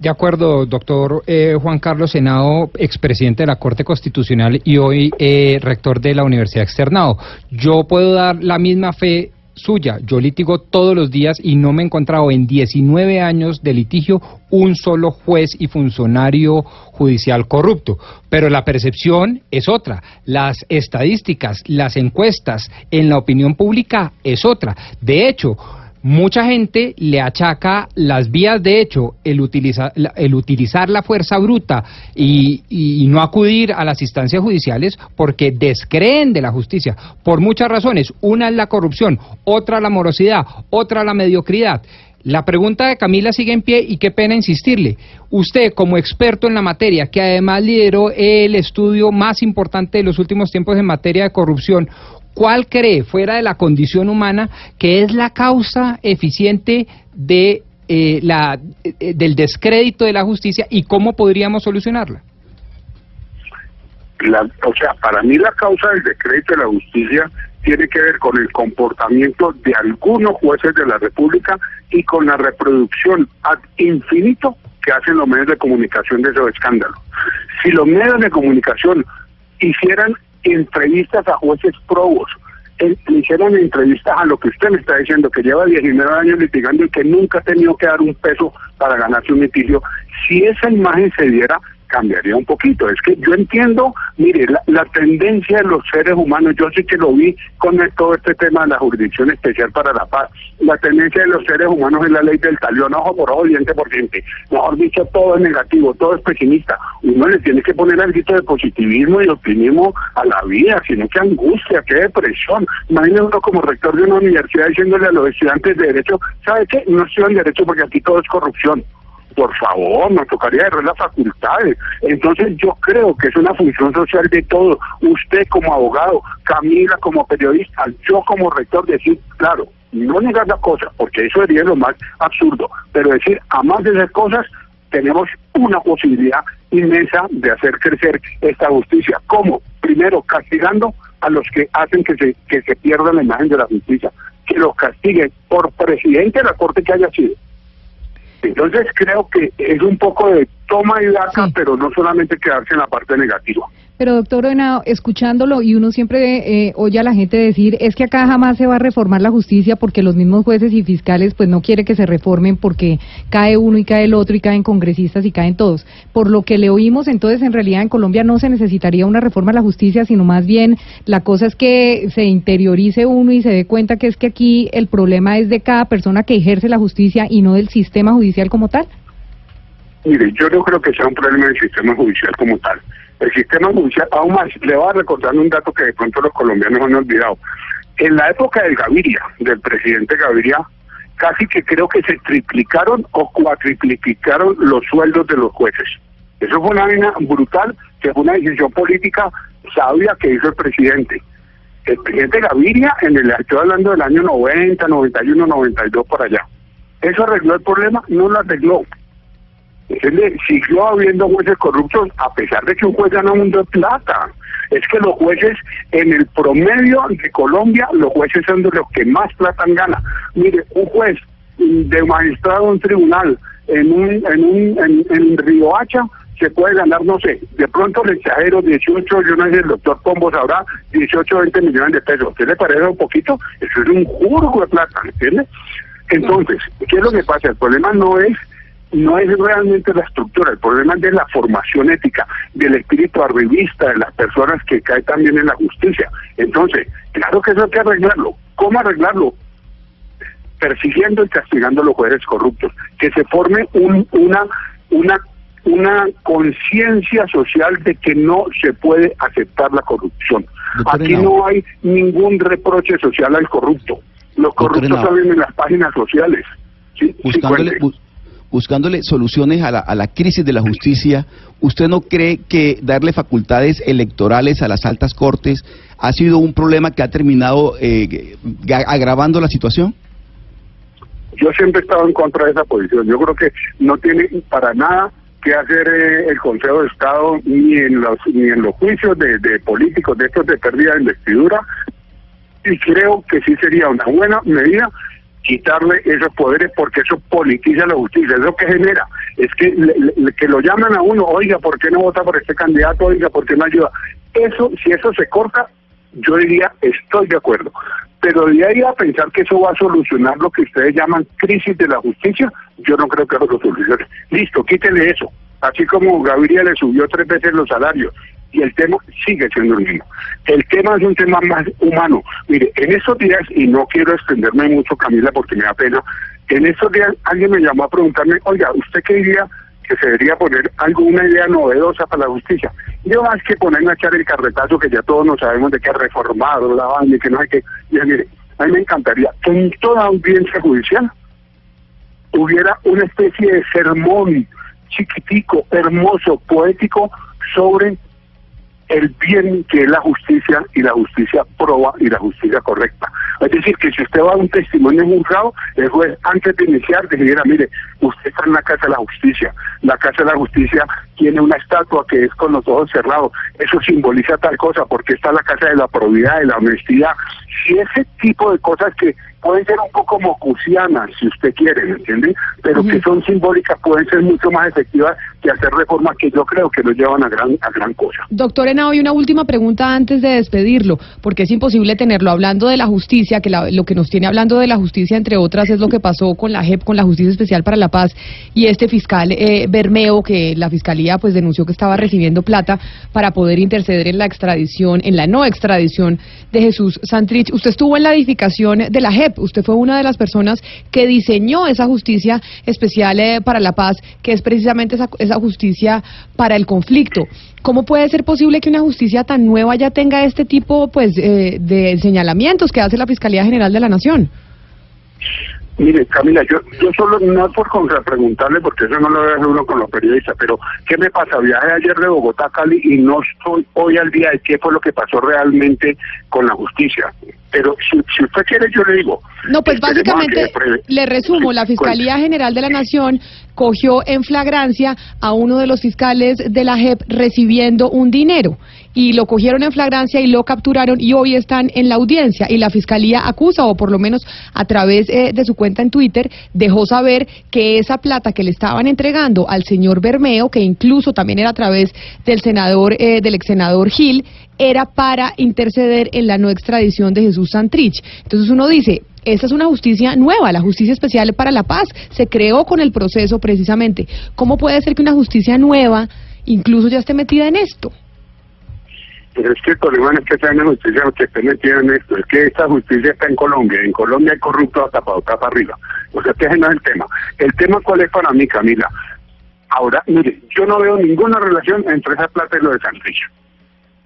De acuerdo, doctor eh, Juan Carlos Senado, expresidente de la Corte Constitucional y hoy eh, rector de la Universidad Externado. Yo puedo dar la misma fe suya. Yo litigo todos los días y no me he encontrado en 19 años de litigio un solo juez y funcionario judicial corrupto. Pero la percepción es otra. Las estadísticas, las encuestas en la opinión pública es otra. De hecho, Mucha gente le achaca las vías de hecho, el, utiliza- el utilizar la fuerza bruta y, y no acudir a las instancias judiciales porque descreen de la justicia por muchas razones. Una es la corrupción, otra la morosidad, otra la mediocridad. La pregunta de Camila sigue en pie y qué pena insistirle. Usted, como experto en la materia, que además lideró el estudio más importante de los últimos tiempos en materia de corrupción, ¿cuál cree, fuera de la condición humana, que es la causa eficiente de, eh, la, eh, del descrédito de la justicia y cómo podríamos solucionarla? La- o sea, para mí la causa del decreto de la justicia tiene que ver con el comportamiento de algunos jueces de la República y con la reproducción ad infinito que hacen los medios de comunicación de esos escándalos. Si los medios de comunicación hicieran entrevistas a jueces probos, le hicieran entrevistas a lo que usted me está diciendo, que lleva 19 años litigando y que nunca ha tenido que dar un peso para ganarse un litigio, si esa imagen se diera, cambiaría un poquito. Es que yo entiendo, mire, la, tendencia de los seres humanos, yo sí que lo vi con todo este tema de la jurisdicción especial para la paz. La tendencia de los seres humanos es la ley del talión, ojo por ojo, diente por diente. Mejor dicho, todo es negativo, todo es pesimista. Uno le tiene que poner algo de positivismo y optimismo a la vida, sino que angustia, qué depresión. Imagínese uno como rector de una universidad diciéndole a los estudiantes de Derecho, ¿sabe qué? No estudian Derecho porque aquí todo es corrupción por favor, nos tocaría cerrar las facultades. Entonces yo creo que es una función social de todos. Usted como abogado, Camila como periodista, yo como rector, decir, claro, no negar las cosas, porque eso sería lo más absurdo, pero decir, a más de esas cosas, tenemos una posibilidad inmensa de hacer crecer esta justicia. ¿Cómo? Primero, castigando a los que hacen que se, que se pierda la imagen de la justicia, que los castiguen por presidente de la Corte que haya sido. Entonces creo que es un poco de toma y daca, pero no solamente quedarse en la parte negativa. Pero doctor Henao, escuchándolo y uno siempre eh, oye a la gente decir es que acá jamás se va a reformar la justicia porque los mismos jueces y fiscales pues no quiere que se reformen porque cae uno y cae el otro y caen congresistas y caen todos. Por lo que le oímos entonces en realidad en Colombia no se necesitaría una reforma a la justicia sino más bien la cosa es que se interiorice uno y se dé cuenta que es que aquí el problema es de cada persona que ejerce la justicia y no del sistema judicial como tal. Mire, yo no creo que sea un problema del sistema judicial como tal. El sistema judicial, aún más, le voy a recordar un dato que de pronto los colombianos han olvidado. En la época del Gaviria, del presidente Gaviria, casi que creo que se triplicaron o cuatriplicaron los sueldos de los jueces. Eso fue una vaina brutal, que fue una decisión política sabia que hizo el presidente. El presidente Gaviria, en el, estoy hablando del año 90, 91, 92, por allá. ¿Eso arregló el problema? No lo arregló. ¿Entiende? Siguió habiendo jueces corruptos a pesar de que un juez gana un mundo de plata. Es que los jueces, en el promedio de Colombia, los jueces son de los que más plata gana. Mire, un juez de magistrado en un tribunal en un, en un, en, en Riohacha se puede ganar, no sé, de pronto le exagero 18, yo no sé, el doctor Pombo sabrá, 18 o 20 millones de pesos. ¿Usted le parece un poquito? Eso es un jurgo de plata, ¿entiende? Entonces, ¿qué es lo que pasa? El problema no es no es realmente la estructura, el problema es de la formación ética, del espíritu arribista de las personas que caen también en la justicia. Entonces, claro que eso hay que arreglarlo. ¿Cómo arreglarlo? Persiguiendo y castigando a los jueces corruptos. Que se forme un, una, una, una conciencia social de que no se puede aceptar la corrupción. Doctor Aquí no hay ningún reproche social al corrupto. Los corruptos salen en las páginas sociales. ¿sí? Buscándole. Bu- buscándole soluciones a la, a la crisis de la justicia, ¿usted no cree que darle facultades electorales a las altas cortes ha sido un problema que ha terminado eh, agravando la situación? Yo siempre he estado en contra de esa posición. Yo creo que no tiene para nada que hacer eh, el Consejo de Estado ni en los ni en los juicios de políticos de estos de pérdida de investidura y creo que sí sería una buena medida quitarle esos poderes porque eso politiza la justicia, es lo que genera, es que le- le- que lo llaman a uno, oiga, ¿por qué no vota por este candidato? Oiga, ¿por qué no ayuda? Eso, si eso se corta, yo diría, estoy de acuerdo. Pero de ahí a pensar que eso va a solucionar lo que ustedes llaman crisis de la justicia, yo no creo que eso lo solucione. Listo, quítele eso. Así como Gaviria le subió tres veces los salarios y el tema sigue siendo el mismo. El tema es un tema más humano. Mire, en estos días, y no quiero extenderme mucho, Camila, porque me da pena, en estos días alguien me llamó a preguntarme, oiga, ¿usted qué diría que se debería poner alguna idea novedosa para la justicia? Yo más que ponerme a echar el carretazo que ya todos nos sabemos de que ha reformado la banda y que no hay que... Mire, a mí me encantaría que en toda audiencia judicial hubiera una especie de sermón chiquitico, hermoso, poético sobre el bien que es la justicia y la justicia proba y la justicia correcta. Es decir, que si usted va a un testimonio en un juzgado, el juez antes de iniciar dijera, mire, usted está en la Casa de la Justicia. La Casa de la Justicia tiene una estatua que es con los ojos cerrados. Eso simboliza tal cosa, porque está la Casa de la Probidad, de la Honestidad. Si ese tipo de cosas que pueden ser un poco mocusianas, si usted quiere, ¿me entiende? Pero que son simbólicas, pueden ser mucho más efectivas que hacer reformas que yo creo que nos llevan a gran, a gran cosa. Doctor Henao, y una última pregunta antes de despedirlo, porque es imposible tenerlo hablando de la justicia, que la- lo que nos tiene hablando de la justicia, entre otras, es lo que pasó con la JEP, con la Justicia Especial para la Paz, y este fiscal eh, Bermeo, que la fiscalía pues denunció que estaba recibiendo plata para poder interceder en la extradición, en la no extradición de Jesús Santrich. Usted estuvo en la edificación de la JEP, usted fue una de las personas que diseñó esa justicia especial eh, para la paz, que es precisamente esa, esa justicia para el conflicto. ¿Cómo puede ser posible que una justicia tan nueva ya tenga este tipo pues eh, de señalamientos que hace la Fiscalía General de la Nación? Mire, Camila, yo, yo solo, no es por contrapreguntarle, porque eso no lo ve uno con los periodistas, pero ¿qué me pasa? Viajé ayer de Bogotá a Cali y no estoy hoy al día de qué fue lo que pasó realmente con la justicia. Pero si, si usted quiere, yo le digo. No, pues que básicamente le resumo, la Fiscalía General de la Nación cogió en flagrancia a uno de los fiscales de la JEP recibiendo un dinero y lo cogieron en flagrancia y lo capturaron y hoy están en la audiencia y la Fiscalía acusa o por lo menos a través eh, de su cuenta en Twitter dejó saber que esa plata que le estaban entregando al señor Bermeo, que incluso también era a través del senador, eh, del ex senador Gil, era para interceder en la no extradición de Jesús Santrich. Entonces uno dice, esta es una justicia nueva, la justicia especial para la paz, se creó con el proceso precisamente. ¿Cómo puede ser que una justicia nueva incluso ya esté metida en esto? Es que el problema es que sea una justicia que esté metida en esto, es que esta justicia está en Colombia, en Colombia hay corruptos hasta para acá para arriba. O sea, que ese no es el tema. El tema cuál es para mí, Camila. Ahora, mire, yo no veo ninguna relación entre esa plata y lo de Santrich.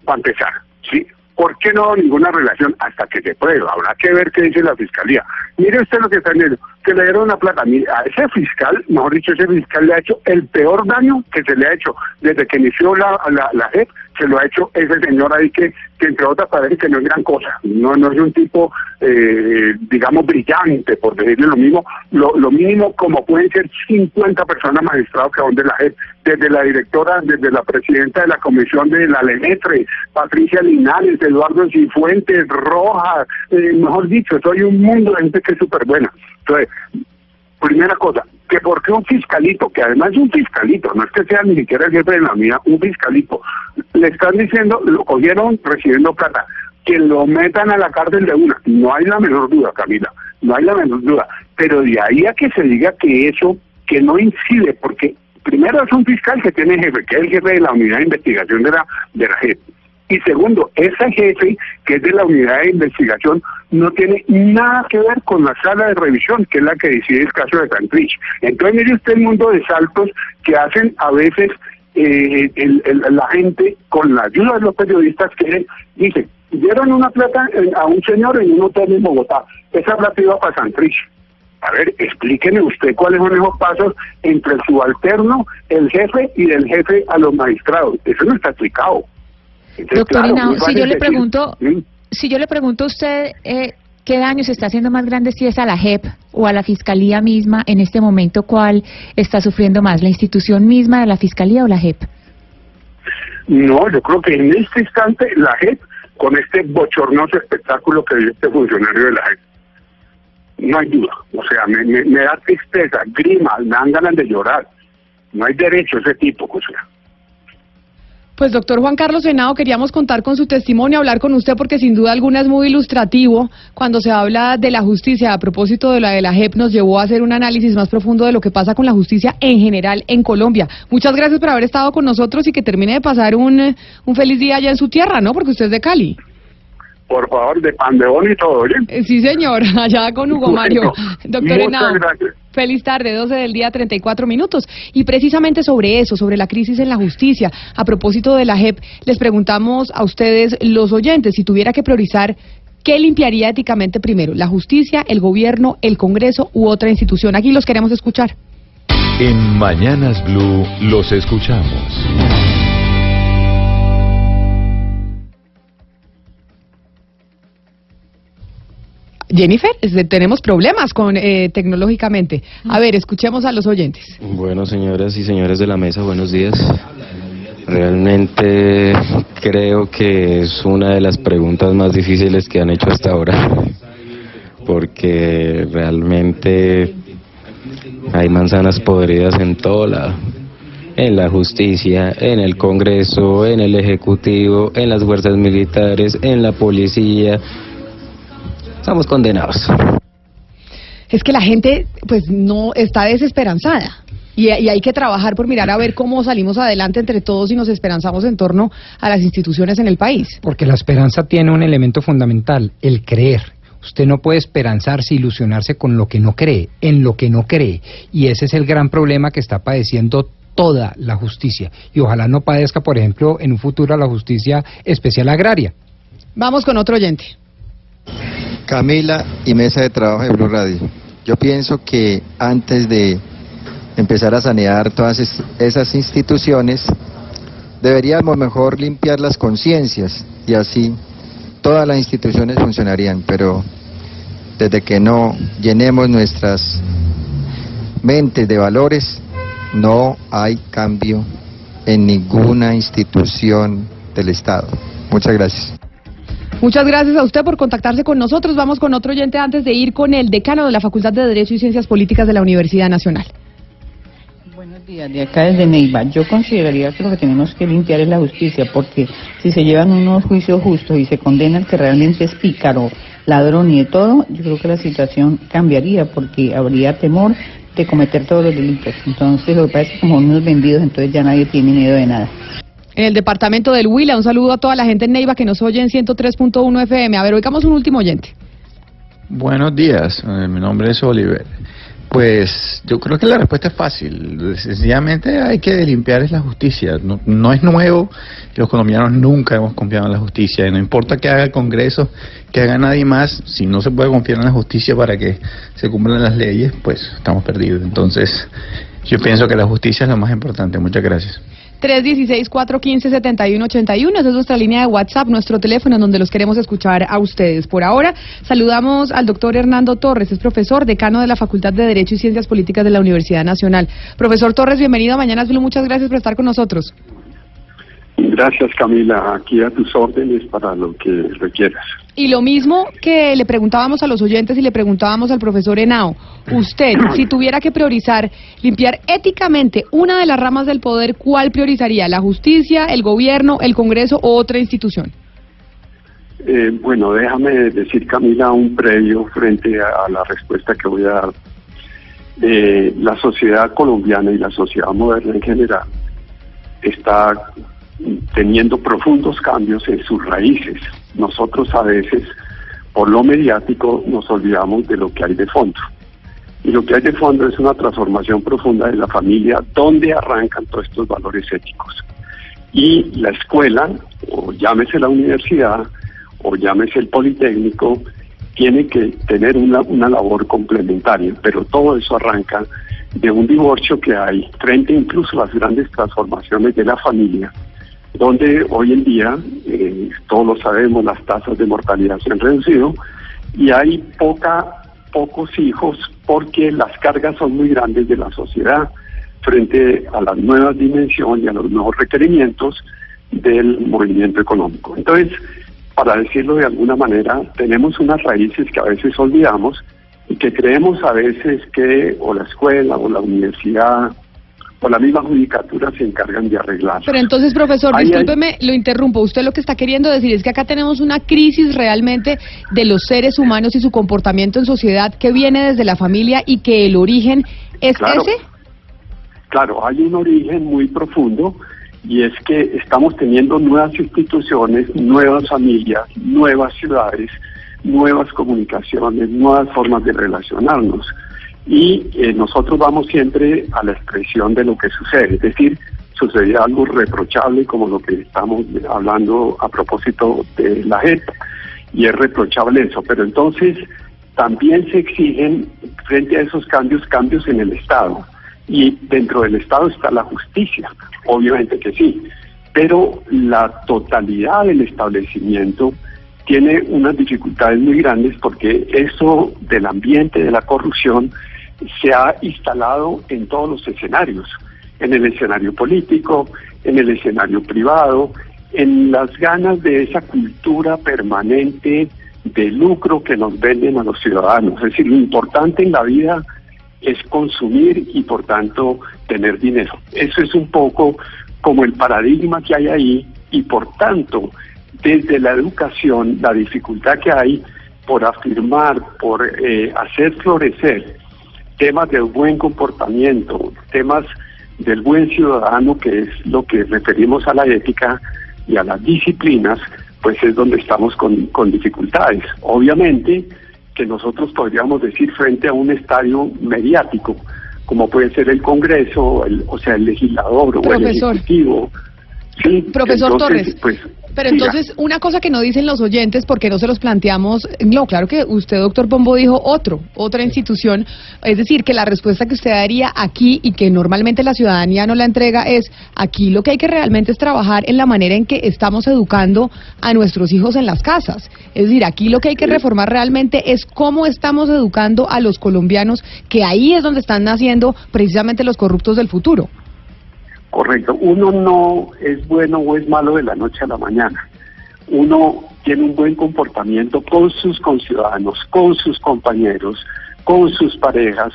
Para empezar, ¿sí? ¿Por qué no ninguna relación hasta que se pruebe? Habrá que ver qué dice la fiscalía. Mire usted lo que está diciendo, que le dieron una plata. Mire, a ese fiscal, mejor dicho, ese fiscal le ha hecho el peor daño que se le ha hecho desde que inició la, la, la JEP, se lo ha hecho ese señor ahí que, que entre otras parece que no es gran cosa, no, no es un tipo, eh, digamos, brillante, por decirle lo mismo, lo, lo mínimo como pueden ser 50 personas magistrados que son de la JEP, desde la directora, desde la presidenta de la comisión de la LENETRE, Patricia Linares, Eduardo Cifuentes, Rojas, eh, mejor dicho, soy un mundo de gente que es súper buena. Entonces, primera cosa, que porque un fiscalito, que además es un fiscalito, no es que sea ni siquiera el jefe de la unidad, un fiscalito, le están diciendo, lo cogieron recibiendo plata, que lo metan a la cárcel de una. No hay la menor duda, Camila, no hay la menor duda. Pero de ahí a que se diga que eso, que no incide, porque primero es un fiscal que tiene jefe, que es el jefe de la unidad de investigación de la, de la JEP. Y segundo, ese jefe, que es de la unidad de investigación, no tiene nada que ver con la sala de revisión, que es la que decide el caso de Santrich. Entonces, mire usted el mundo de saltos que hacen a veces eh, el- la gente con la ayuda de los periodistas que dicen, dieron una plata en- a un señor en un hotel en Bogotá, esa plata iba para Santrich. A ver, explíqueme usted cuáles son esos pasos entre el subalterno, el jefe y del jefe a los magistrados. Eso no está explicado. Entonces, claro, si yo le pregunto, si yo le pregunto a usted eh, qué daño se está haciendo más grande, si es a la JEP o a la Fiscalía misma, en este momento, ¿cuál está sufriendo más? ¿La institución misma de la Fiscalía o la JEP? No, yo creo que en este instante la JEP, con este bochornoso espectáculo que dio este funcionario de la JEP, no hay duda. O sea, me, me- me da tristeza, grima, me dan ganas de llorar. No hay derecho a ese tipo, o sea. Pues doctor Juan Carlos Senado, queríamos contar con su testimonio, hablar con usted porque sin duda alguna es muy ilustrativo cuando se habla de la justicia. A propósito de la de la JEP nos llevó a hacer un análisis más profundo de lo que pasa con la justicia en general en Colombia. Muchas gracias por haber estado con nosotros y que termine de pasar un, un feliz día allá en su tierra, ¿no? Porque usted es de Cali. Por favor, de pandeón y todo, ¿oye? Eh, Sí, señor, allá con Hugo Mario. Doctor muchas Henao. gracias. Feliz tarde, 12 del día, 34 minutos. Y precisamente sobre eso, sobre la crisis en la justicia, a propósito de la JEP, les preguntamos a ustedes, los oyentes, si tuviera que priorizar, ¿qué limpiaría éticamente primero? ¿La justicia, el gobierno, el Congreso u otra institución? Aquí los queremos escuchar. En Mañanas Blue los escuchamos. Jennifer, tenemos problemas con eh, tecnológicamente. A ver, escuchemos a los oyentes. Bueno, señoras y señores de la mesa, buenos días. Realmente creo que es una de las preguntas más difíciles que han hecho hasta ahora, porque realmente hay manzanas podridas en todo lado, en la justicia, en el Congreso, en el Ejecutivo, en las fuerzas militares, en la policía. Estamos condenados. Es que la gente, pues, no está desesperanzada. Y, y hay que trabajar por mirar a ver cómo salimos adelante entre todos y nos esperanzamos en torno a las instituciones en el país. Porque la esperanza tiene un elemento fundamental, el creer. Usted no puede esperanzarse, ilusionarse con lo que no cree, en lo que no cree. Y ese es el gran problema que está padeciendo toda la justicia. Y ojalá no padezca, por ejemplo, en un futuro la justicia especial agraria. Vamos con otro oyente. Camila y mesa de trabajo de Blue Radio. Yo pienso que antes de empezar a sanear todas es- esas instituciones, deberíamos mejor limpiar las conciencias y así todas las instituciones funcionarían, pero desde que no llenemos nuestras mentes de valores, no hay cambio en ninguna institución del Estado. Muchas gracias. Muchas gracias a usted por contactarse con nosotros. Vamos con otro oyente antes de ir con el decano de la Facultad de Derecho y Ciencias Políticas de la Universidad Nacional. Buenos días, de acá desde Neiva. Yo consideraría que lo que tenemos que limpiar es la justicia, porque si se llevan unos juicios justos y se condena al que realmente es pícaro, ladrón y de todo, yo creo que la situación cambiaría, porque habría temor de cometer todos los delitos. Entonces, lo que pasa es que como unos vendidos, entonces ya nadie tiene miedo de nada. En el departamento del Huila, un saludo a toda la gente en Neiva que nos oye en 103.1 FM. A ver, oigamos un último oyente. Buenos días, eh, mi nombre es Oliver. Pues yo creo que la respuesta es fácil. Sencillamente hay que limpiar es la justicia. No, no es nuevo. Los colombianos nunca hemos confiado en la justicia. Y no importa que haga el Congreso, que haga nadie más, si no se puede confiar en la justicia para que se cumplan las leyes, pues estamos perdidos. Entonces, yo pienso que la justicia es lo más importante. Muchas gracias. 316-415-7181. Esa es nuestra línea de WhatsApp, nuestro teléfono en donde los queremos escuchar a ustedes. Por ahora, saludamos al doctor Hernando Torres, es profesor, decano de la Facultad de Derecho y Ciencias Políticas de la Universidad Nacional. Profesor Torres, bienvenido a Mañanas Blue. Muchas gracias por estar con nosotros. Gracias Camila, aquí a tus órdenes para lo que requieras. Y lo mismo que le preguntábamos a los oyentes y le preguntábamos al profesor Henao, usted, si tuviera que priorizar, limpiar éticamente una de las ramas del poder, ¿cuál priorizaría? ¿La justicia, el gobierno, el Congreso o otra institución? Eh, bueno, déjame decir Camila un previo frente a, a la respuesta que voy a dar. Eh, la sociedad colombiana y la sociedad moderna en general está teniendo profundos cambios en sus raíces. Nosotros a veces, por lo mediático, nos olvidamos de lo que hay de fondo. Y lo que hay de fondo es una transformación profunda de la familia, donde arrancan todos estos valores éticos. Y la escuela, o llámese la universidad, o llámese el politécnico, tiene que tener una, una labor complementaria, pero todo eso arranca de un divorcio que hay frente incluso a las grandes transformaciones de la familia donde hoy en día, eh, todos lo sabemos, las tasas de mortalidad se han reducido y hay poca, pocos hijos porque las cargas son muy grandes de la sociedad frente a las nuevas dimensiones y a los nuevos requerimientos del movimiento económico. Entonces, para decirlo de alguna manera, tenemos unas raíces que a veces olvidamos y que creemos a veces que o la escuela o la universidad o la misma judicatura se encargan de arreglar. Pero entonces, profesor, discúlpeme, lo interrumpo. Usted lo que está queriendo decir es que acá tenemos una crisis realmente de los seres humanos y su comportamiento en sociedad que viene desde la familia y que el origen es ese. Claro, hay un origen muy profundo y es que estamos teniendo nuevas instituciones, nuevas familias, nuevas ciudades, nuevas comunicaciones, nuevas formas de relacionarnos y eh, nosotros vamos siempre a la expresión de lo que sucede, es decir, sucedía algo reprochable como lo que estamos hablando a propósito de la JEP, y es reprochable eso, pero entonces también se exigen frente a esos cambios cambios en el Estado, y dentro del Estado está la justicia, obviamente que sí, pero la totalidad del establecimiento tiene unas dificultades muy grandes porque eso del ambiente de la corrupción se ha instalado en todos los escenarios, en el escenario político, en el escenario privado, en las ganas de esa cultura permanente de lucro que nos venden a los ciudadanos. Es decir, lo importante en la vida es consumir y por tanto tener dinero. Eso es un poco como el paradigma que hay ahí y por tanto desde la educación la dificultad que hay por afirmar, por eh, hacer florecer temas del buen comportamiento, temas del buen ciudadano, que es lo que referimos a la ética y a las disciplinas, pues es donde estamos con, con dificultades. Obviamente que nosotros podríamos decir frente a un estadio mediático, como puede ser el Congreso, el, o sea, el legislador o el Ejecutivo. Sí, Profesor Torres, pues, pero entonces, una cosa que no dicen los oyentes, porque no se los planteamos, no, claro que usted, doctor Pombo, dijo otro, otra institución, es decir, que la respuesta que usted daría aquí y que normalmente la ciudadanía no la entrega es, aquí lo que hay que realmente es trabajar en la manera en que estamos educando a nuestros hijos en las casas. Es decir, aquí lo que hay que reformar realmente es cómo estamos educando a los colombianos, que ahí es donde están naciendo precisamente los corruptos del futuro. Correcto. Uno no es bueno o es malo de la noche a la mañana. Uno tiene un buen comportamiento con sus conciudadanos, con sus compañeros, con sus parejas,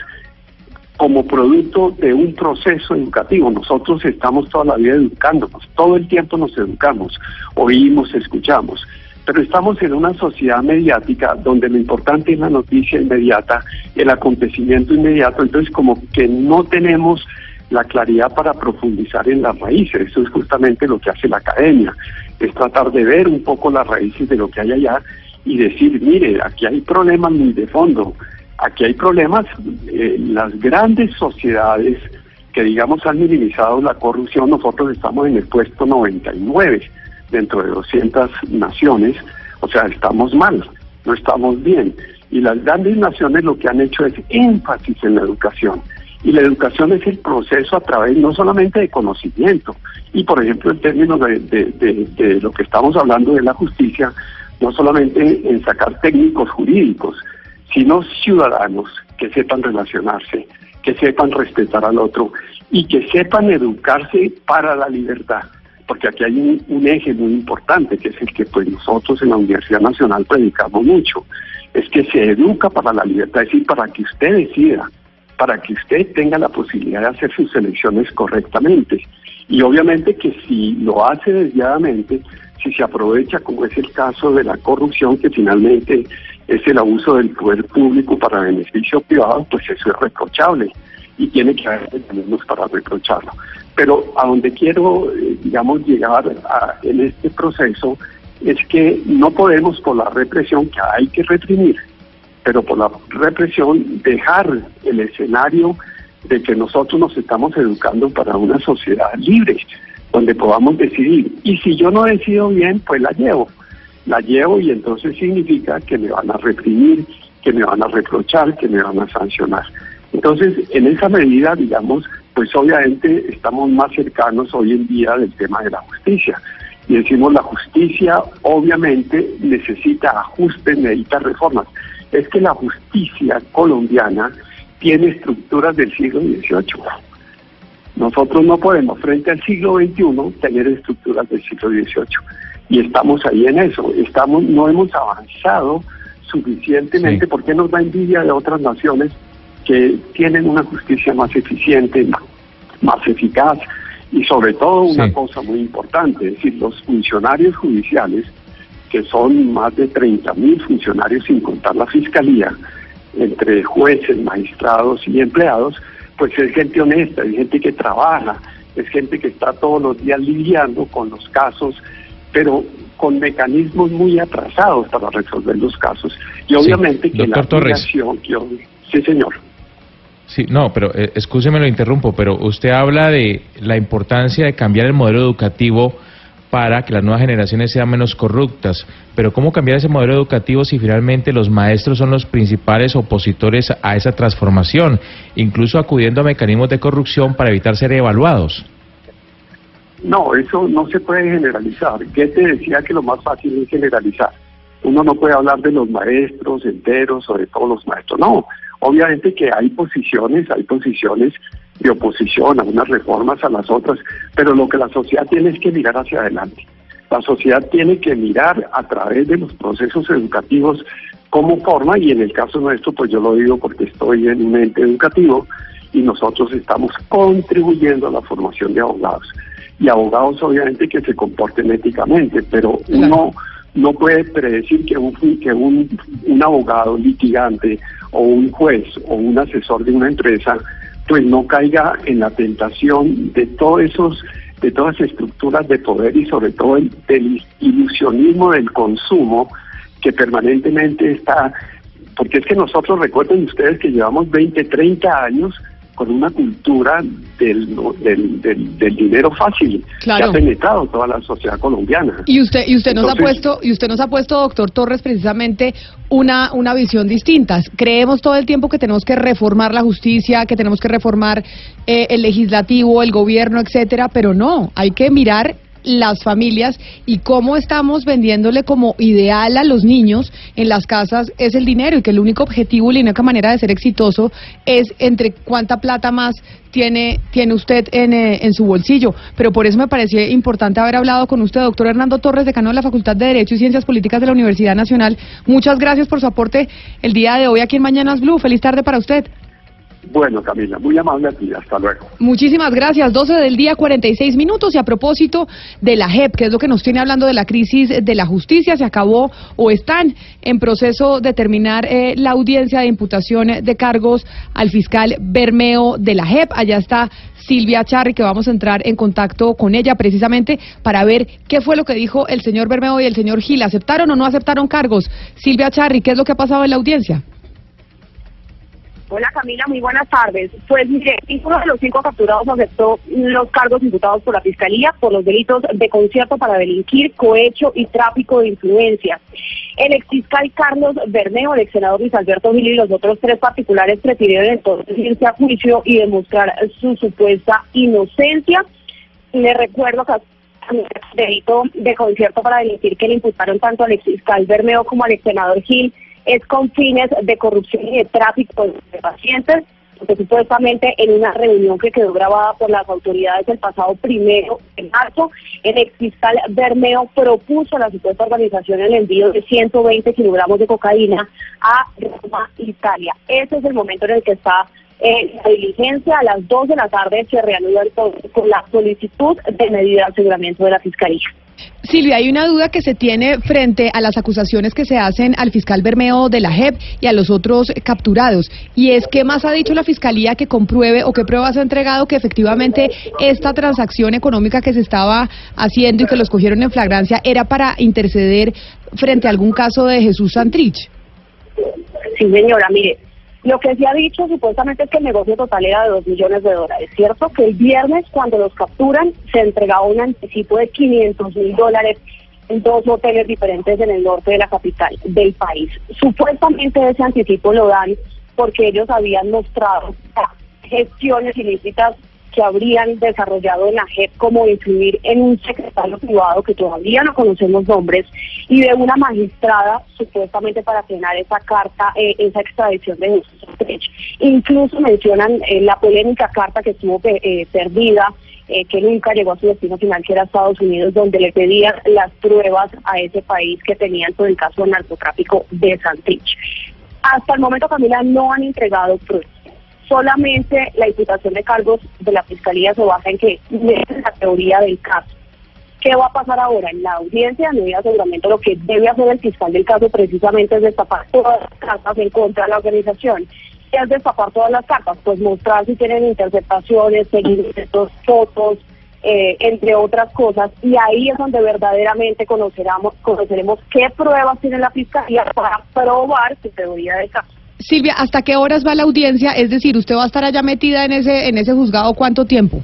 como producto de un proceso educativo. Nosotros estamos toda la vida educándonos, todo el tiempo nos educamos, oímos, escuchamos, pero estamos en una sociedad mediática donde lo importante es la noticia inmediata, el acontecimiento inmediato, entonces como que no tenemos la claridad para profundizar en las raíces. Eso es justamente lo que hace la academia, es tratar de ver un poco las raíces de lo que hay allá y decir, mire, aquí hay problemas muy de fondo, aquí hay problemas, eh, las grandes sociedades que digamos han minimizado la corrupción, nosotros estamos en el puesto 99 dentro de 200 naciones, o sea, estamos mal, no estamos bien. Y las grandes naciones lo que han hecho es énfasis en la educación Y la educación es el proceso a través no solamente de conocimiento, y por ejemplo en términos de, de, lo que estamos hablando de la justicia, no solamente en sacar técnicos jurídicos, sino ciudadanos que sepan relacionarse, que sepan respetar al otro y que sepan educarse para la libertad. Porque aquí hay un, eje muy importante, que es el que pues nosotros en la Universidad Nacional predicamos mucho, es que se educa para la libertad, es decir, para que usted decida, para que usted tenga la posibilidad de hacer sus elecciones correctamente. Y obviamente que si lo hace desviadamente, si se aprovecha, como es el caso de la corrupción, que finalmente es el abuso del poder público para beneficio privado, pues eso es reprochable y tiene que haber mecanismos para reprocharlo. Pero a donde quiero, eh, digamos, llegar en este proceso es que no podemos por la represión que hay que reprimir, pero por la represión dejar el escenario de que nosotros nos estamos educando para una sociedad libre, donde podamos decidir. Y si yo no decido bien, pues la llevo la llevo y entonces significa que me van a reprimir, que me van a reprochar, que me van a sancionar. Entonces, en esa medida, digamos, pues obviamente estamos más cercanos hoy en día del tema de la justicia. Y decimos, la justicia obviamente necesita ajustes, necesita reformas. Es que la justicia colombiana tiene estructuras del siglo XVIII. Nosotros no podemos, frente al siglo XXI, tener estructuras del siglo XVIII y estamos ahí en eso. Estamos, no hemos avanzado suficientemente porque nos da envidia de otras naciones que tienen una justicia más eficiente, más eficaz y sobre todo una cosa muy importante, es decir, los funcionarios judiciales, que son más de 30 mil funcionarios sin contar la fiscalía, entre jueces, magistrados y empleados, pues es gente honesta, es gente que trabaja, es gente que está todos los días lidiando con los casos pero con mecanismos muy atrasados para resolver los casos. Y obviamente que la obligación que Sí, señor. Sí, no, pero eh, lo interrumpo, pero usted habla de la importancia de cambiar el modelo educativo para que las nuevas generaciones sean menos corruptas. Pero ¿cómo cambiar ese modelo educativo si finalmente los maestros son los principales opositores a esa transformación, incluso acudiendo a mecanismos de corrupción para evitar ser evaluados? No, eso no se puede generalizar. te decía que lo más fácil es generalizar. Uno no puede hablar de los maestros enteros o de todos los maestros. No, obviamente que hay posiciones, hay posiciones de oposición a unas reformas a las otras, pero lo que la sociedad tiene es que mirar hacia adelante. La sociedad tiene que mirar a través de los procesos educativos cómo forma, y en el caso nuestro, pues yo lo digo porque estoy en un ente educativo y nosotros estamos contribuyendo a la formación de abogados y abogados obviamente que se comporten éticamente, pero uno no puede predecir que un que un, un abogado litigante o un juez o un asesor de una empresa pues no caiga en la tentación de todos esos de todas las estructuras de poder y sobre todo el, del ilusionismo del consumo que permanentemente está porque es que nosotros recuerden ustedes que llevamos 20, 30 años con una cultura del, del, dinero fácil que ha penetrado toda la sociedad colombiana. Y usted y usted nos ha puesto y usted nos ha puesto doctor Torres precisamente una una visión distinta. Creemos todo el tiempo que tenemos que reformar la justicia, que tenemos que reformar eh, el legislativo, el gobierno, etcétera, pero no, hay que mirar las familias y cómo estamos vendiéndole como ideal a los niños en las casas es el dinero y que el único objetivo y la única manera de ser exitoso es entre cuánta plata más tiene, tiene usted en, eh, en su bolsillo. Pero por eso me parecía importante haber hablado con usted, doctor Hernando Torres, decano de la Facultad de Derecho y Ciencias Políticas de la Universidad Nacional. Muchas gracias por su aporte el día de hoy aquí en Mañanas Blue. Feliz tarde para usted. Bueno, Camila, muy amable a. Hasta luego. Muchísimas gracias. 12 del día, 46 minutos. Y a propósito de la JEP, que es lo que nos tiene hablando de la crisis de la justicia, se acabó o están en proceso de terminar eh, la audiencia de imputación de cargos al fiscal Bermeo de la JEP. Allá está Silvia Charri, que vamos a entrar en contacto con ella precisamente para ver qué fue lo que dijo el señor Bermeo y el señor Gil. ¿Aceptaron o no aceptaron cargos? Silvia Charri, ¿qué es lo que ha pasado en la audiencia? Hola Camila, muy buenas tardes. Pues mire, uno de los cinco capturados aceptó los cargos imputados por la Fiscalía por los delitos de concierto para delinquir, cohecho y tráfico de influencias. El exfiscal Carlos Bermeo, el ex senador Luis Alberto Gil y los otros tres particulares prefirieron entonces irse a juicio y demostrar su supuesta inocencia. Le recuerdo que el delito de concierto para delinquir que le imputaron tanto al exfiscal Bermeo como al ex senador Gil es con fines de corrupción y de tráfico de pacientes, porque supuestamente en una reunión que quedó grabada por las autoridades el pasado primero de marzo, el fiscal Bermeo propuso a la supuesta organización el envío de 120 kilogramos de cocaína a Roma, Italia. Ese es el momento en el que está eh, la diligencia. A las 2 de la tarde se reanuda entonces con la solicitud de medida de aseguramiento de la Fiscalía. Silvia, hay una duda que se tiene frente a las acusaciones que se hacen al fiscal Bermeo de la JEP y a los otros capturados. Y es que más ha dicho la fiscalía que compruebe o qué pruebas ha entregado que efectivamente esta transacción económica que se estaba haciendo y que los cogieron en flagrancia era para interceder frente a algún caso de Jesús Santrich. Sí, señora, mire, lo que se ha dicho supuestamente es que el negocio total era de 2 millones de dólares. ¿Cierto? Que el viernes, cuando los capturan, se entregaba un anticipo de 500 mil dólares en dos hoteles diferentes en el norte de la capital del país. Supuestamente ese anticipo lo dan porque ellos habían mostrado gestiones ilícitas que habrían desarrollado en la JEP como influir en un secretario privado que todavía no conocemos nombres y de una magistrada supuestamente para frenar esa carta, eh, esa extradición de Jesús Santrich. Incluso mencionan eh, la polémica carta que estuvo eh, perdida, que nunca llegó a su destino final, que era Estados Unidos, donde le pedían las pruebas a ese país que tenían por el caso del narcotráfico de Santrich. Hasta el momento, Camila, no han entregado pruebas solamente la imputación de cargos de la Fiscalía se basa en que es la teoría del caso. ¿Qué va a pasar ahora? En la audiencia de medida aseguramiento lo que debe hacer el fiscal del caso precisamente es destapar todas las cartas en contra de la organización. ¿Qué es destapar todas las cartas? Pues mostrar si tienen interceptaciones, seguimientos, fotos, eh, entre otras cosas, y ahí es donde verdaderamente conoceremos qué pruebas tiene la Fiscalía para probar su teoría del caso. Silvia, ¿hasta qué horas va la audiencia? Es decir, ¿usted va a estar allá metida en ese, en ese juzgado cuánto tiempo?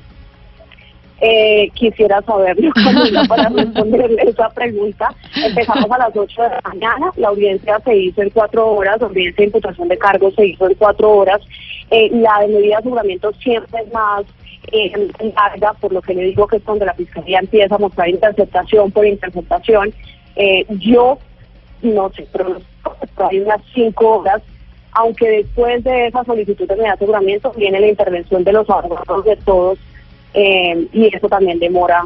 Eh, quisiera saberlo, para responderle esa pregunta. Empezamos a las 8 de la mañana, la audiencia se hizo en cuatro horas, la audiencia de imputación de cargos se hizo en cuatro horas. Eh, la de medida de aseguramiento siempre es más eh, larga, por lo que le digo que es donde la Fiscalía empieza a mostrar interceptación por interceptación. Eh, yo, no sé, pero hay unas cinco horas aunque después de esa solicitud de aseguramiento viene la intervención de los abogados de todos eh, y eso también demora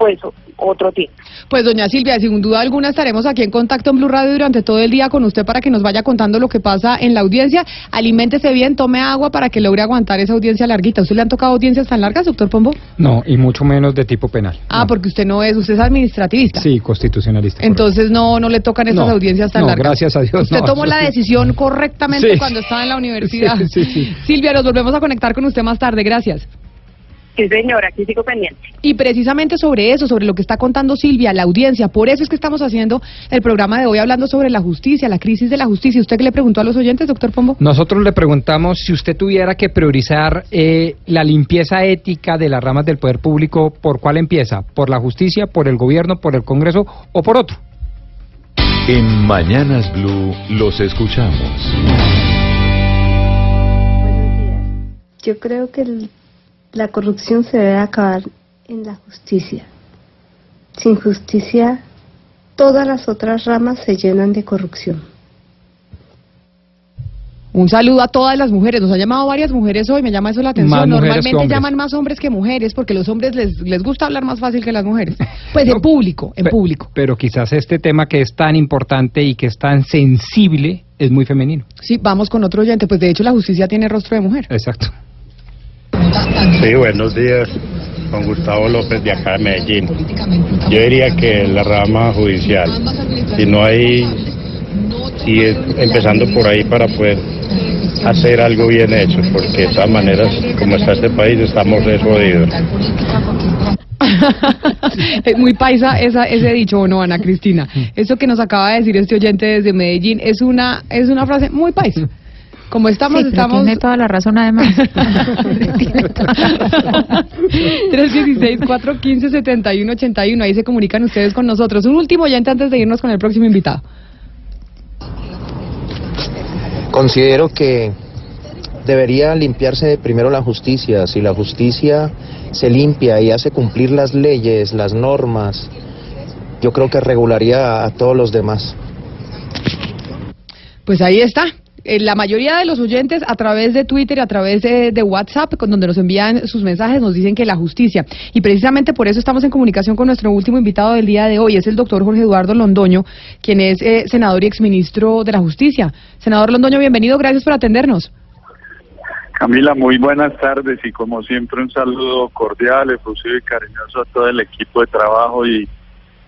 pues otro tiempo. Pues doña Silvia, sin duda alguna estaremos aquí en contacto en Blue Radio durante todo el día con usted para que nos vaya contando lo que pasa en la audiencia. Aliméntese bien, tome agua para que logre aguantar esa audiencia larguita. ¿Usted le han tocado audiencias tan largas, doctor Pombo? No, y mucho menos de tipo penal. Ah, porque usted no es, usted es administrativista. Sí, constitucionalista. Entonces no no le tocan esas audiencias tan no, largas. gracias a Dios. Usted no, tomó la decisión correctamente Sí. cuando estaba en la universidad. Sí, sí, sí. Silvia, nos volvemos a conectar con usted más tarde. Gracias. Sí, señora, aquí sigo pendiente. Y precisamente sobre eso, sobre lo que está contando Silvia, la audiencia, por eso es que estamos haciendo el programa de hoy hablando sobre la justicia, la crisis de la justicia. ¿Usted qué le preguntó a los oyentes, doctor Pombo? Nosotros le preguntamos si usted tuviera que priorizar eh, la limpieza ética de las ramas del poder público, ¿por cuál empieza? ¿Por la justicia, por el gobierno, por el Congreso o por otro? En Mañanas Blue los escuchamos. Yo creo que el- la corrupción se debe acabar en la justicia. Sin justicia, todas las otras ramas se llenan de corrupción. Un saludo a todas las mujeres. Nos han llamado varias mujeres hoy, me llama eso la atención. Normalmente llaman más hombres que mujeres porque los hombres les, les gusta hablar más fácil que las mujeres. Pues en público, en público. Pero quizás este tema que es tan importante y que es tan sensible es muy femenino. Sí, vamos con otro oyente. Pues de hecho la justicia tiene rostro de mujer. Exacto. Sí, buenos días. Con Gustavo López de acá de Medellín. Yo diría que la rama judicial, si no hay, y es- empezando por ahí para poder hacer algo bien hecho, porque de todas maneras, como está este país, estamos jodidos. Es muy paisa esa, ese dicho, ¿o no, Ana Cristina? Eso que nos acaba de decir este oyente desde Medellín es una, es una frase muy paisa. Como estamos, Sí, pero estamos... tiene toda la razón además. 316-415-7181. Ahí se comunican ustedes con nosotros. Un último oyente antes de irnos con el próximo invitado. Considero que debería limpiarse primero la justicia. Si la justicia se limpia y hace cumplir las leyes, las normas, yo creo que regularía a todos los demás. Pues ahí está. Eh, La mayoría de los oyentes a través de Twitter y a través de, WhatsApp, con donde nos envían sus mensajes, nos dicen que la justicia. Y precisamente por eso estamos en comunicación con nuestro último invitado del día de hoy. Es el doctor Jorge Eduardo Londoño, quien es eh, senador y exministro de la Justicia. Senador Londoño, bienvenido. Gracias por atendernos. Camila, muy buenas tardes y como siempre un saludo cordial, efusivo y cariñoso a todo el equipo de trabajo y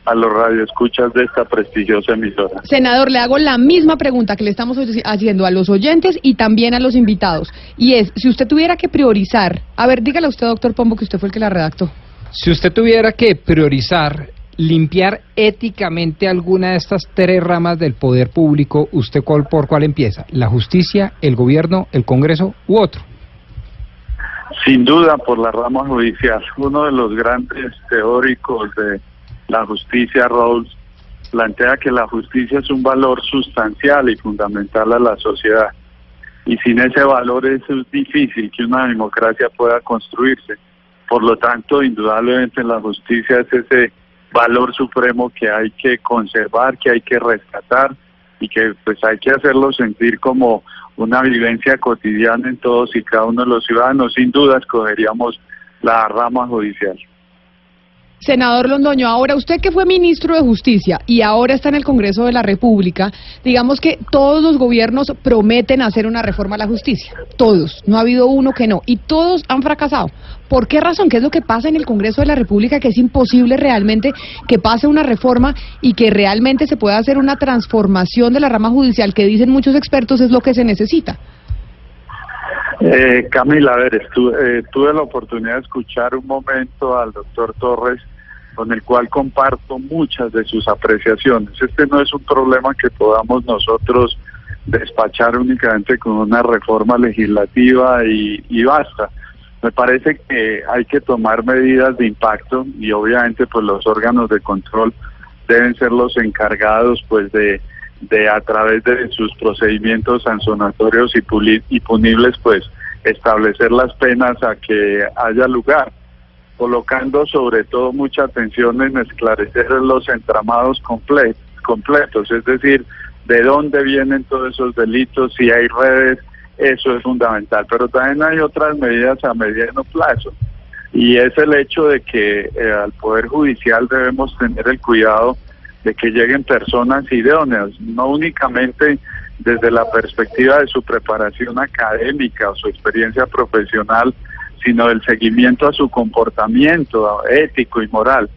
a los radioescuchas de esta prestigiosa emisora. Senador, le hago la misma pregunta que le estamos haciendo a los oyentes y también a los invitados. Y es, si usted tuviera que priorizar, a ver, dígale a usted, doctor Pombo, que usted fue el que la redactó. Si usted tuviera que priorizar limpiar éticamente alguna de estas tres ramas del poder público, ¿usted cuál, por cuál empieza? ¿La justicia, el gobierno, el Congreso u otro? Sin duda por la rama judicial. Uno de los grandes teóricos de la justicia, Rawls, plantea que la justicia es un valor sustancial y fundamental a la sociedad. Y sin ese valor es difícil que una democracia pueda construirse. Por lo tanto, indudablemente la justicia es ese valor supremo que hay que conservar, que hay que rescatar y que pues hay que hacerlo sentir como una vivencia cotidiana en todos y cada uno de los ciudadanos. Sin duda escogeríamos la rama judicial. Senador Londoño, ahora usted que fue ministro de Justicia y ahora está en el Congreso de la República, digamos que todos los gobiernos prometen hacer una reforma a la justicia, todos, no ha habido uno que no, y todos han fracasado. ¿Por qué razón? ¿Qué es lo que pasa en el Congreso de la República que es imposible realmente que pase una reforma y que realmente se pueda hacer una transformación de la rama judicial que dicen muchos expertos es lo que se necesita? Eh, Camila, a ver, eh, tuve la oportunidad de escuchar un momento al doctor Torres con el cual comparto muchas de sus apreciaciones. Este no es un problema que podamos nosotros despachar únicamente con una reforma legislativa y, y basta. Me parece que hay que tomar medidas de impacto y obviamente pues los órganos de control deben ser los encargados pues de, de a través de sus procedimientos sancionatorios y, y punibles pues establecer las penas a que haya lugar colocando sobre todo mucha atención en esclarecer los entramados comple- completos, es decir, de dónde vienen todos esos delitos, si hay redes, eso es fundamental. Pero también hay otras medidas a mediano plazo y es el hecho de que eh, al Poder Judicial debemos tener el cuidado de que lleguen personas idóneas, no únicamente desde la perspectiva de su preparación académica o su experiencia profesional, sino del seguimiento a su comportamiento ético y moral.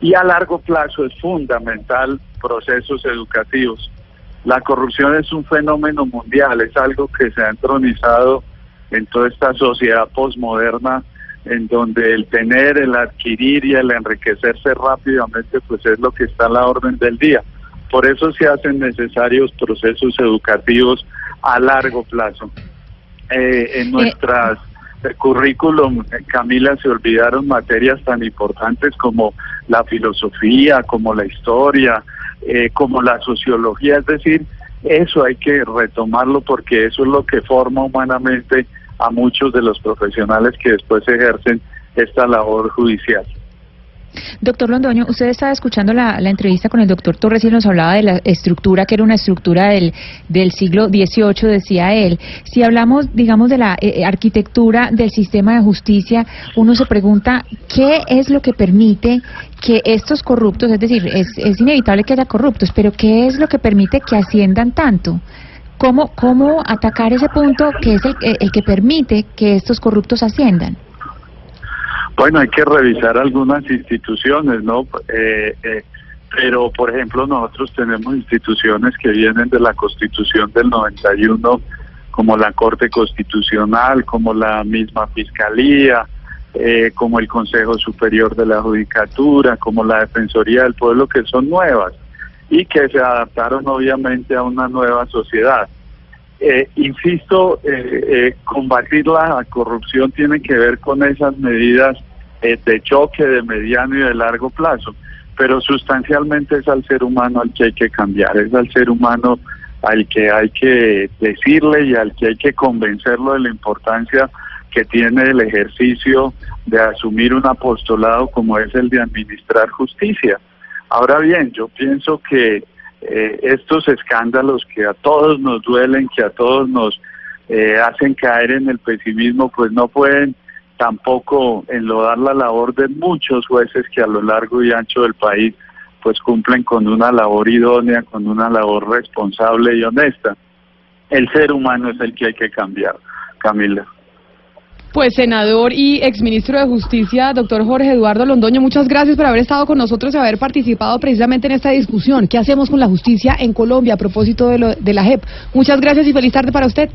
Y a largo plazo es fundamental procesos educativos. La corrupción es un fenómeno mundial, es algo que se ha entronizado en toda esta sociedad posmoderna en donde el tener, el adquirir y el enriquecerse rápidamente pues es lo que está a la orden del día. Por eso se hacen necesarios procesos educativos a largo plazo. Eh, en nuestras eh, currículum, eh, Camila, se olvidaron materias tan importantes como la filosofía, como la historia, eh, como la sociología, es decir, eso hay que retomarlo porque eso es lo que forma humanamente a muchos de los profesionales que después ejercen esta labor judicial. Doctor Londoño, usted estaba escuchando la, la entrevista con el doctor Torres y nos hablaba de la estructura, que era una estructura del, siglo XVIII, decía él. Si hablamos, digamos, de la eh, arquitectura del sistema de justicia, uno se pregunta qué es lo que permite que estos corruptos, es decir, es, es inevitable que haya corruptos, pero qué es lo que permite que asciendan tanto. ¿Cómo, cómo atacar ese punto que es el, el que permite que estos corruptos asciendan? Bueno, hay que revisar algunas instituciones, ¿no? Eh, eh, pero, por ejemplo, nosotros tenemos instituciones que vienen de la Constitución del 91, como la Corte Constitucional, como la misma Fiscalía, eh, como el Consejo Superior de la Judicatura, como la Defensoría del Pueblo, que son nuevas y que se adaptaron obviamente a una nueva sociedad. Eh, insisto, eh, eh, combatir la corrupción tiene que ver con esas medidas eh, de choque de mediano y de largo plazo, pero sustancialmente es al ser humano al que hay que cambiar, es al ser humano al que hay que decirle y al que hay que convencerlo de la importancia que tiene el ejercicio de asumir un apostolado como es el de administrar justicia. Ahora bien, yo pienso que eh, estos escándalos que a todos nos duelen, que a todos nos eh, hacen caer en el pesimismo, pues no pueden tampoco enlodar la labor de muchos jueces que a lo largo y ancho del país pues cumplen con una labor idónea, con una labor responsable y honesta. El ser humano es el que hay que cambiar, Camila. Pues senador y exministro de Justicia, doctor Jorge Eduardo Londoño, muchas gracias por haber estado con nosotros y haber participado precisamente en esta discusión. ¿Qué hacemos con la justicia en Colombia a propósito de, lo, de la JEP? Muchas gracias y feliz tarde para usted.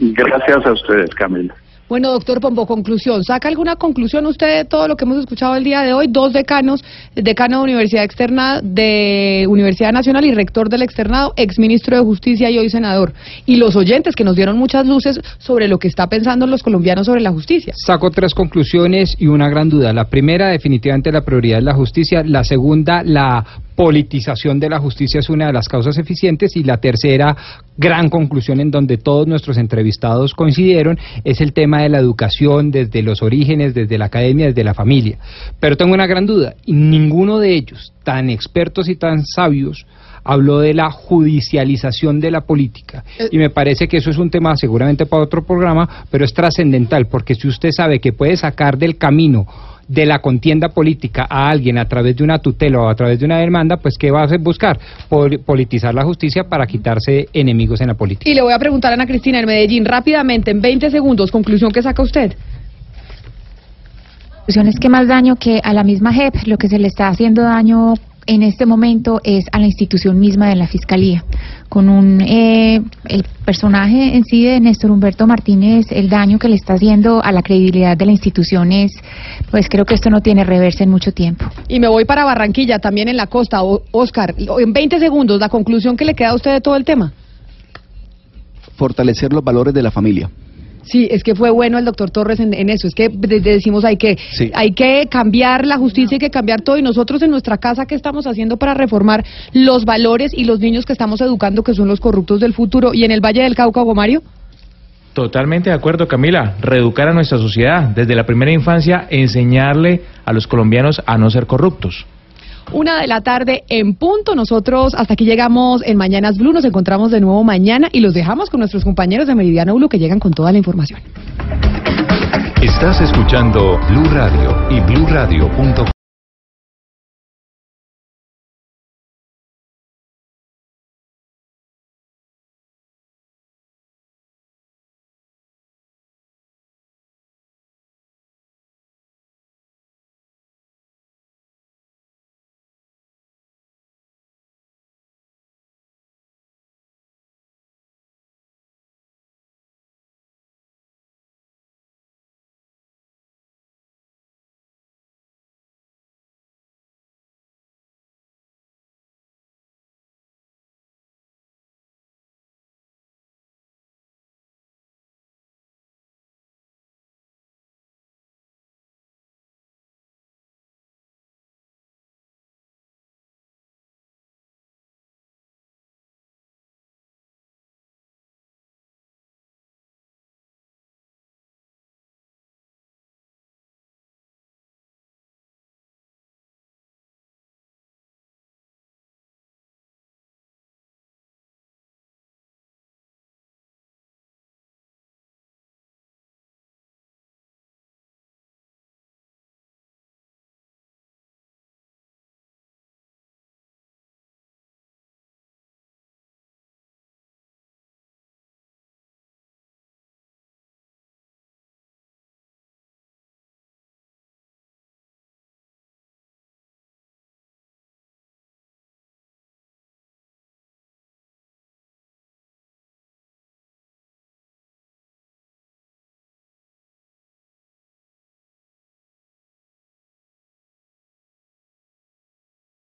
Gracias a ustedes, Camila. Bueno, doctor Pombo, conclusión. ¿Saca alguna conclusión usted de todo lo que hemos escuchado el día de hoy? Dos decanos, decano de Universidad Externa de Universidad Nacional y rector del externado, exministro de Justicia y hoy senador. Y los oyentes que nos dieron muchas luces sobre lo que está pensando los colombianos sobre la justicia. Saco tres conclusiones y una gran duda. La primera, definitivamente, la prioridad es la justicia. La segunda, la politización de la justicia es una de las causas eficientes y la tercera gran conclusión en donde todos nuestros entrevistados coincidieron es el tema de la educación desde los orígenes, desde la academia, desde la familia. Pero tengo una gran duda, y ninguno de ellos, tan expertos y tan sabios, habló de la judicialización de la política. Y me parece que eso es un tema seguramente para otro programa, pero es trascendental, porque si usted sabe que puede sacar del camino de la contienda política a alguien a través de una tutela o a través de una demanda, pues ¿qué va a buscar? Pol politizar la justicia para quitarse enemigos en la política. Y le voy a preguntar a Ana Cristina en Medellín rápidamente, en 20 segundos, conclusión que saca usted. Es que más daño que a la misma JEP, lo que se le está haciendo daño en este momento es a la institución misma de la Fiscalía. Con un eh, el personaje en sí de Néstor Humberto Martínez, el daño que le está haciendo a la credibilidad de la institución es, pues creo que esto no tiene reversa en mucho tiempo. Y me voy para Barranquilla, también en la costa. O, Oscar, en 20 segundos, la conclusión que le queda a usted de todo el tema. Fortalecer los valores de la familia. Sí, es que fue bueno el doctor Torres en, en eso. Es que decimos hay que Sí. hay que cambiar la justicia, hay que cambiar todo. Y nosotros en nuestra casa, ¿qué estamos haciendo para reformar los valores y los niños que estamos educando, que son los corruptos del futuro? Y en el Valle del Cauca, Hugo Mario. Totalmente de acuerdo, Camila. Reeducar a nuestra sociedad. Desde la primera infancia, enseñarle a los colombianos a no ser corruptos. Una de la tarde en punto. Nosotros hasta aquí llegamos en Mañanas Blue. Nos encontramos de nuevo mañana y los dejamos con nuestros compañeros de Meridiano Blue que llegan con toda la información. Estás escuchando Blue Radio y bluradio.com.